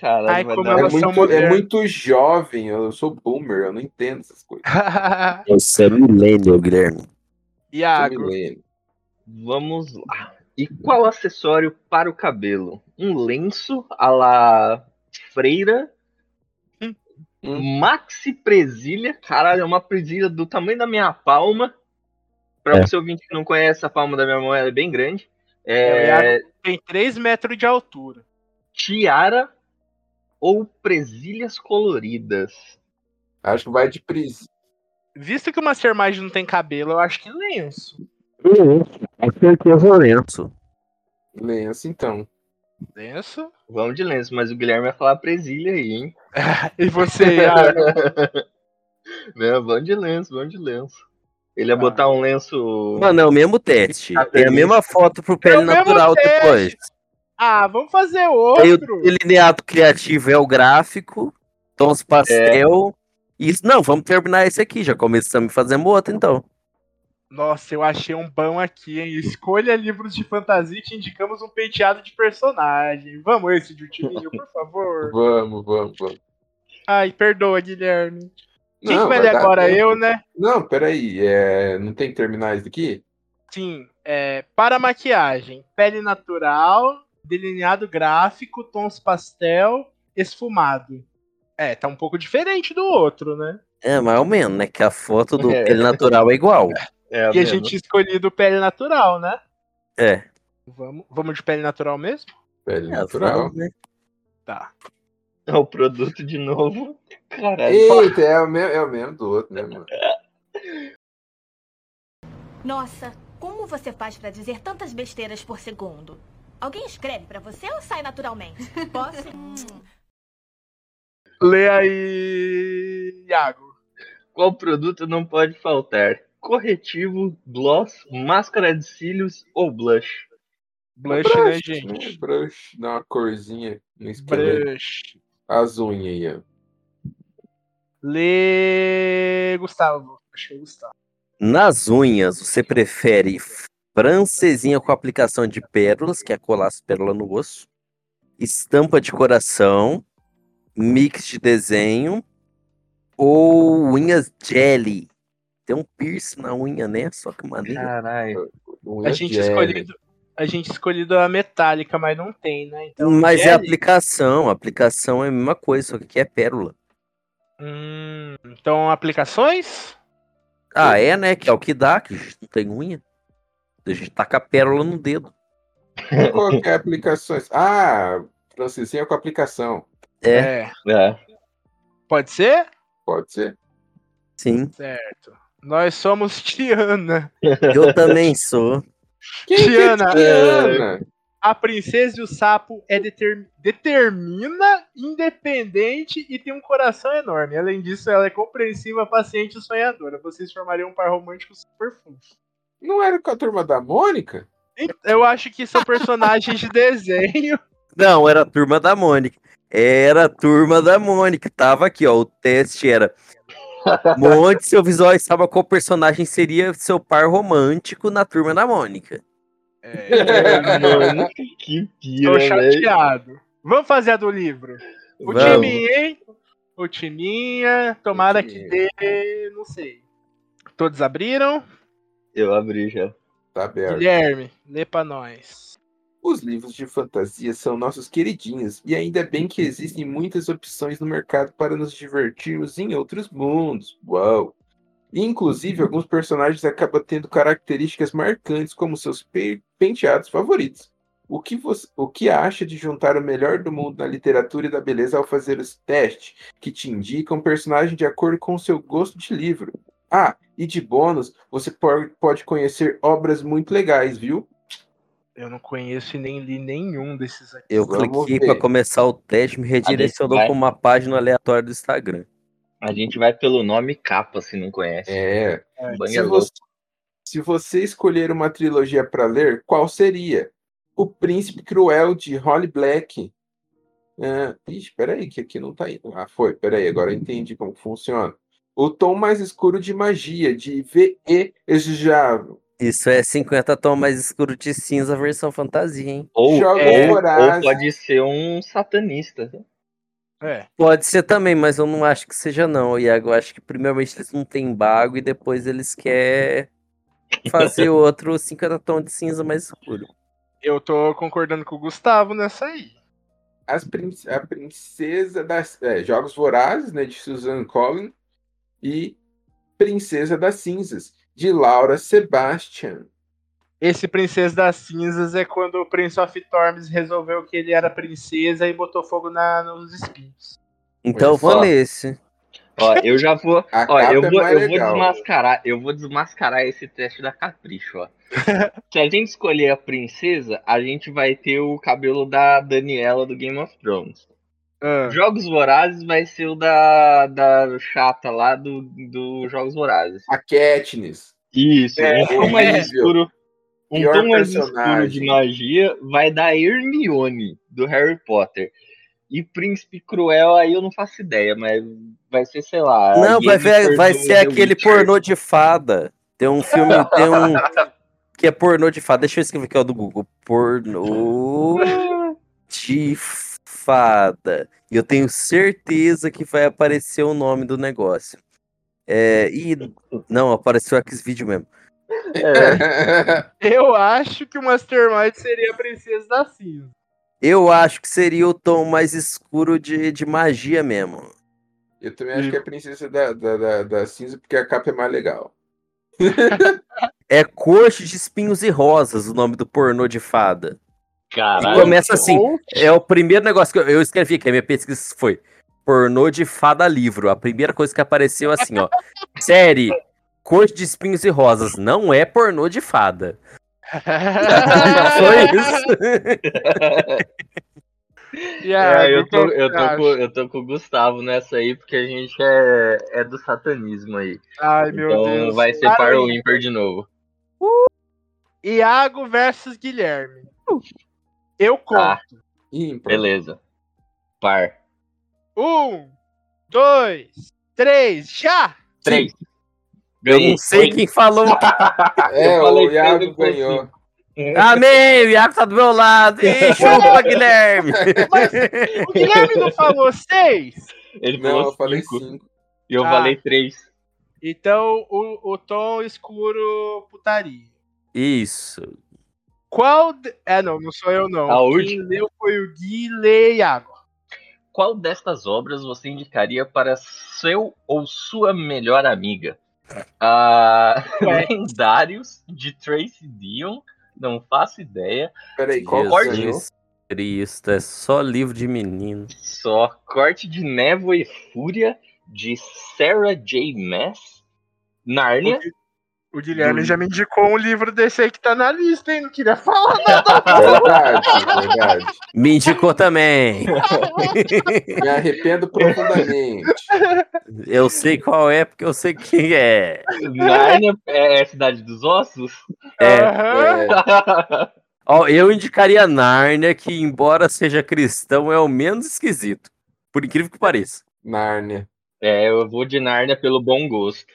Speaker 3: Caralho,
Speaker 1: Ai,
Speaker 3: vai
Speaker 1: como
Speaker 3: dar-
Speaker 4: É muito, é muito jovem, eu sou boomer, eu não entendo essas coisas.
Speaker 2: Você é millennial, Guilherme.
Speaker 4: Sou
Speaker 1: Iago,
Speaker 4: milênio.
Speaker 3: Vamos lá. E qual acessório para o cabelo? Um lenço a la freira.
Speaker 4: Hum.
Speaker 3: Maxi presilha. Caralho, é uma presilha do tamanho da minha palma. Pra
Speaker 2: É.
Speaker 3: você ouvinte que não conhece, a palma da minha mão ela é bem grande.
Speaker 1: É,
Speaker 3: É,
Speaker 1: Iago tem 3 metros de altura.
Speaker 3: tiara ou presilhas coloridas?
Speaker 4: Acho que vai de pris.
Speaker 1: Visto que o Mastermind não tem cabelo, eu acho que lenço.
Speaker 2: Com certeza lenço.
Speaker 4: Lenço, então.
Speaker 1: Lenço?
Speaker 3: Vamos de lenço, mas o Guilherme vai falar presilha aí, hein?
Speaker 1: E você, Iago?
Speaker 3: Não, vamos de lenço, vamos de lenço. Ele ia
Speaker 1: Ah.
Speaker 3: botar um lenço.
Speaker 2: Mano, é o mesmo teste.
Speaker 3: Ah,
Speaker 2: Tem a mesma foto pro pele
Speaker 1: É o mesmo
Speaker 2: natural depois.
Speaker 1: Ah, vamos fazer
Speaker 2: Aí o
Speaker 1: outro.
Speaker 2: delineado criativo é o gráfico, tons pastel. Isso, não, vamos terminar esse aqui. Já começamos fazendo outro, então.
Speaker 1: Nossa, eu achei um bom aqui, hein? Escolha livros de fantasia e te indicamos um penteado de personagem. Vamos esse de Utilinho, por favor.
Speaker 4: Vamos, vamos, vamos.
Speaker 1: Ai, perdoa, Guilherme. Quem
Speaker 4: Não,
Speaker 1: que vai ler agora?
Speaker 4: tempo.
Speaker 1: Eu, né?
Speaker 4: Não, peraí. É... Não tem que terminar isso aqui?
Speaker 1: Sim. É, para maquiagem, pele natural, delineado gráfico, tons pastel, esfumado. É, tá um pouco diferente do outro, né?
Speaker 2: É, mais ou menos, né? Que a foto do
Speaker 3: É.
Speaker 2: pele natural é igual.
Speaker 3: É,
Speaker 1: e a gente escolhido pele natural, né?
Speaker 2: É.
Speaker 1: Vamos, vamos de pele natural mesmo?
Speaker 4: Pele
Speaker 2: É,
Speaker 4: natural.
Speaker 2: né?
Speaker 1: Tá.
Speaker 3: É o produto de novo. Caralho.
Speaker 4: Eita, é o mesmo, é o mesmo do outro, né, mano?
Speaker 6: Nossa, como você faz pra dizer tantas besteiras por segundo? Alguém escreve pra você ou sai naturalmente? Posso?
Speaker 1: Lê aí, Iago.
Speaker 3: Qual produto não pode faltar? Corretivo, gloss, máscara de cílios ou blush?
Speaker 1: Blush,
Speaker 4: Brush,
Speaker 1: né, gente?
Speaker 4: né? Brush, dá uma corzinha no esqueleto.
Speaker 1: Brush.
Speaker 4: As unhas aí, ó.
Speaker 1: Lê, Gustavo. É Gustavo.
Speaker 2: Nas unhas, você prefere francesinha com aplicação de pérolas, que é colar as pérolas no osso, estampa de coração, mix de desenho ou unhas jelly? Tem um piercing na unha, né? Só que maneiro.
Speaker 3: Caralho.
Speaker 1: A gente escolhido. A gente escolhido a metálica, mas não tem, né? Então,
Speaker 2: Mas é
Speaker 1: jelly?
Speaker 2: aplicação, a aplicação é a mesma coisa, só que aqui é pérola.
Speaker 1: Hum, então, aplicações?
Speaker 2: Ah, é, né? Que é o que dá, que a gente não tem unha. A gente taca a pérola no dedo.
Speaker 4: Qual que é aplicações? Ah, francesinha com aplicação.
Speaker 2: É,
Speaker 3: É.
Speaker 1: Pode ser?
Speaker 4: Pode ser?
Speaker 2: sim.
Speaker 1: Certo. Nós somos Tiana.
Speaker 2: Eu também sou.
Speaker 4: Quem que é
Speaker 1: Tiana,
Speaker 4: Tiana?
Speaker 1: a princesa e o sapo é deter- determina, independente e tem um coração enorme. Além disso, ela é compreensiva, paciente e sonhadora. Vocês formariam um par romântico super fofo.
Speaker 4: Não era com a turma da Mônica?
Speaker 1: Eu acho que são personagens de desenho.
Speaker 2: Não, era a turma da Mônica. Era a turma da Mônica. Tava aqui, ó. O teste era. Monte seu visual e saiba qual personagem seria seu par romântico na turma da Mônica.
Speaker 3: É, mano, que
Speaker 1: Tô
Speaker 3: pira, velho.
Speaker 1: chateado. Vamos fazer a do livro. O
Speaker 2: Vamos.
Speaker 1: timinha, hein? O timinha. Tomara
Speaker 4: O
Speaker 1: que dê. Não sei. Todos abriram?
Speaker 3: Eu abri já.
Speaker 4: Tá aberto.
Speaker 1: Guilherme, lê pra nós.
Speaker 4: Os livros de fantasia são nossos queridinhos, e ainda bem que existem muitas opções no mercado para nos divertirmos em outros mundos. Uau! Inclusive, alguns personagens acabam tendo características marcantes como seus pe- penteados favoritos. O que, você, o que acha de juntar o melhor do mundo na literatura e da beleza ao fazer os testes, que te indicam um personagem de acordo com o seu gosto de livro? Ah, e de bônus, você pode conhecer obras muito legais, viu?
Speaker 1: Eu não conheço e nem li nenhum desses aqui.
Speaker 2: Eu
Speaker 4: Vamos
Speaker 2: cliquei para começar o teste, me redirecionou
Speaker 3: vai.
Speaker 2: para uma página aleatória do Instagram.
Speaker 3: A gente vai pelo nome capa, se não conhece.
Speaker 4: É. Se
Speaker 3: é louco.
Speaker 4: você, se você escolher uma trilogia para ler, qual seria? O Príncipe Cruel de Holly Black. Ah, ixi, peraí, que aqui não tá indo. Ah, foi, peraí, agora eu entendi como funciona. O Tom Mais Escuro de Magia, de V.E. Ejavo.
Speaker 2: Isso é 50 tons mais escuro de cinza, versão fantasia, hein?
Speaker 3: Ou,
Speaker 4: Jogos
Speaker 3: ou- pode ser um satanista.
Speaker 1: É.
Speaker 2: Pode ser também, mas eu não acho que seja não, Iago. Eu acho que primeiramente eles não têm bago e depois eles querem fazer outro 50 tons de cinza mais escuro.
Speaker 1: Eu tô concordando com o Gustavo nessa aí.
Speaker 4: As prin- a Princesa das. é, Jogos Vorazes, né, de Susan Collin. E Princesa das Cinzas, de Laura Sebastian.
Speaker 1: Esse Princesa das Cinzas é quando o Prince of Thorns resolveu que ele era princesa e botou fogo na, nos espinhos.
Speaker 2: Então eu
Speaker 4: Olha
Speaker 2: vou nesse.
Speaker 3: Ó, eu já vou. Ó, eu
Speaker 4: é
Speaker 3: vou,
Speaker 4: mais
Speaker 3: eu vou desmascarar, eu vou desmascarar esse teste da Capricho, ó. Se a gente escolher a princesa, a gente vai ter o cabelo da Daniela do Game of Thrones.
Speaker 1: Ah,
Speaker 3: Jogos Vorazes vai ser o da, da chata lá do, do Jogos Vorazes.
Speaker 4: A Katniss.
Speaker 3: Isso,
Speaker 1: É,
Speaker 3: um tom mais escuro. Um tom mais escuro
Speaker 4: personagem.
Speaker 3: de magia vai dar Hermione, do Harry Potter. E Príncipe Cruel, aí eu não faço ideia, mas vai ser, sei lá.
Speaker 2: Não, vai, ver, vai ser aquele
Speaker 3: Witcher.
Speaker 2: pornô de fada. Tem um filme, tem um que é pornô de fada. Deixa eu escrever aqui ó, do Google. Pornô de fada. E eu tenho certeza que vai aparecer o nome do negócio. É, e não, apareceu o Xvideo mesmo.
Speaker 3: É,
Speaker 1: eu acho que o Mastermind seria a Princesa das Cinzas.
Speaker 2: Eu acho que seria o tom mais escuro de, de magia mesmo.
Speaker 4: Eu também acho que é a princesa da, da, da, da cinza, porque a capa é mais legal.
Speaker 2: É Corte de Espinhos e Rosas, o nome do pornô de fada. E
Speaker 3: Caralho.
Speaker 2: começa assim, é o primeiro negócio que eu, eu escrevi aqui, a minha pesquisa foi pornô de fada livro. A primeira coisa que apareceu assim, ó. Série, Corte de Espinhos e Rosas, não é pornô de fada. Foi isso.
Speaker 1: E aí,
Speaker 3: É, eu, tô,
Speaker 1: que
Speaker 3: eu, tô com, eu tô com o Gustavo nessa aí, porque a gente é, é do satanismo aí.
Speaker 1: Ai, meu
Speaker 3: então
Speaker 1: Deus.
Speaker 3: vai ser
Speaker 1: Para
Speaker 3: para o ímpar de novo.
Speaker 1: Iago versus Guilherme. Eu conto.
Speaker 3: Tá,
Speaker 4: Ímpar.
Speaker 3: beleza. Par.
Speaker 1: Um, dois, três, já!
Speaker 3: Três.
Speaker 2: Eu não sei quem falou.
Speaker 4: É,
Speaker 3: Eu falei
Speaker 4: o Iago ganhou.
Speaker 2: Amém, o Iago tá do meu lado. Ih, chupa, Guilherme.
Speaker 1: O Guilherme não falou seis?
Speaker 3: Ele
Speaker 4: Não,
Speaker 3: falou
Speaker 4: eu falei
Speaker 3: cinco.
Speaker 4: cinco.
Speaker 3: E eu
Speaker 1: Ah.
Speaker 3: falei três.
Speaker 1: Então, o, o tom escuro putaria.
Speaker 2: Isso.
Speaker 1: Qual. de- É, não, não sou eu, não.
Speaker 3: A
Speaker 1: Quem leu foi o Gui Lê Iago.
Speaker 3: Qual destas obras você indicaria para seu ou sua melhor amiga? Ah. Lendários de Tracy Dion. Não faço ideia.
Speaker 4: Peraí, qual?
Speaker 2: Jesus Cristo, é só livro de menino.
Speaker 3: Só Corte de Névoa e Fúria de Sarah J. Maas. Nárnia.
Speaker 1: O Guilherme
Speaker 3: Do-
Speaker 1: já me indicou um livro desse aí que tá na lista, hein? Não queria falar nada.
Speaker 4: Verdade, verdade.
Speaker 2: Me indicou também.
Speaker 4: Me arrependo profundamente.
Speaker 2: Eu sei qual é, porque eu sei quem é.
Speaker 3: Nárnia é a Cidade dos Ossos?
Speaker 2: É.
Speaker 1: Aham.
Speaker 4: É,
Speaker 2: Ó, eu indicaria Nárnia, que embora seja cristão, é o menos esquisito. Por incrível que pareça.
Speaker 4: Nárnia.
Speaker 3: É, eu vou de Nárnia pelo bom gosto.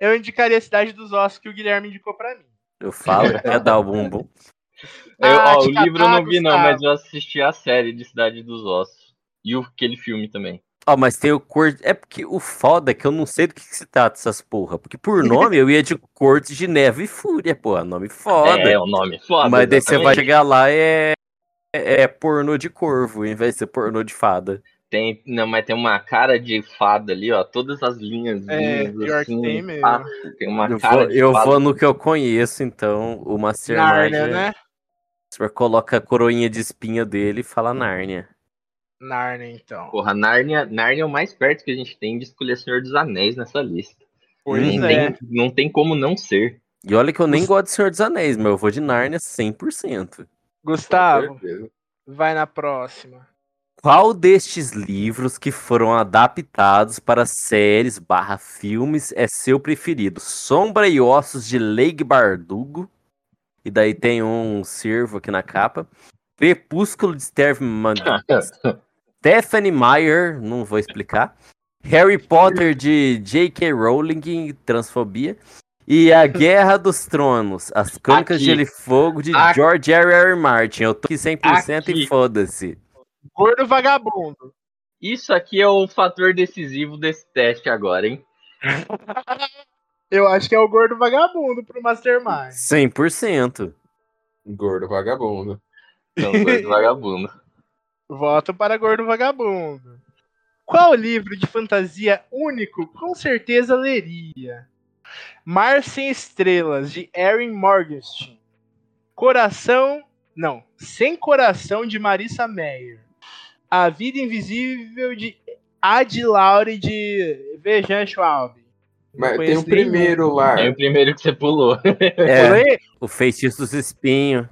Speaker 1: Eu indicaria a Cidade dos Ossos que o Guilherme indicou pra mim.
Speaker 2: Eu falo ia dar o bumbum.
Speaker 3: Eu,
Speaker 1: Ah,
Speaker 3: ó, o livro eu não vi, não, mas eu assisti a série de Cidade dos Ossos. E o- aquele filme também.
Speaker 2: Ó, mas tem o cor. É porque o foda é que eu não sei do que, que se trata essas porra. Porque por nome eu ia de Corte de Neve e Fúria, porra. Nome foda.
Speaker 3: É, o nome é foda.
Speaker 2: mas daí você vai chegar lá é. É pornô de corvo, em vez de ser pornô de fada.
Speaker 3: Tem, não, mas tem uma cara de fada ali, ó. Todas as linhas.
Speaker 1: É, pior que
Speaker 3: assim,
Speaker 1: tem mesmo.
Speaker 3: pá, Tem uma
Speaker 2: Eu,
Speaker 3: cara
Speaker 2: vou,
Speaker 3: de
Speaker 2: eu
Speaker 3: fada.
Speaker 2: vou no que eu conheço, então. O Mastermind.
Speaker 1: Nárnia,
Speaker 2: é-
Speaker 1: né?
Speaker 2: O senhor coloca a coroinha de espinha dele e fala Nárnia.
Speaker 1: Nárnia, então.
Speaker 3: Porra, Nárnia, Nárnia é o mais perto que a gente tem de escolher Senhor dos Anéis nessa lista.
Speaker 1: Pois
Speaker 3: não,
Speaker 1: é.
Speaker 3: tem, não tem como não ser.
Speaker 2: E olha que eu nem gosto de Senhor dos Anéis, mas eu vou de Nárnia 100%.
Speaker 1: Gustavo, vai na próxima.
Speaker 2: Qual destes livros que foram adaptados para séries barra filmes é seu preferido? Sombra e Ossos de Leigh Bardugo. E daí tem um servo aqui na capa. Crepúsculo de Stephen Stephanie Meyer, não vou explicar. Harry Potter de J.K. Rowling, Transfobia. E A Guerra dos Tronos, As Crônicas de. Gelo e Fogo de
Speaker 3: Aqui.
Speaker 2: George R. R. Martin. Eu tô aqui 100%
Speaker 3: Aqui.
Speaker 2: e foda-se.
Speaker 1: Gordo vagabundo.
Speaker 3: Isso aqui é o fator decisivo desse teste agora, hein?
Speaker 1: Eu acho que é o gordo vagabundo pro Mastermind.
Speaker 2: 100%.
Speaker 4: Gordo vagabundo.
Speaker 3: Não, gordo vagabundo.
Speaker 1: Voto para gordo vagabundo. Qual livro de fantasia único com certeza leria? Mar Sem Estrelas, de Erin Morgenstern. Coração. Não. Sem Coração, de Marissa Meyer. A Vida Invisível, de Ad Laure, de Vejan Schwab.
Speaker 4: Mas tem o primeiro lá.
Speaker 3: É o primeiro que você pulou.
Speaker 2: É,
Speaker 1: Pulei
Speaker 2: o feitiço dos espinhos.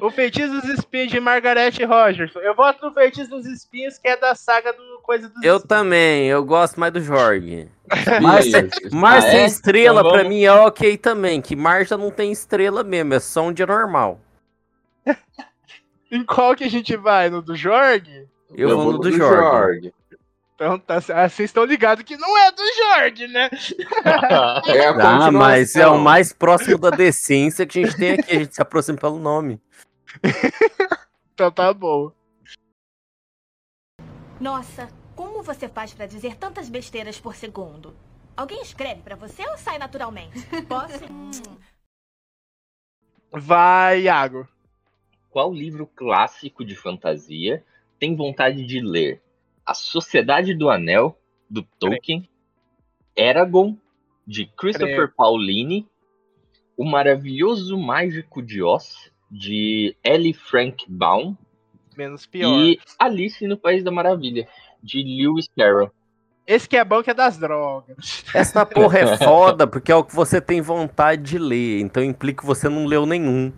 Speaker 1: O Feitiço dos Espinhos, de Margaret Rogers. Eu voto no Feitiço dos Espinhos, que é da saga do Coisa dos
Speaker 2: Eu
Speaker 1: Espinhos.
Speaker 2: também, eu gosto mais do Jorge. Mas
Speaker 3: Ah,
Speaker 2: sem
Speaker 3: é?
Speaker 2: estrela,
Speaker 3: Então
Speaker 2: pra
Speaker 3: vamos-
Speaker 2: mim é ok também. Que Marja não tem estrela mesmo, é só um dia normal.
Speaker 1: Em qual que a gente vai? No do Jorge?
Speaker 2: Eu, vou no do Jorge.
Speaker 1: Então tá, ah, vocês estão ligados que não é do Jorge, né?
Speaker 4: É a
Speaker 2: Ah, mas é o mais próximo da decência que a gente tem aqui. A gente se aproxima pelo nome.
Speaker 1: Então tá bom.
Speaker 6: Nossa, como você faz pra dizer tantas besteiras por segundo? Alguém escreve pra você ou sai naturalmente? Posso?
Speaker 1: Vai, Iago.
Speaker 3: Qual livro clássico de fantasia tem vontade de ler? A Sociedade do Anel, do Tolkien, Eragon, de Christopher. Paulini, O Maravilhoso Mágico de Oz, de Ellie Frank Baum,
Speaker 1: Menos pior.
Speaker 3: e Alice no País da Maravilha, de Lewis Carroll.
Speaker 1: Esse que é bom que é das drogas.
Speaker 2: Essa porra é foda porque é o que você tem vontade de ler, então implica que você não leu nenhum.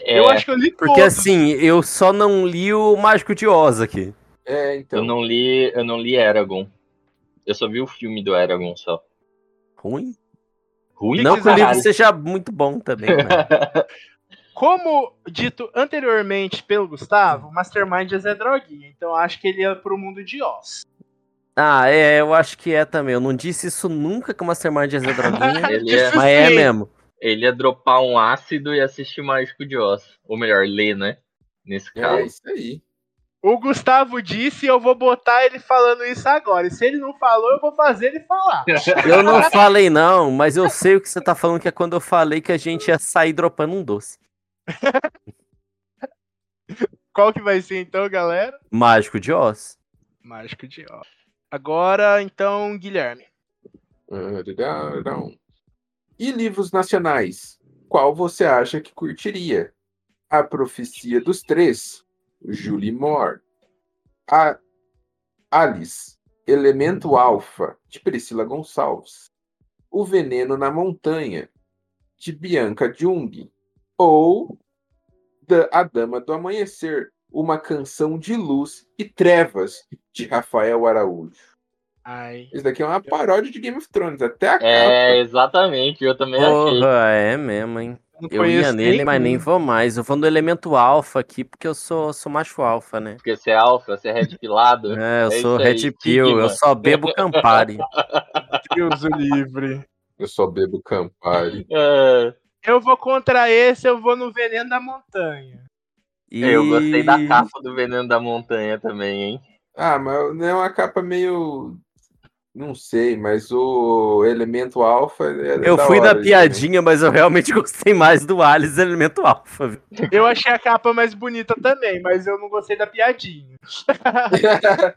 Speaker 3: É,
Speaker 1: Eu acho que eu li
Speaker 2: Porque
Speaker 1: todos.
Speaker 2: assim, eu só não li o Mágico de Oz aqui.
Speaker 4: É, então.
Speaker 3: eu não li, eu não li Eragon. Eu só vi o filme do Eragon só.
Speaker 2: Ruim?
Speaker 3: Ruim
Speaker 2: Não que o livro seja muito bom também, né?
Speaker 1: Como dito anteriormente pelo Gustavo, o Mastermind é Zé Droguinha. Então acho que ele ia pro mundo de Oz.
Speaker 2: Ah, é, eu acho que é também. Eu não disse isso nunca que o Mastermind é Zé Droguinha,
Speaker 3: Ele é,
Speaker 2: mas é mesmo.
Speaker 3: Ele ia dropar um ácido e assistir Mágico de Oz. Ou melhor, ler, né? Nesse
Speaker 4: É
Speaker 3: caso.
Speaker 4: isso aí.
Speaker 1: O Gustavo disse e eu vou botar ele falando isso agora. E se ele não falou, eu vou fazer ele falar.
Speaker 2: Eu não falei não, mas eu sei o que você tá falando, que é quando eu falei que a gente ia sair dropando um doce.
Speaker 1: Qual que vai ser então, galera?
Speaker 2: Mágico de Oz.
Speaker 1: Mágico de Oz. Agora, então, Guilherme.
Speaker 4: Ararão. E livros nacionais? Qual você acha que curtiria? A Profecia dos Três, Julie Moore. A Alice, Elemento Alfa, de Priscila Gonçalves. O Veneno na Montanha, de Bianca Jung. Ou A Dama do Amanhecer, uma canção de luz e trevas, de Rafael Araújo.
Speaker 1: Ai.
Speaker 4: Isso daqui é uma paródia de Game of Thrones, até a
Speaker 3: É,
Speaker 4: capa.
Speaker 3: exatamente, eu também achei.
Speaker 2: Porra, é mesmo, hein?
Speaker 1: Não
Speaker 2: Eu ia nele, mas nem vou mais. Eu vou no elemento alfa aqui, porque eu sou, sou macho alfa, né?
Speaker 3: Porque você é alfa, você é red pilado.
Speaker 2: É, eu
Speaker 3: É
Speaker 2: sou
Speaker 3: aí,
Speaker 2: Red Pill, eu só bebo Campari.
Speaker 1: Deus o livre.
Speaker 4: Eu só bebo Campari.
Speaker 3: É,
Speaker 1: Eu vou contra esse, eu vou no Veneno da Montanha.
Speaker 2: E...
Speaker 3: Eu gostei da capa do Veneno da Montanha também, hein?
Speaker 4: Ah, mas não é uma capa meio. Não sei, mas o elemento alfa. É
Speaker 2: Eu
Speaker 4: da
Speaker 2: fui
Speaker 4: hora
Speaker 2: na
Speaker 4: também.
Speaker 2: piadinha, mas eu realmente gostei mais do Alice elemento alfa.
Speaker 1: Eu achei a capa mais bonita também, mas eu não gostei da piadinha.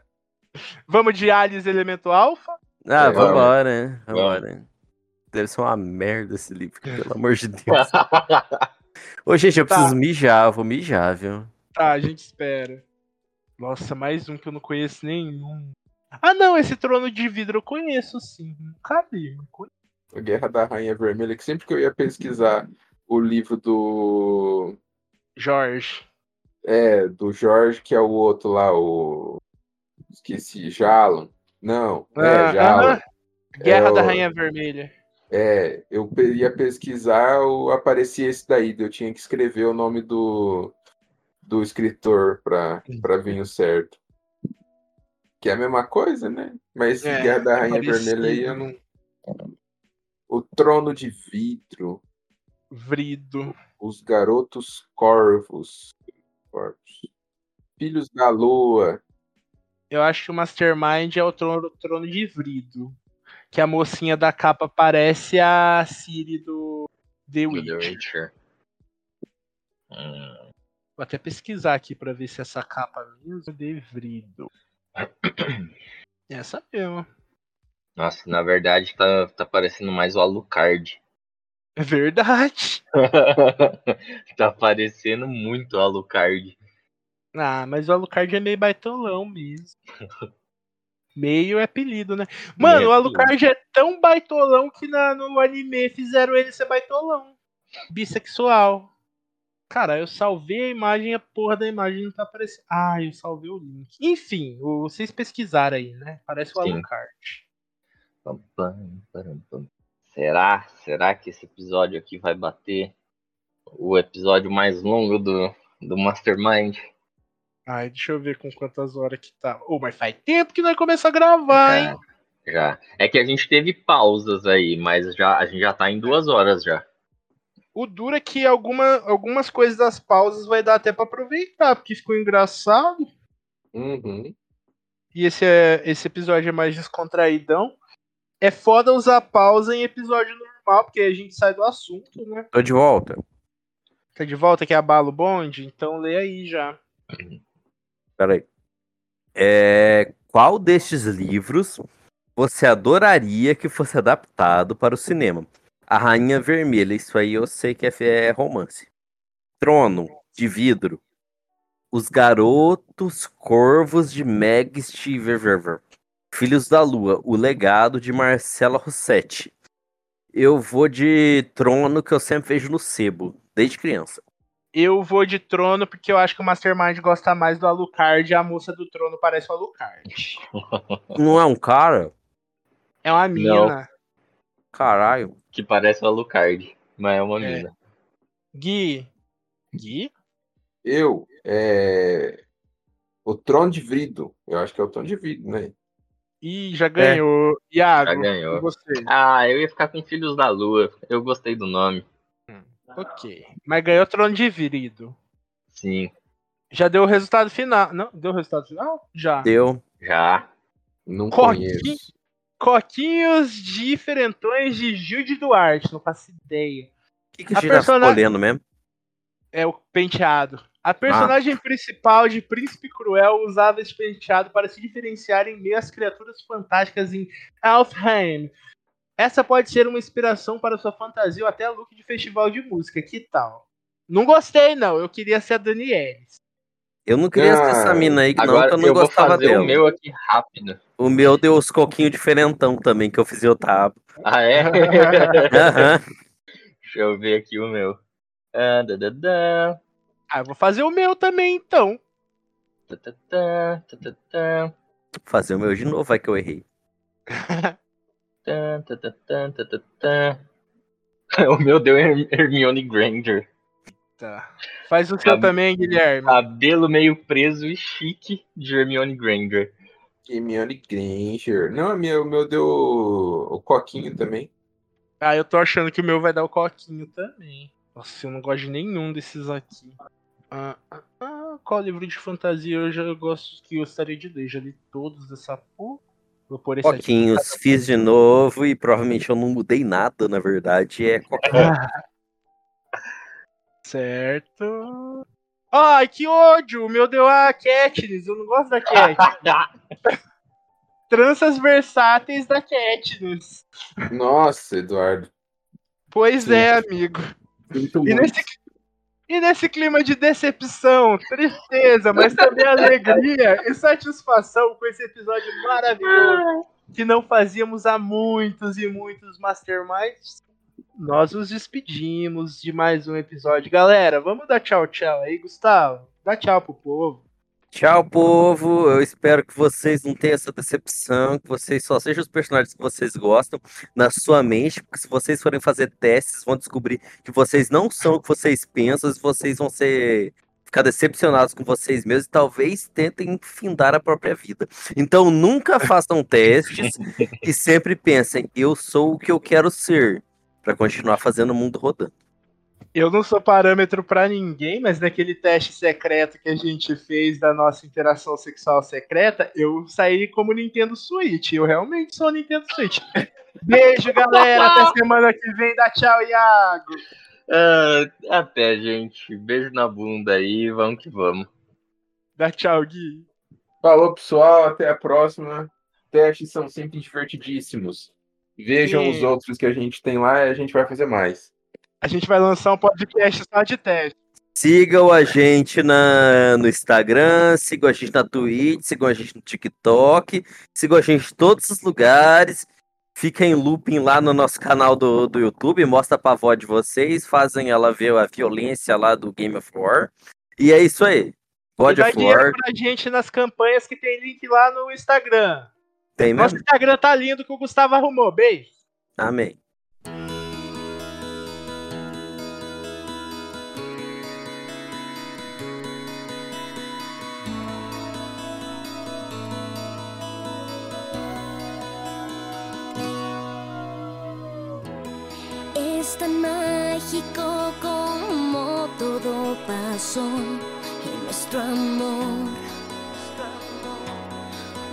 Speaker 1: Vamos de Alice Elemento Alfa?
Speaker 2: Ah,
Speaker 4: É,
Speaker 2: vambora, né? Vambora. Deve ser uma merda esse livro, pelo amor de Deus. Ô, gente, eu
Speaker 1: Tá.
Speaker 2: preciso mijar, eu vou mijar, viu?
Speaker 1: Tá, a gente espera. Nossa, mais um que eu não conheço nenhum. Ah, não, esse Trono de Vidro eu conheço sim. Nunca li. não conheço.
Speaker 4: A Guerra da Rainha Vermelha, que sempre que eu ia pesquisar o livro do.
Speaker 1: Jorge.
Speaker 4: É, do Jorge, que é o outro lá, o. Esqueci, Jalon. Não, é,
Speaker 1: Ah,
Speaker 4: Jalon.
Speaker 1: aham. Guerra
Speaker 4: É
Speaker 1: da
Speaker 4: o-
Speaker 1: Rainha Vermelha.
Speaker 4: É, eu ia pesquisar, o- aparecia esse daí, eu tinha que escrever o nome do, do escritor para vir o certo. Que é a mesma coisa, né? Mas esse
Speaker 1: É,
Speaker 4: Guerra da
Speaker 1: é
Speaker 4: Rainha Vermelha aí eu
Speaker 1: parecido.
Speaker 4: não. O Trono de Vidro,
Speaker 1: Vrido.
Speaker 4: Os Garotos Corvos, Corvos. Filhos da Lua,
Speaker 1: Eu acho que o Mastermind é o trono, trono de Vrido. Que a mocinha da capa parece a Siri do The
Speaker 3: Do The
Speaker 1: Witcher.
Speaker 3: Witcher. Hum,
Speaker 1: Vou até pesquisar aqui pra ver se essa capa mesmo é de Vrido. Essa mesmo.
Speaker 3: Nossa, na verdade tá, tá parecendo mais o Alucard.
Speaker 1: É verdade.
Speaker 3: tá parecendo muito o Alucard.
Speaker 1: Ah, mas o Alucard é meio baitolão mesmo. Meio é apelido, né? Mano,
Speaker 3: Meio
Speaker 1: o. Alucard é tão baitolão que na, no anime fizeram ele ser baitolão. Bissexual. Cara, eu salvei a imagem e a porra da imagem não tá aparecendo. Ah, eu salvei o link. Enfim, vocês pesquisaram aí, né? Parece o. Alucard.
Speaker 3: Será? Será que esse episódio aqui vai bater o episódio mais longo do, do Mastermind?
Speaker 1: Ai, deixa eu ver com quantas horas que tá. Ô, mas faz tempo que nós começamos a gravar, hein?
Speaker 3: Já, já. É que a gente teve pausas aí, mas já, a gente já tá em duas horas já.
Speaker 1: O duro é que alguma, algumas coisas das pausas vai dar até pra aproveitar, porque ficou engraçado.
Speaker 4: Uhum.
Speaker 1: E esse, é, esse episódio é mais descontraídão. É foda usar pausa em episódio normal, porque a gente sai do assunto, né?
Speaker 2: Tô de volta.
Speaker 1: Tá de volta que abala o bonde? Então lê aí já.
Speaker 2: Peraí. É, qual destes livros você adoraria que fosse adaptado para o cinema? A Rainha Vermelha, isso aí eu sei que é, é romance. Trono de Vidro. Os Garotos Corvos de Meg Stiverver. Filhos da Lua, O Legado de Marcela Rossetti. Eu vou de Trono que eu sempre vejo no sebo, desde criança.
Speaker 1: Eu vou de trono porque eu acho que o Mastermind gosta mais do Alucard e a moça do trono parece o Alucard.
Speaker 2: Não é um cara?
Speaker 1: É uma mina.
Speaker 2: Caralho.
Speaker 3: Que parece o Alucard, mas é uma
Speaker 1: É.
Speaker 3: mina.
Speaker 1: Gui. Gui?
Speaker 4: Eu, é... O Trono de Vidro. Eu acho que é o Trono de Vidro, né?
Speaker 1: Ih, já ganhou. Iago,
Speaker 3: Já ganhou.
Speaker 1: você?
Speaker 3: Ah, eu ia ficar com Filhos da Lua. Eu gostei do nome.
Speaker 1: Ok. Mas ganhou trono de virido.
Speaker 3: Sim,
Speaker 1: Já deu o resultado final. Não, deu o resultado final? Já.
Speaker 2: Deu.
Speaker 3: já.
Speaker 4: Não
Speaker 1: Coquinho.
Speaker 4: conheço.
Speaker 1: Coquinhos diferentões de Gilde Duarte, não faço ideia.
Speaker 2: O que, que gente tá escolhendo mesmo?
Speaker 1: É o penteado. A personagem principal de Príncipe Cruel usava esse penteado para se diferenciar em meio às criaturas fantásticas em Alfheim. Essa pode ser uma inspiração para sua fantasia ou até look de festival de música. Que tal? Não gostei, não. Eu queria ser a Danielis.
Speaker 2: Eu não queria ser essa
Speaker 4: Ah,
Speaker 2: mina aí, não,
Speaker 3: Agora
Speaker 2: que eu não
Speaker 3: eu vou
Speaker 2: gostava
Speaker 3: fazer
Speaker 2: dela.
Speaker 3: o meu aqui rápido.
Speaker 2: O meu deu os coquinhos diferentão também, que eu fiz eu tava.
Speaker 3: Ah, é?
Speaker 2: Aham.
Speaker 3: Deixa eu ver aqui o meu. Ah, da, da, da,
Speaker 1: Ah, eu vou fazer o meu também, então.
Speaker 3: ta, ta,
Speaker 2: Vou Fazer o meu de novo, vai que eu errei.
Speaker 3: O meu deu Her- Hermione Granger.
Speaker 1: Tá. Faz o seu
Speaker 3: Tá.
Speaker 1: também, Guilherme.
Speaker 3: Cabelo meio preso e chique de Hermione Granger.
Speaker 4: Hermione Granger. Não, o meu, o meu deu o Coquinho também.
Speaker 1: Ah, eu tô achando que o meu vai dar o coquinho também. Nossa, eu não gosto de nenhum desses aqui. Ah, ah, ah, qual livro de fantasia eu já gosto que eu gostaria de ler? Já li todos dessa porra. Vou pôr esse aqui.
Speaker 2: Coquinhos, fiz de novo e provavelmente eu não mudei nada, na verdade. É coquinho.
Speaker 1: Certo. Ai, que ódio! O meu deu a Katniss. Eu não gosto da Katniss. Tranças versáteis da Katniss.
Speaker 4: Nossa, Eduardo.
Speaker 1: Pois
Speaker 4: Sim.
Speaker 1: é, amigo. E
Speaker 4: muito.
Speaker 1: nesse, e nesse clima de decepção, tristeza, mas também alegria e satisfação com esse episódio maravilhoso que não fazíamos há muitos e muitos Masterminds, nós nos despedimos de mais um episódio. Galera, vamos dar tchau, tchau aí, Gustavo. Dá tchau pro povo.
Speaker 2: Tchau, povo. Eu espero que vocês não tenham essa decepção, que vocês só sejam os personagens que vocês gostam na sua mente, porque se vocês forem fazer testes, vão descobrir que vocês não são o que vocês pensam, e vocês vão ser ficar decepcionados com vocês mesmos e talvez tentem findar a própria vida. Então nunca façam testes e sempre pensem, eu sou o que eu quero ser, para continuar fazendo o mundo rodando.
Speaker 1: Eu não sou parâmetro pra ninguém, mas naquele teste secreto que a gente fez da nossa interação sexual secreta, eu saí como Nintendo Switch. Eu realmente sou Nintendo Switch. Beijo, galera. Até semana que vem. Dá tchau, Iago.
Speaker 3: Ah, até, gente. Beijo na bunda aí. Vamos que vamos.
Speaker 1: Dá tchau, Gui.
Speaker 4: Falou, pessoal. Até a próxima. Testes são sempre divertidíssimos. Vejam
Speaker 1: Sim.
Speaker 4: os outros que a gente tem lá e a gente vai fazer mais.
Speaker 1: A gente vai lançar um podcast só de teste.
Speaker 2: Sigam a gente na, no Instagram, sigam a gente na Twitch, sigam a gente no TikTok, sigam a gente em todos os lugares. Fiquem em looping lá no nosso canal do, do YouTube, mostra pra avó de vocês, fazem ela ver a violência lá do Game of War. E é isso aí.
Speaker 1: E
Speaker 2: God
Speaker 1: dá dinheiro pra gente nas campanhas que tem link lá no Instagram.
Speaker 2: Tem
Speaker 1: Nosso
Speaker 2: mesmo?
Speaker 1: Instagram tá lindo que o Gustavo arrumou. Beijo.
Speaker 2: Amém.
Speaker 5: Es tan mágico como todo pasó en nuestro amor,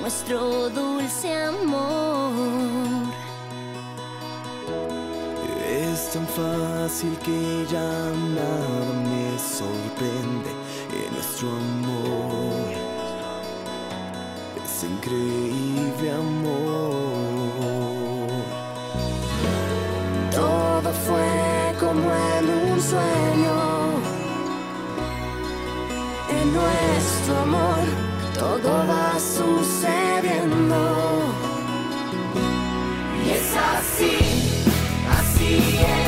Speaker 5: nuestro dulce amor.
Speaker 8: Es tan fácil que ya nada me sorprende en nuestro amor. Es increíble amor. Todo fue como en un sueño. En nuestro amor todo va sucediendo.
Speaker 5: Y es así, así es,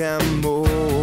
Speaker 5: amor.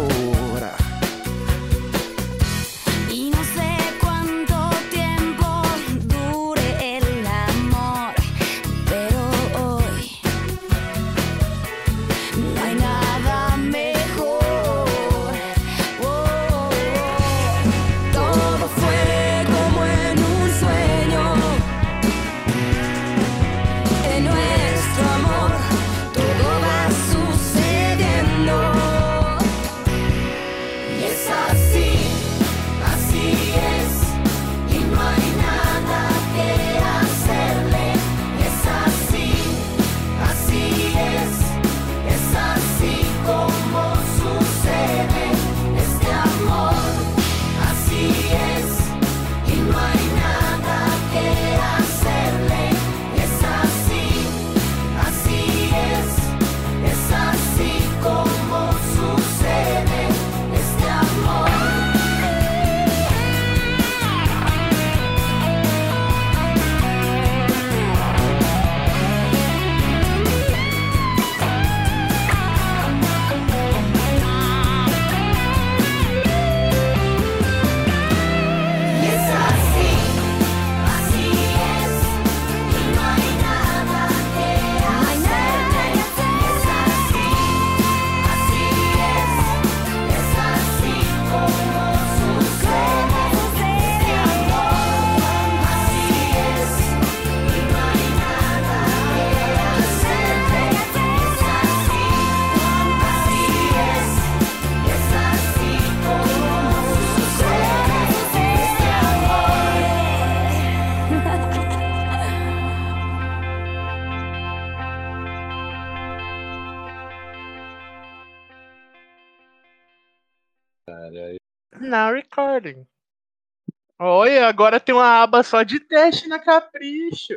Speaker 1: Agora tem uma aba só de teste na Capricho.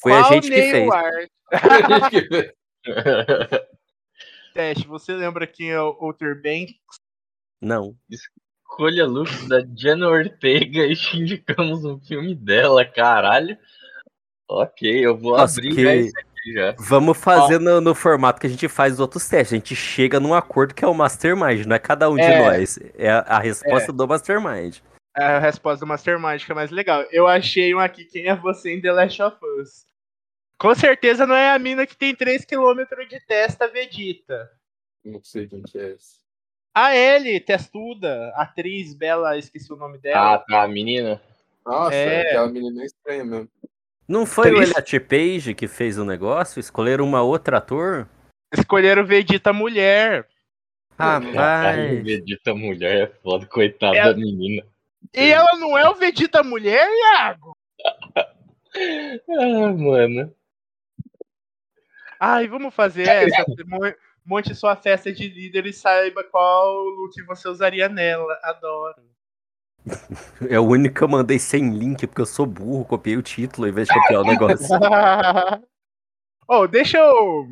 Speaker 2: Foi a
Speaker 1: Qual
Speaker 2: gente que fez.
Speaker 1: Teste, você lembra quem é o Outer Banks?
Speaker 2: Não.
Speaker 3: Escolha looks da Jenna Ortega e indicamos um filme dela, caralho. Ok, eu vou
Speaker 2: Nossa,
Speaker 3: abrir
Speaker 2: que-
Speaker 3: já isso aqui já.
Speaker 2: Vamos fazer no, no formato que a gente faz os outros testes. A gente chega num acordo que é o Mastermind, não é cada um de
Speaker 1: É.
Speaker 2: nós. É a, a resposta do Mastermind.
Speaker 1: É a resposta do Mastermind que é mais legal. Eu achei um aqui, quem é você em The Last of Us? Com certeza não é a mina que tem 3km de testa Vegeta.
Speaker 4: Não sei quem que é esse.
Speaker 1: A Ellie, testuda, atriz bela, esqueci o nome
Speaker 3: Ah,
Speaker 1: dela.
Speaker 3: tá, a menina.
Speaker 4: Nossa,
Speaker 1: É.
Speaker 4: aquela menina é estranha mesmo.
Speaker 2: Não foi o
Speaker 1: Três-
Speaker 2: Elliot Page que fez o negócio? Escolheram uma outra ator?
Speaker 1: Escolheram Vegeta mulher.
Speaker 3: Caralho,
Speaker 2: Rapaz.
Speaker 3: Vegeta mulher é foda, coitada
Speaker 1: É-
Speaker 3: da menina.
Speaker 1: E ela não é o Vegeta mulher, Iago?
Speaker 3: Ah, mano.
Speaker 1: Ai, vamos fazer essa. Mo- Monte sua festa de líder e saiba qual look você usaria nela. Adoro.
Speaker 2: É o único que eu mandei sem link, porque eu sou burro, copiei o título ao invés de copiar o negócio.
Speaker 1: oh, deixa eu.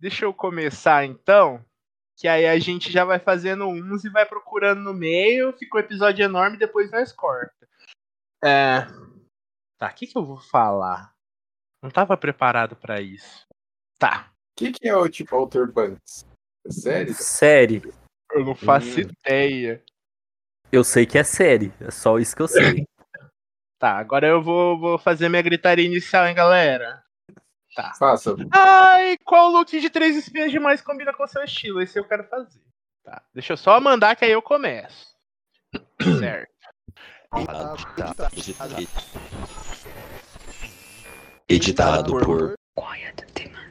Speaker 1: Deixa eu começar então. Que aí a gente já vai fazendo uns e vai procurando no meio. Ficou episódio enorme, depois nós corta. É. Tá, o que, que eu vou falar? Não tava preparado pra isso. Tá.
Speaker 4: O que, que é o tipo Alter Banks? É sério?
Speaker 2: Série.
Speaker 1: Eu não faço
Speaker 4: Hum.
Speaker 1: ideia.
Speaker 2: Eu sei que é série. É só isso que eu sei.
Speaker 1: Tá, agora eu vou, vou fazer minha gritaria inicial, hein, galera? Tá.
Speaker 4: Faça.
Speaker 1: Ai, qual look de três espinhas demais combina com seu estilo? Esse eu quero fazer. Tá. Deixa eu só mandar que aí eu começo. certo.
Speaker 2: Editado, por. Quiet Demand.